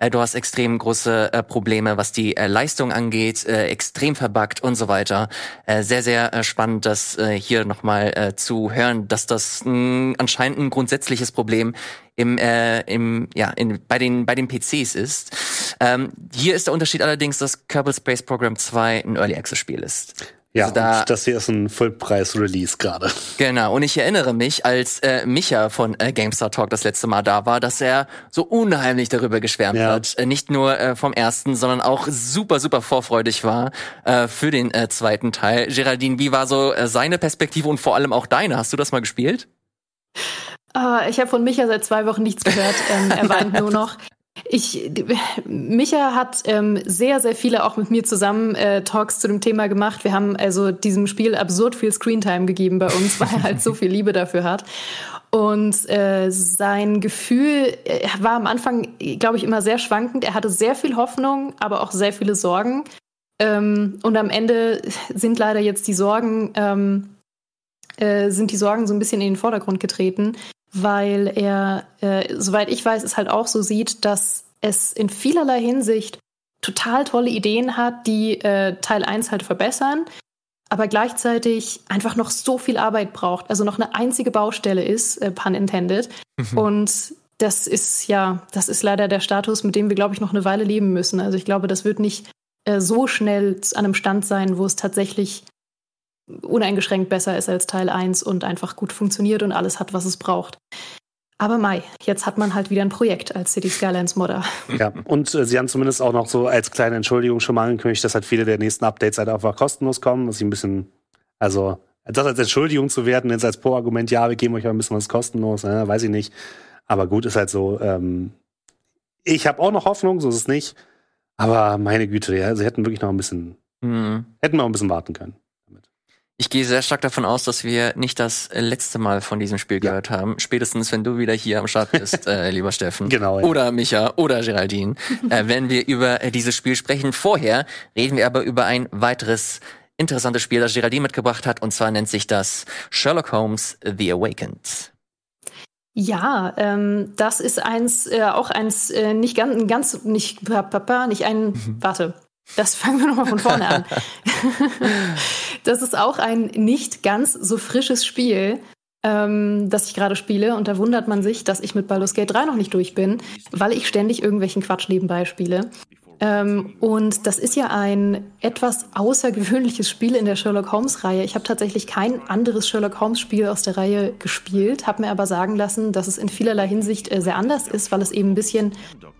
Speaker 1: Äh, du hast extrem große äh, Probleme, was die äh, Leistung angeht, extrem verbuggt und so weiter. Sehr, sehr spannend, das hier nochmal zu hören, dass das anscheinend ein grundsätzliches Problem im, äh, im, ja, in, bei, den, bei den PCs ist. Ähm, hier ist der Unterschied allerdings, dass Kerbal Space Program 2 ein Early Access Spiel ist.
Speaker 2: Ja, also da, das hier ist ein Vollpreis-Release gerade.
Speaker 1: Genau, und ich erinnere mich, als äh, Micha von äh, GameStar Talk das letzte Mal da war, dass er so unheimlich darüber geschwärmt ja. hat. Äh, nicht nur äh, vom ersten, sondern auch super, super vorfreudig war äh, für den äh, zweiten Teil. Geraldine, wie war so äh, seine Perspektive und vor allem auch deine? Hast du das mal gespielt?
Speaker 3: Uh, ich habe von Micha seit zwei Wochen nichts gehört. Ähm, er weint nur noch. Ich, Micha hat ähm, sehr, sehr viele auch mit mir zusammen äh, Talks zu dem Thema gemacht. Wir haben also diesem Spiel absurd viel Screentime gegeben bei uns, weil er halt so viel Liebe dafür hat. Und äh, sein Gefühl äh, war am Anfang, glaube ich, immer sehr schwankend. Er hatte sehr viel Hoffnung, aber auch sehr viele Sorgen. Ähm, und am Ende sind leider jetzt die Sorgen, ähm, äh, sind die Sorgen so ein bisschen in den Vordergrund getreten weil er, äh, soweit ich weiß, es halt auch so sieht, dass es in vielerlei Hinsicht total tolle Ideen hat, die äh, Teil 1 halt verbessern, aber gleichzeitig einfach noch so viel Arbeit braucht, also noch eine einzige Baustelle ist, äh, pun intended. Mhm. Und das ist ja, das ist leider der Status, mit dem wir, glaube ich, noch eine Weile leben müssen. Also ich glaube, das wird nicht äh, so schnell an einem Stand sein, wo es tatsächlich uneingeschränkt besser ist als Teil 1 und einfach gut funktioniert und alles hat, was es braucht. Aber Mai, jetzt hat man halt wieder ein Projekt als City Skylines Modder.
Speaker 2: Ja, und äh, sie haben zumindest auch noch so als kleine Entschuldigung schon mal angekündigt, dass halt viele der nächsten Updates halt einfach kostenlos kommen, was ich ein bisschen, also das als Entschuldigung zu werden, jetzt als Pro-Argument, ja, wir geben euch auch ein bisschen was kostenlos, ne, weiß ich nicht. Aber gut, ist halt so, ähm, ich habe auch noch Hoffnung, so ist es nicht. Aber meine Güte, ja, sie hätten wirklich noch ein bisschen Hm. Hätten wir auch ein bisschen warten können.
Speaker 1: Ich gehe sehr stark davon aus, dass wir nicht das letzte Mal von diesem Spiel ja. gehört haben. Spätestens, wenn du wieder hier am Start bist, äh, lieber Steffen.
Speaker 2: Genau.
Speaker 1: Ja. Oder Micha oder Geraldine. äh, wenn wir über äh, dieses Spiel sprechen. Vorher reden wir aber über ein weiteres interessantes Spiel, das Geraldine mitgebracht hat. Und zwar nennt sich das Sherlock Holmes The Awakened.
Speaker 3: Ja, ähm, das ist eins, äh, auch eins, äh, nicht ganz, ganz, nicht, papa, nicht ein, mhm. warte, das fangen wir nochmal von vorne an. das ist auch ein nicht ganz so frisches Spiel, ähm, das ich gerade spiele. Und da wundert man sich, dass ich mit Baldur's Gate 3 noch nicht durch bin, weil ich ständig irgendwelchen Quatsch nebenbei spiele. Ähm, und das ist ja ein etwas außergewöhnliches Spiel in der Sherlock Holmes-Reihe. Ich habe tatsächlich kein anderes Sherlock Holmes-Spiel aus der Reihe gespielt, habe mir aber sagen lassen, dass es in vielerlei Hinsicht äh, sehr anders ist, weil es eben ein bisschen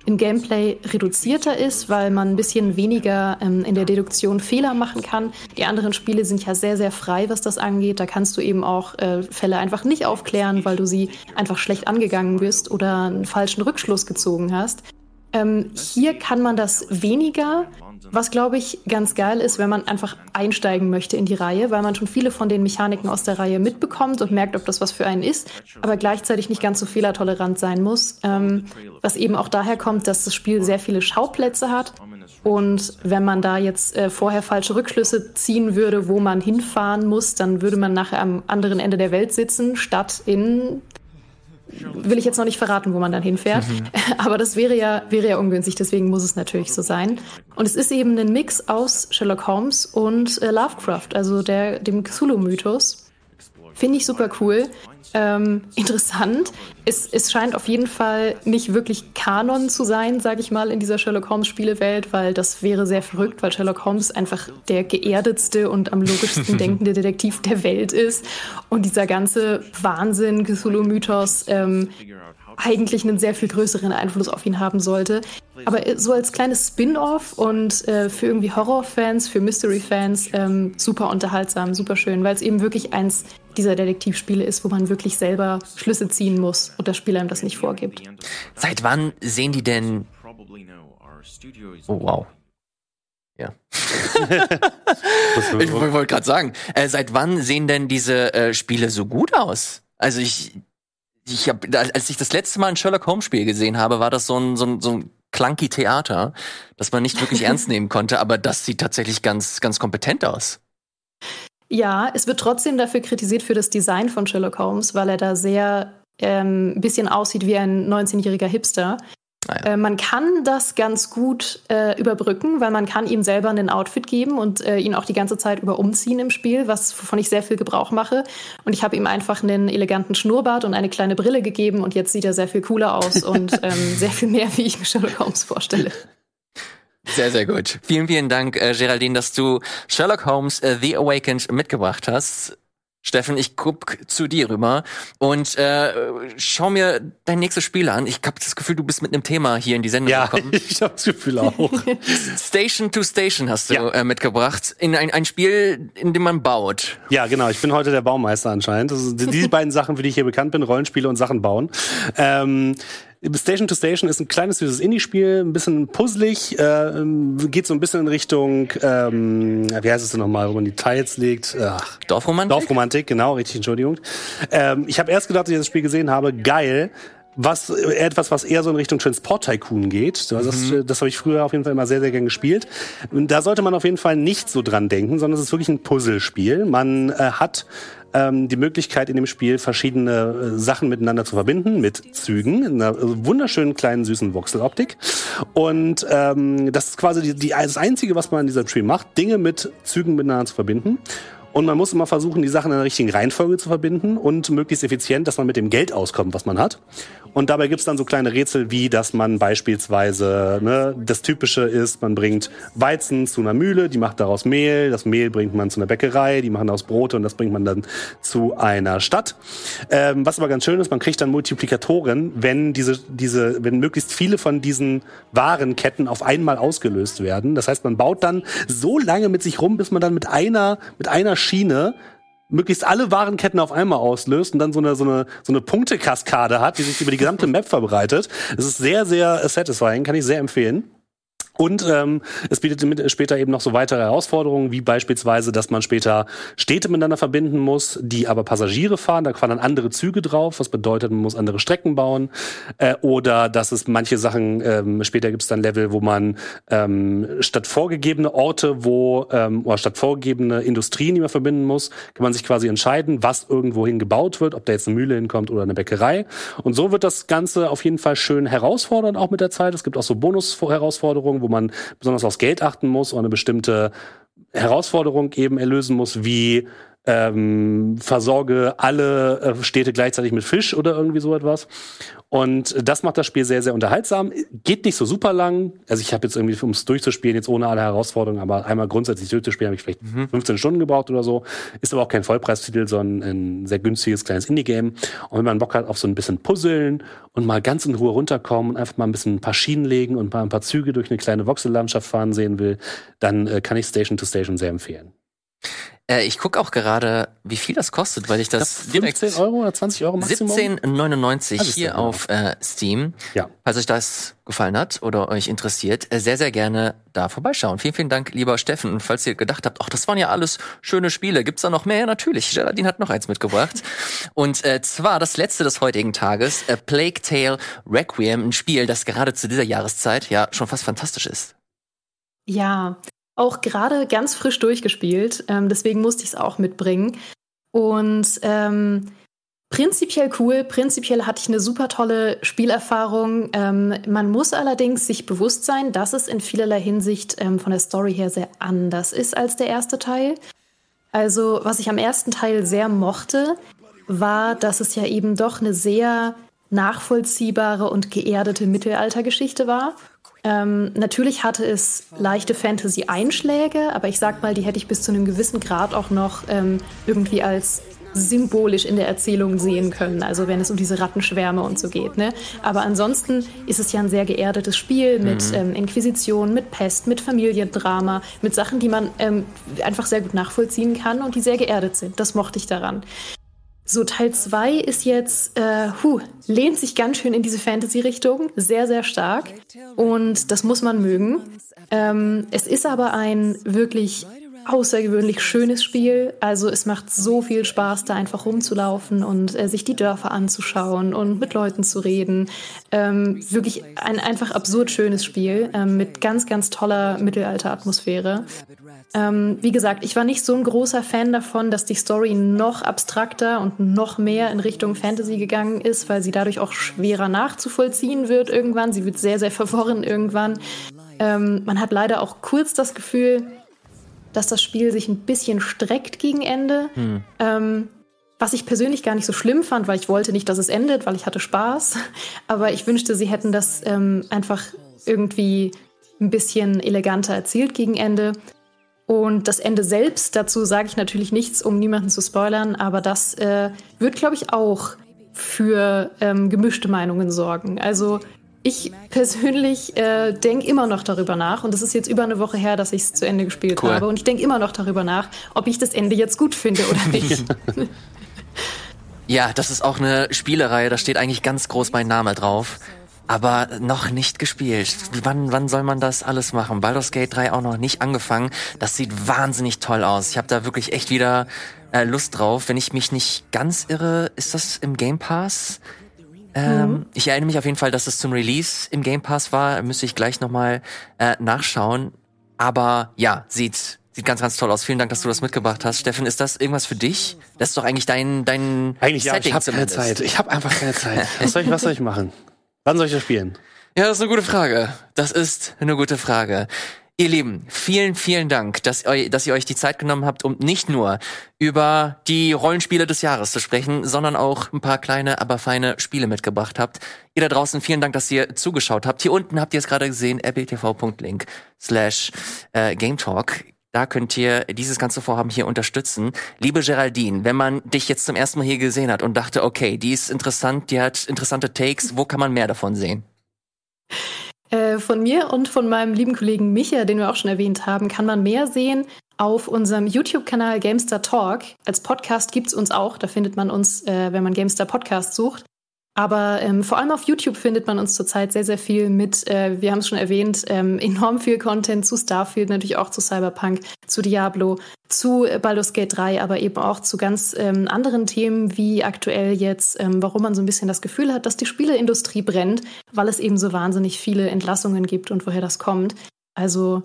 Speaker 3: im Gameplay reduzierter ist, weil man ein bisschen weniger ähm, in der Deduktion Fehler machen kann. Die anderen Spiele sind ja sehr, sehr frei, was das angeht. Da kannst du eben auch äh, Fälle einfach nicht aufklären, weil du sie einfach schlecht angegangen bist oder einen falschen Rückschluss gezogen hast. Ähm, hier kann man das weniger, was glaube ich ganz geil ist, wenn man einfach einsteigen möchte in die Reihe, weil man schon viele von den Mechaniken aus der Reihe mitbekommt und merkt, ob das was für einen ist, aber gleichzeitig nicht ganz so fehlertolerant sein muss. Ähm, was eben auch daher kommt, dass das Spiel sehr viele Schauplätze hat. Und wenn man da jetzt äh, vorher falsche Rückschlüsse ziehen würde, wo man hinfahren muss, dann würde man nachher am anderen Ende der Welt sitzen, statt in will ich jetzt noch nicht verraten, wo man dann hinfährt. Mhm. Aber das wäre ja, wäre ja ungünstig, deswegen muss es natürlich so sein. Und es ist eben ein Mix aus Sherlock Holmes und äh, Lovecraft, also der, dem Cthulhu-Mythos. Finde ich super cool. Ähm, interessant. Es, es scheint auf jeden Fall nicht wirklich Kanon zu sein, sage ich mal, in dieser Sherlock Holmes Spielewelt, weil das wäre sehr verrückt, weil Sherlock Holmes einfach der geerdetste und am logischsten denkende Detektiv der Welt ist und dieser ganze Wahnsinn, Cthulhu-Mythos ähm, eigentlich einen sehr viel größeren Einfluss auf ihn haben sollte. Aber so als kleines Spin-off und äh, für irgendwie Horror-Fans, für Mystery-Fans ähm, super unterhaltsam, super schön, weil es eben wirklich eins dieser Detektivspiele ist, wo man wirklich selber Schlüsse ziehen muss und das Spiel einem das nicht vorgibt.
Speaker 1: Seit wann sehen die denn? Oh wow. Ja. ich wollte gerade sagen, äh, seit wann sehen denn diese äh, Spiele so gut aus? Also ich, ich habe, als ich das letzte Mal ein Sherlock Holmes Spiel gesehen habe, war das so ein, so ein, so ein clunky Theater, das man nicht wirklich ernst nehmen konnte, aber das sieht tatsächlich ganz, ganz kompetent aus.
Speaker 3: Ja, es wird trotzdem dafür kritisiert für das Design von Sherlock Holmes, weil er da sehr ähm, ein bisschen aussieht wie ein 19-jähriger Hipster. Ah ja. Äh, man kann das ganz gut äh, überbrücken, weil man kann ihm selber einen Outfit geben und äh, ihn auch die ganze Zeit über umziehen im Spiel, was wovon ich sehr viel Gebrauch mache. Und ich habe ihm einfach einen eleganten Schnurrbart und eine kleine Brille gegeben und jetzt sieht er sehr viel cooler aus und ähm, sehr viel mehr, wie ich mir Sherlock Holmes vorstelle.
Speaker 1: Sehr, sehr gut. Vielen, vielen Dank, äh, Geraldine, dass du Sherlock Holmes äh, The Awakened mitgebracht hast. Steffen, ich guck zu dir rüber und äh, schau mir dein nächstes Spiel an. Ich habe das Gefühl, du bist mit einem Thema hier in die Sendung
Speaker 2: ja,
Speaker 1: gekommen.
Speaker 2: ich habe das Gefühl auch.
Speaker 1: Station to Station hast du ja. äh, mitgebracht. In ein, ein Spiel, in dem man baut.
Speaker 2: Ja, genau. Ich bin heute der Baumeister anscheinend. Das sind die beiden Sachen, für die ich hier bekannt bin, Rollenspiele und Sachen bauen. Ähm, Station to Station ist ein kleines süßes Indie-Spiel, ein bisschen puzzlig, äh, geht so ein bisschen in Richtung, ähm, wie heißt es denn nochmal, wo man die Teils legt?
Speaker 1: Ach, Dorfromantik?
Speaker 2: Dorfromantik, genau, richtig, Entschuldigung. Ähm, ich habe erst gedacht, als ich das Spiel gesehen habe, geil, was etwas, was eher so in Richtung Transport Tycoon geht. Das, mhm. das habe ich früher auf jeden Fall immer sehr, sehr gern gespielt. Da sollte man auf jeden Fall nicht so dran denken, sondern es ist wirklich ein Puzzlespiel. Man äh, hat ähm, die Möglichkeit in dem Spiel verschiedene äh, Sachen miteinander zu verbinden mit Zügen, in einer wunderschönen kleinen süßen Voxeloptik. Und ähm, das ist quasi die, die, das Einzige, was man in dieser Spiel macht, Dinge mit Zügen miteinander zu verbinden. Und man muss immer versuchen, die Sachen in der richtigen Reihenfolge zu verbinden und möglichst effizient, dass man mit dem Geld auskommt, was man hat. Und dabei gibt's dann so kleine Rätsel, wie dass man beispielsweise, ne, das Typische ist, man bringt Weizen zu einer Mühle, die macht daraus Mehl, das Mehl bringt man zu einer Bäckerei, die machen daraus Brote und das bringt man dann zu einer Stadt. Ähm, was aber ganz schön ist, man kriegt dann Multiplikatoren, wenn diese, diese, wenn möglichst viele von diesen Warenketten auf einmal ausgelöst werden. Das heißt, man baut dann so lange mit sich rum, bis man dann mit einer, mit einer Schiene möglichst alle Warenketten auf einmal auslöst und dann so eine, so eine, so eine Punktekaskade hat, die sich über die gesamte Map verbreitet. Es ist sehr, sehr satisfying, kann ich sehr empfehlen. Und ähm, es bietet später eben noch so weitere Herausforderungen, wie beispielsweise, dass man später Städte miteinander verbinden muss, die aber Passagiere fahren. Da fahren dann andere Züge drauf, was bedeutet, man muss andere Strecken bauen. Äh, oder dass es manche Sachen, ähm, später gibt es dann Level, wo man ähm, statt vorgegebene Orte, wo ähm, oder statt vorgegebene Industrien, die man verbinden muss, kann man sich quasi entscheiden, was irgendwohin gebaut wird, ob da jetzt eine Mühle hinkommt oder eine Bäckerei. Und so wird das Ganze auf jeden Fall schön herausfordernd auch mit der Zeit. Es gibt auch so Bonus-Herausforderungen, wo man besonders aufs Geld achten muss oder eine bestimmte Herausforderung eben erlösen muss, wie ähm, versorge alle äh, Städte gleichzeitig mit Fisch oder irgendwie so etwas. Und das macht das Spiel sehr, sehr unterhaltsam. Geht nicht so super lang. Also ich habe jetzt irgendwie, um es durchzuspielen, jetzt ohne alle Herausforderungen, aber einmal grundsätzlich durchzuspielen, habe ich vielleicht mhm. 15 Stunden gebraucht oder so. Ist aber auch kein Vollpreistitel, sondern ein sehr günstiges kleines Indie-Game. Und wenn man Bock hat auf so ein bisschen Puzzeln und mal ganz in Ruhe runterkommen und einfach mal ein bisschen ein paar Schienen legen und mal ein paar Züge durch eine kleine Voxellandschaft fahren sehen will, dann äh, kann ich Station to Station sehr empfehlen.
Speaker 1: Äh, ich gucke auch gerade, wie viel das kostet, weil ich das, das
Speaker 2: 15 Euro oder 20 Euro Maximum?
Speaker 1: 17,99 hier auf äh, Steam.
Speaker 2: Ja.
Speaker 1: Falls euch das gefallen hat oder euch interessiert, äh, sehr, sehr gerne da vorbeischauen. Vielen, vielen Dank, lieber Steffen. Und falls ihr gedacht habt, ach, das waren ja alles schöne Spiele, gibt's da noch mehr? Natürlich, Geraldine hat noch eins mitgebracht. Und äh, zwar das letzte des heutigen Tages, äh, Plague Tale Requiem, ein Spiel, das gerade zu dieser Jahreszeit ja schon fast fantastisch ist.
Speaker 3: Ja, auch gerade ganz frisch durchgespielt. Ähm, deswegen musste ich es auch mitbringen. Und ähm, prinzipiell cool. Prinzipiell hatte ich eine super tolle Spielerfahrung. Ähm, man muss allerdings sich bewusst sein, dass es in vielerlei Hinsicht ähm, von der Story her sehr anders ist als der erste Teil. Also, was ich am ersten Teil sehr mochte, war, dass es ja eben doch eine sehr nachvollziehbare und geerdete Mittelaltergeschichte war. Ähm, natürlich hatte es leichte Fantasy-Einschläge, aber ich sag mal, die hätte ich bis zu einem gewissen Grad auch noch ähm, irgendwie als symbolisch in der Erzählung sehen können, also wenn es um diese Rattenschwärme und so geht. Ne? Aber ansonsten ist es ja ein sehr geerdetes Spiel mit mhm. ähm, Inquisition, mit Pest, mit Familiendrama, mit Sachen, die man ähm, einfach sehr gut nachvollziehen kann und die sehr geerdet sind. Das mochte ich daran. So, Teil 2 ist jetzt, äh, huh, lehnt sich ganz schön in diese Fantasy-Richtung, sehr, sehr stark. Und das muss man mögen. Ähm, es ist aber ein wirklich außergewöhnlich schönes Spiel. Also es macht so viel Spaß, da einfach rumzulaufen und äh, sich die Dörfer anzuschauen und mit Leuten zu reden. Ähm, wirklich ein einfach absurd schönes Spiel ähm, mit ganz, ganz toller Mittelalteratmosphäre. Ähm, wie gesagt, ich war nicht so ein großer Fan davon, dass die Story noch abstrakter und noch mehr in Richtung Fantasy gegangen ist, weil sie dadurch auch schwerer nachzuvollziehen wird irgendwann. Sie wird sehr, sehr verworren irgendwann. Ähm, man hat leider auch kurz das Gefühl, dass das Spiel sich ein bisschen streckt gegen Ende. Hm. Ähm, was ich persönlich gar nicht so schlimm fand, weil ich wollte nicht, dass es endet, weil ich hatte Spaß. Aber ich wünschte, sie hätten das ähm, einfach irgendwie ein bisschen eleganter erzählt gegen Ende. Und das Ende selbst, dazu sage ich natürlich nichts, um niemanden zu spoilern, aber das äh, wird, glaube ich, auch für ähm, gemischte Meinungen sorgen. Also ich persönlich äh, denke immer noch darüber nach, und es ist jetzt über eine Woche her, dass ich es zu Ende gespielt cool. habe, und ich denke immer noch darüber nach, ob ich das Ende jetzt gut finde oder nicht.
Speaker 1: ja, das ist auch eine Spielereihe, da steht eigentlich ganz groß mein Name drauf aber noch nicht gespielt. Wann, wann soll man das alles machen? Baldur's Gate 3 auch noch nicht angefangen. Das sieht wahnsinnig toll aus. Ich habe da wirklich echt wieder äh, Lust drauf. Wenn ich mich nicht ganz irre, ist das im Game Pass? Ähm, mhm. Ich erinnere mich auf jeden Fall, dass es zum Release im Game Pass war. Müsste ich gleich nochmal äh, nachschauen. Aber ja, sieht Sieht ganz, ganz toll aus. Vielen Dank, dass du das mitgebracht hast. Steffen, ist das irgendwas für dich? Das ist doch eigentlich dein, dein
Speaker 2: Eigentlich Setting ja, ich habe keine Zeit. Ich habe einfach keine Zeit. Was soll ich, was soll ich machen? Wann soll ich das spielen?
Speaker 1: Ja, das ist eine gute Frage. Das ist eine gute Frage. Ihr Lieben, vielen, vielen Dank, dass, ihr, dass ihr euch die Zeit genommen habt, um nicht nur über die Rollenspiele des Jahres zu sprechen, sondern auch ein paar kleine, aber feine Spiele mitgebracht habt. Ihr da draußen, vielen Dank, dass ihr zugeschaut habt. Hier unten habt ihr es gerade gesehen, appletv.link slash äh, Game Talk. Da könnt ihr dieses ganze Vorhaben hier unterstützen. Liebe Geraldine, wenn man dich jetzt zum ersten Mal hier gesehen hat und dachte, okay, die ist interessant, die hat interessante Takes, wo kann man mehr davon sehen?
Speaker 3: Äh, von mir und von meinem lieben Kollegen Micha, den wir auch schon erwähnt haben, kann man mehr sehen auf unserem YouTube-Kanal Gamestar Talk. Als Podcast gibt's uns auch, da findet man uns, äh, wenn man Gamestar Podcast sucht. Aber ähm, vor allem auf YouTube findet man uns zurzeit sehr, sehr viel mit, äh, wir haben es schon erwähnt, ähm, enorm viel Content zu Starfield, natürlich auch zu Cyberpunk, zu Diablo, zu Baldur's Gate 3, aber eben auch zu ganz ähm, anderen Themen, wie aktuell jetzt, ähm, warum man so ein bisschen das Gefühl hat, dass die Spieleindustrie brennt, weil es eben so wahnsinnig viele Entlassungen gibt und woher das kommt. Also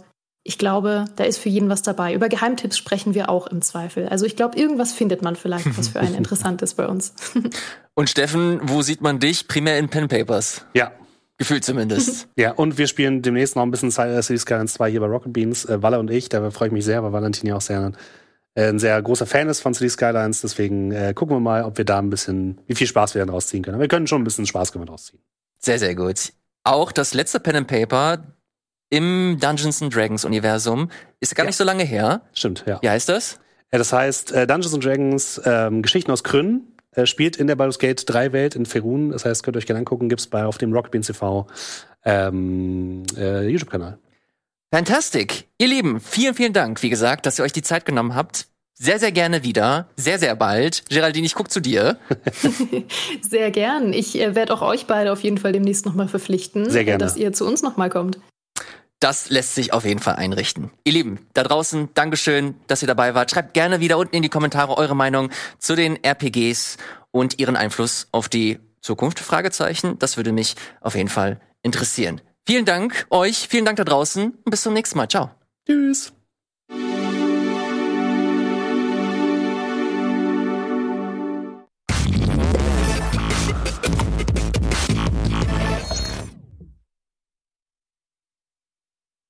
Speaker 3: ich glaube, da ist für jeden was dabei. Über Geheimtipps sprechen wir auch im Zweifel. Also ich glaube, irgendwas findet man vielleicht, was für einen interessant ist bei uns.
Speaker 1: Und Steffen, wo sieht man dich? Primär in Pen Papers.
Speaker 2: Ja.
Speaker 1: Gefühlt zumindest.
Speaker 2: ja, und wir spielen demnächst noch ein bisschen City Skylines 2 hier bei Rocket Beans. Äh, Walle und ich, da freue ich mich sehr, weil Valentin ja auch sehr, äh, ein sehr großer Fan ist von City Skylines. Deswegen äh, gucken wir mal, ob wir da ein bisschen, wie viel Spaß wir dann rausziehen können. Aber wir können schon ein bisschen Spaß rausziehen.
Speaker 1: Sehr, sehr gut. Auch das letzte Pen and Paper, im Dungeons and Dragons Universum. Ist gar ja. nicht so lange her.
Speaker 2: Stimmt, ja.
Speaker 1: Wie heißt das?
Speaker 2: Ja, das heißt äh, Dungeons and Dragons ähm, Geschichten aus Krünn. Äh, spielt in der Baldur's Gate 3 Welt in Ferun. Das heißt, könnt ihr euch gerne angucken. Gibt's bei auf dem Rockbeans TV ähm, äh, YouTube-Kanal.
Speaker 1: Fantastic. Ihr Lieben, vielen, vielen Dank, wie gesagt, dass ihr euch die Zeit genommen habt. Sehr, sehr gerne wieder. Sehr, sehr bald. Geraldine, ich guck zu dir.
Speaker 3: sehr gern. Ich äh, werde auch euch beide auf jeden Fall demnächst nochmal verpflichten,
Speaker 2: sehr gerne.
Speaker 3: dass ihr zu uns nochmal kommt.
Speaker 1: Das lässt sich auf jeden Fall einrichten. Ihr Lieben, da draußen, Dankeschön, dass ihr dabei wart. Schreibt gerne wieder unten in die Kommentare eure Meinung zu den RPGs und ihren Einfluss auf die Zukunft? Fragezeichen. Das würde mich auf jeden Fall interessieren. Vielen Dank euch, vielen Dank da draußen und bis zum nächsten Mal. Ciao.
Speaker 2: Tschüss.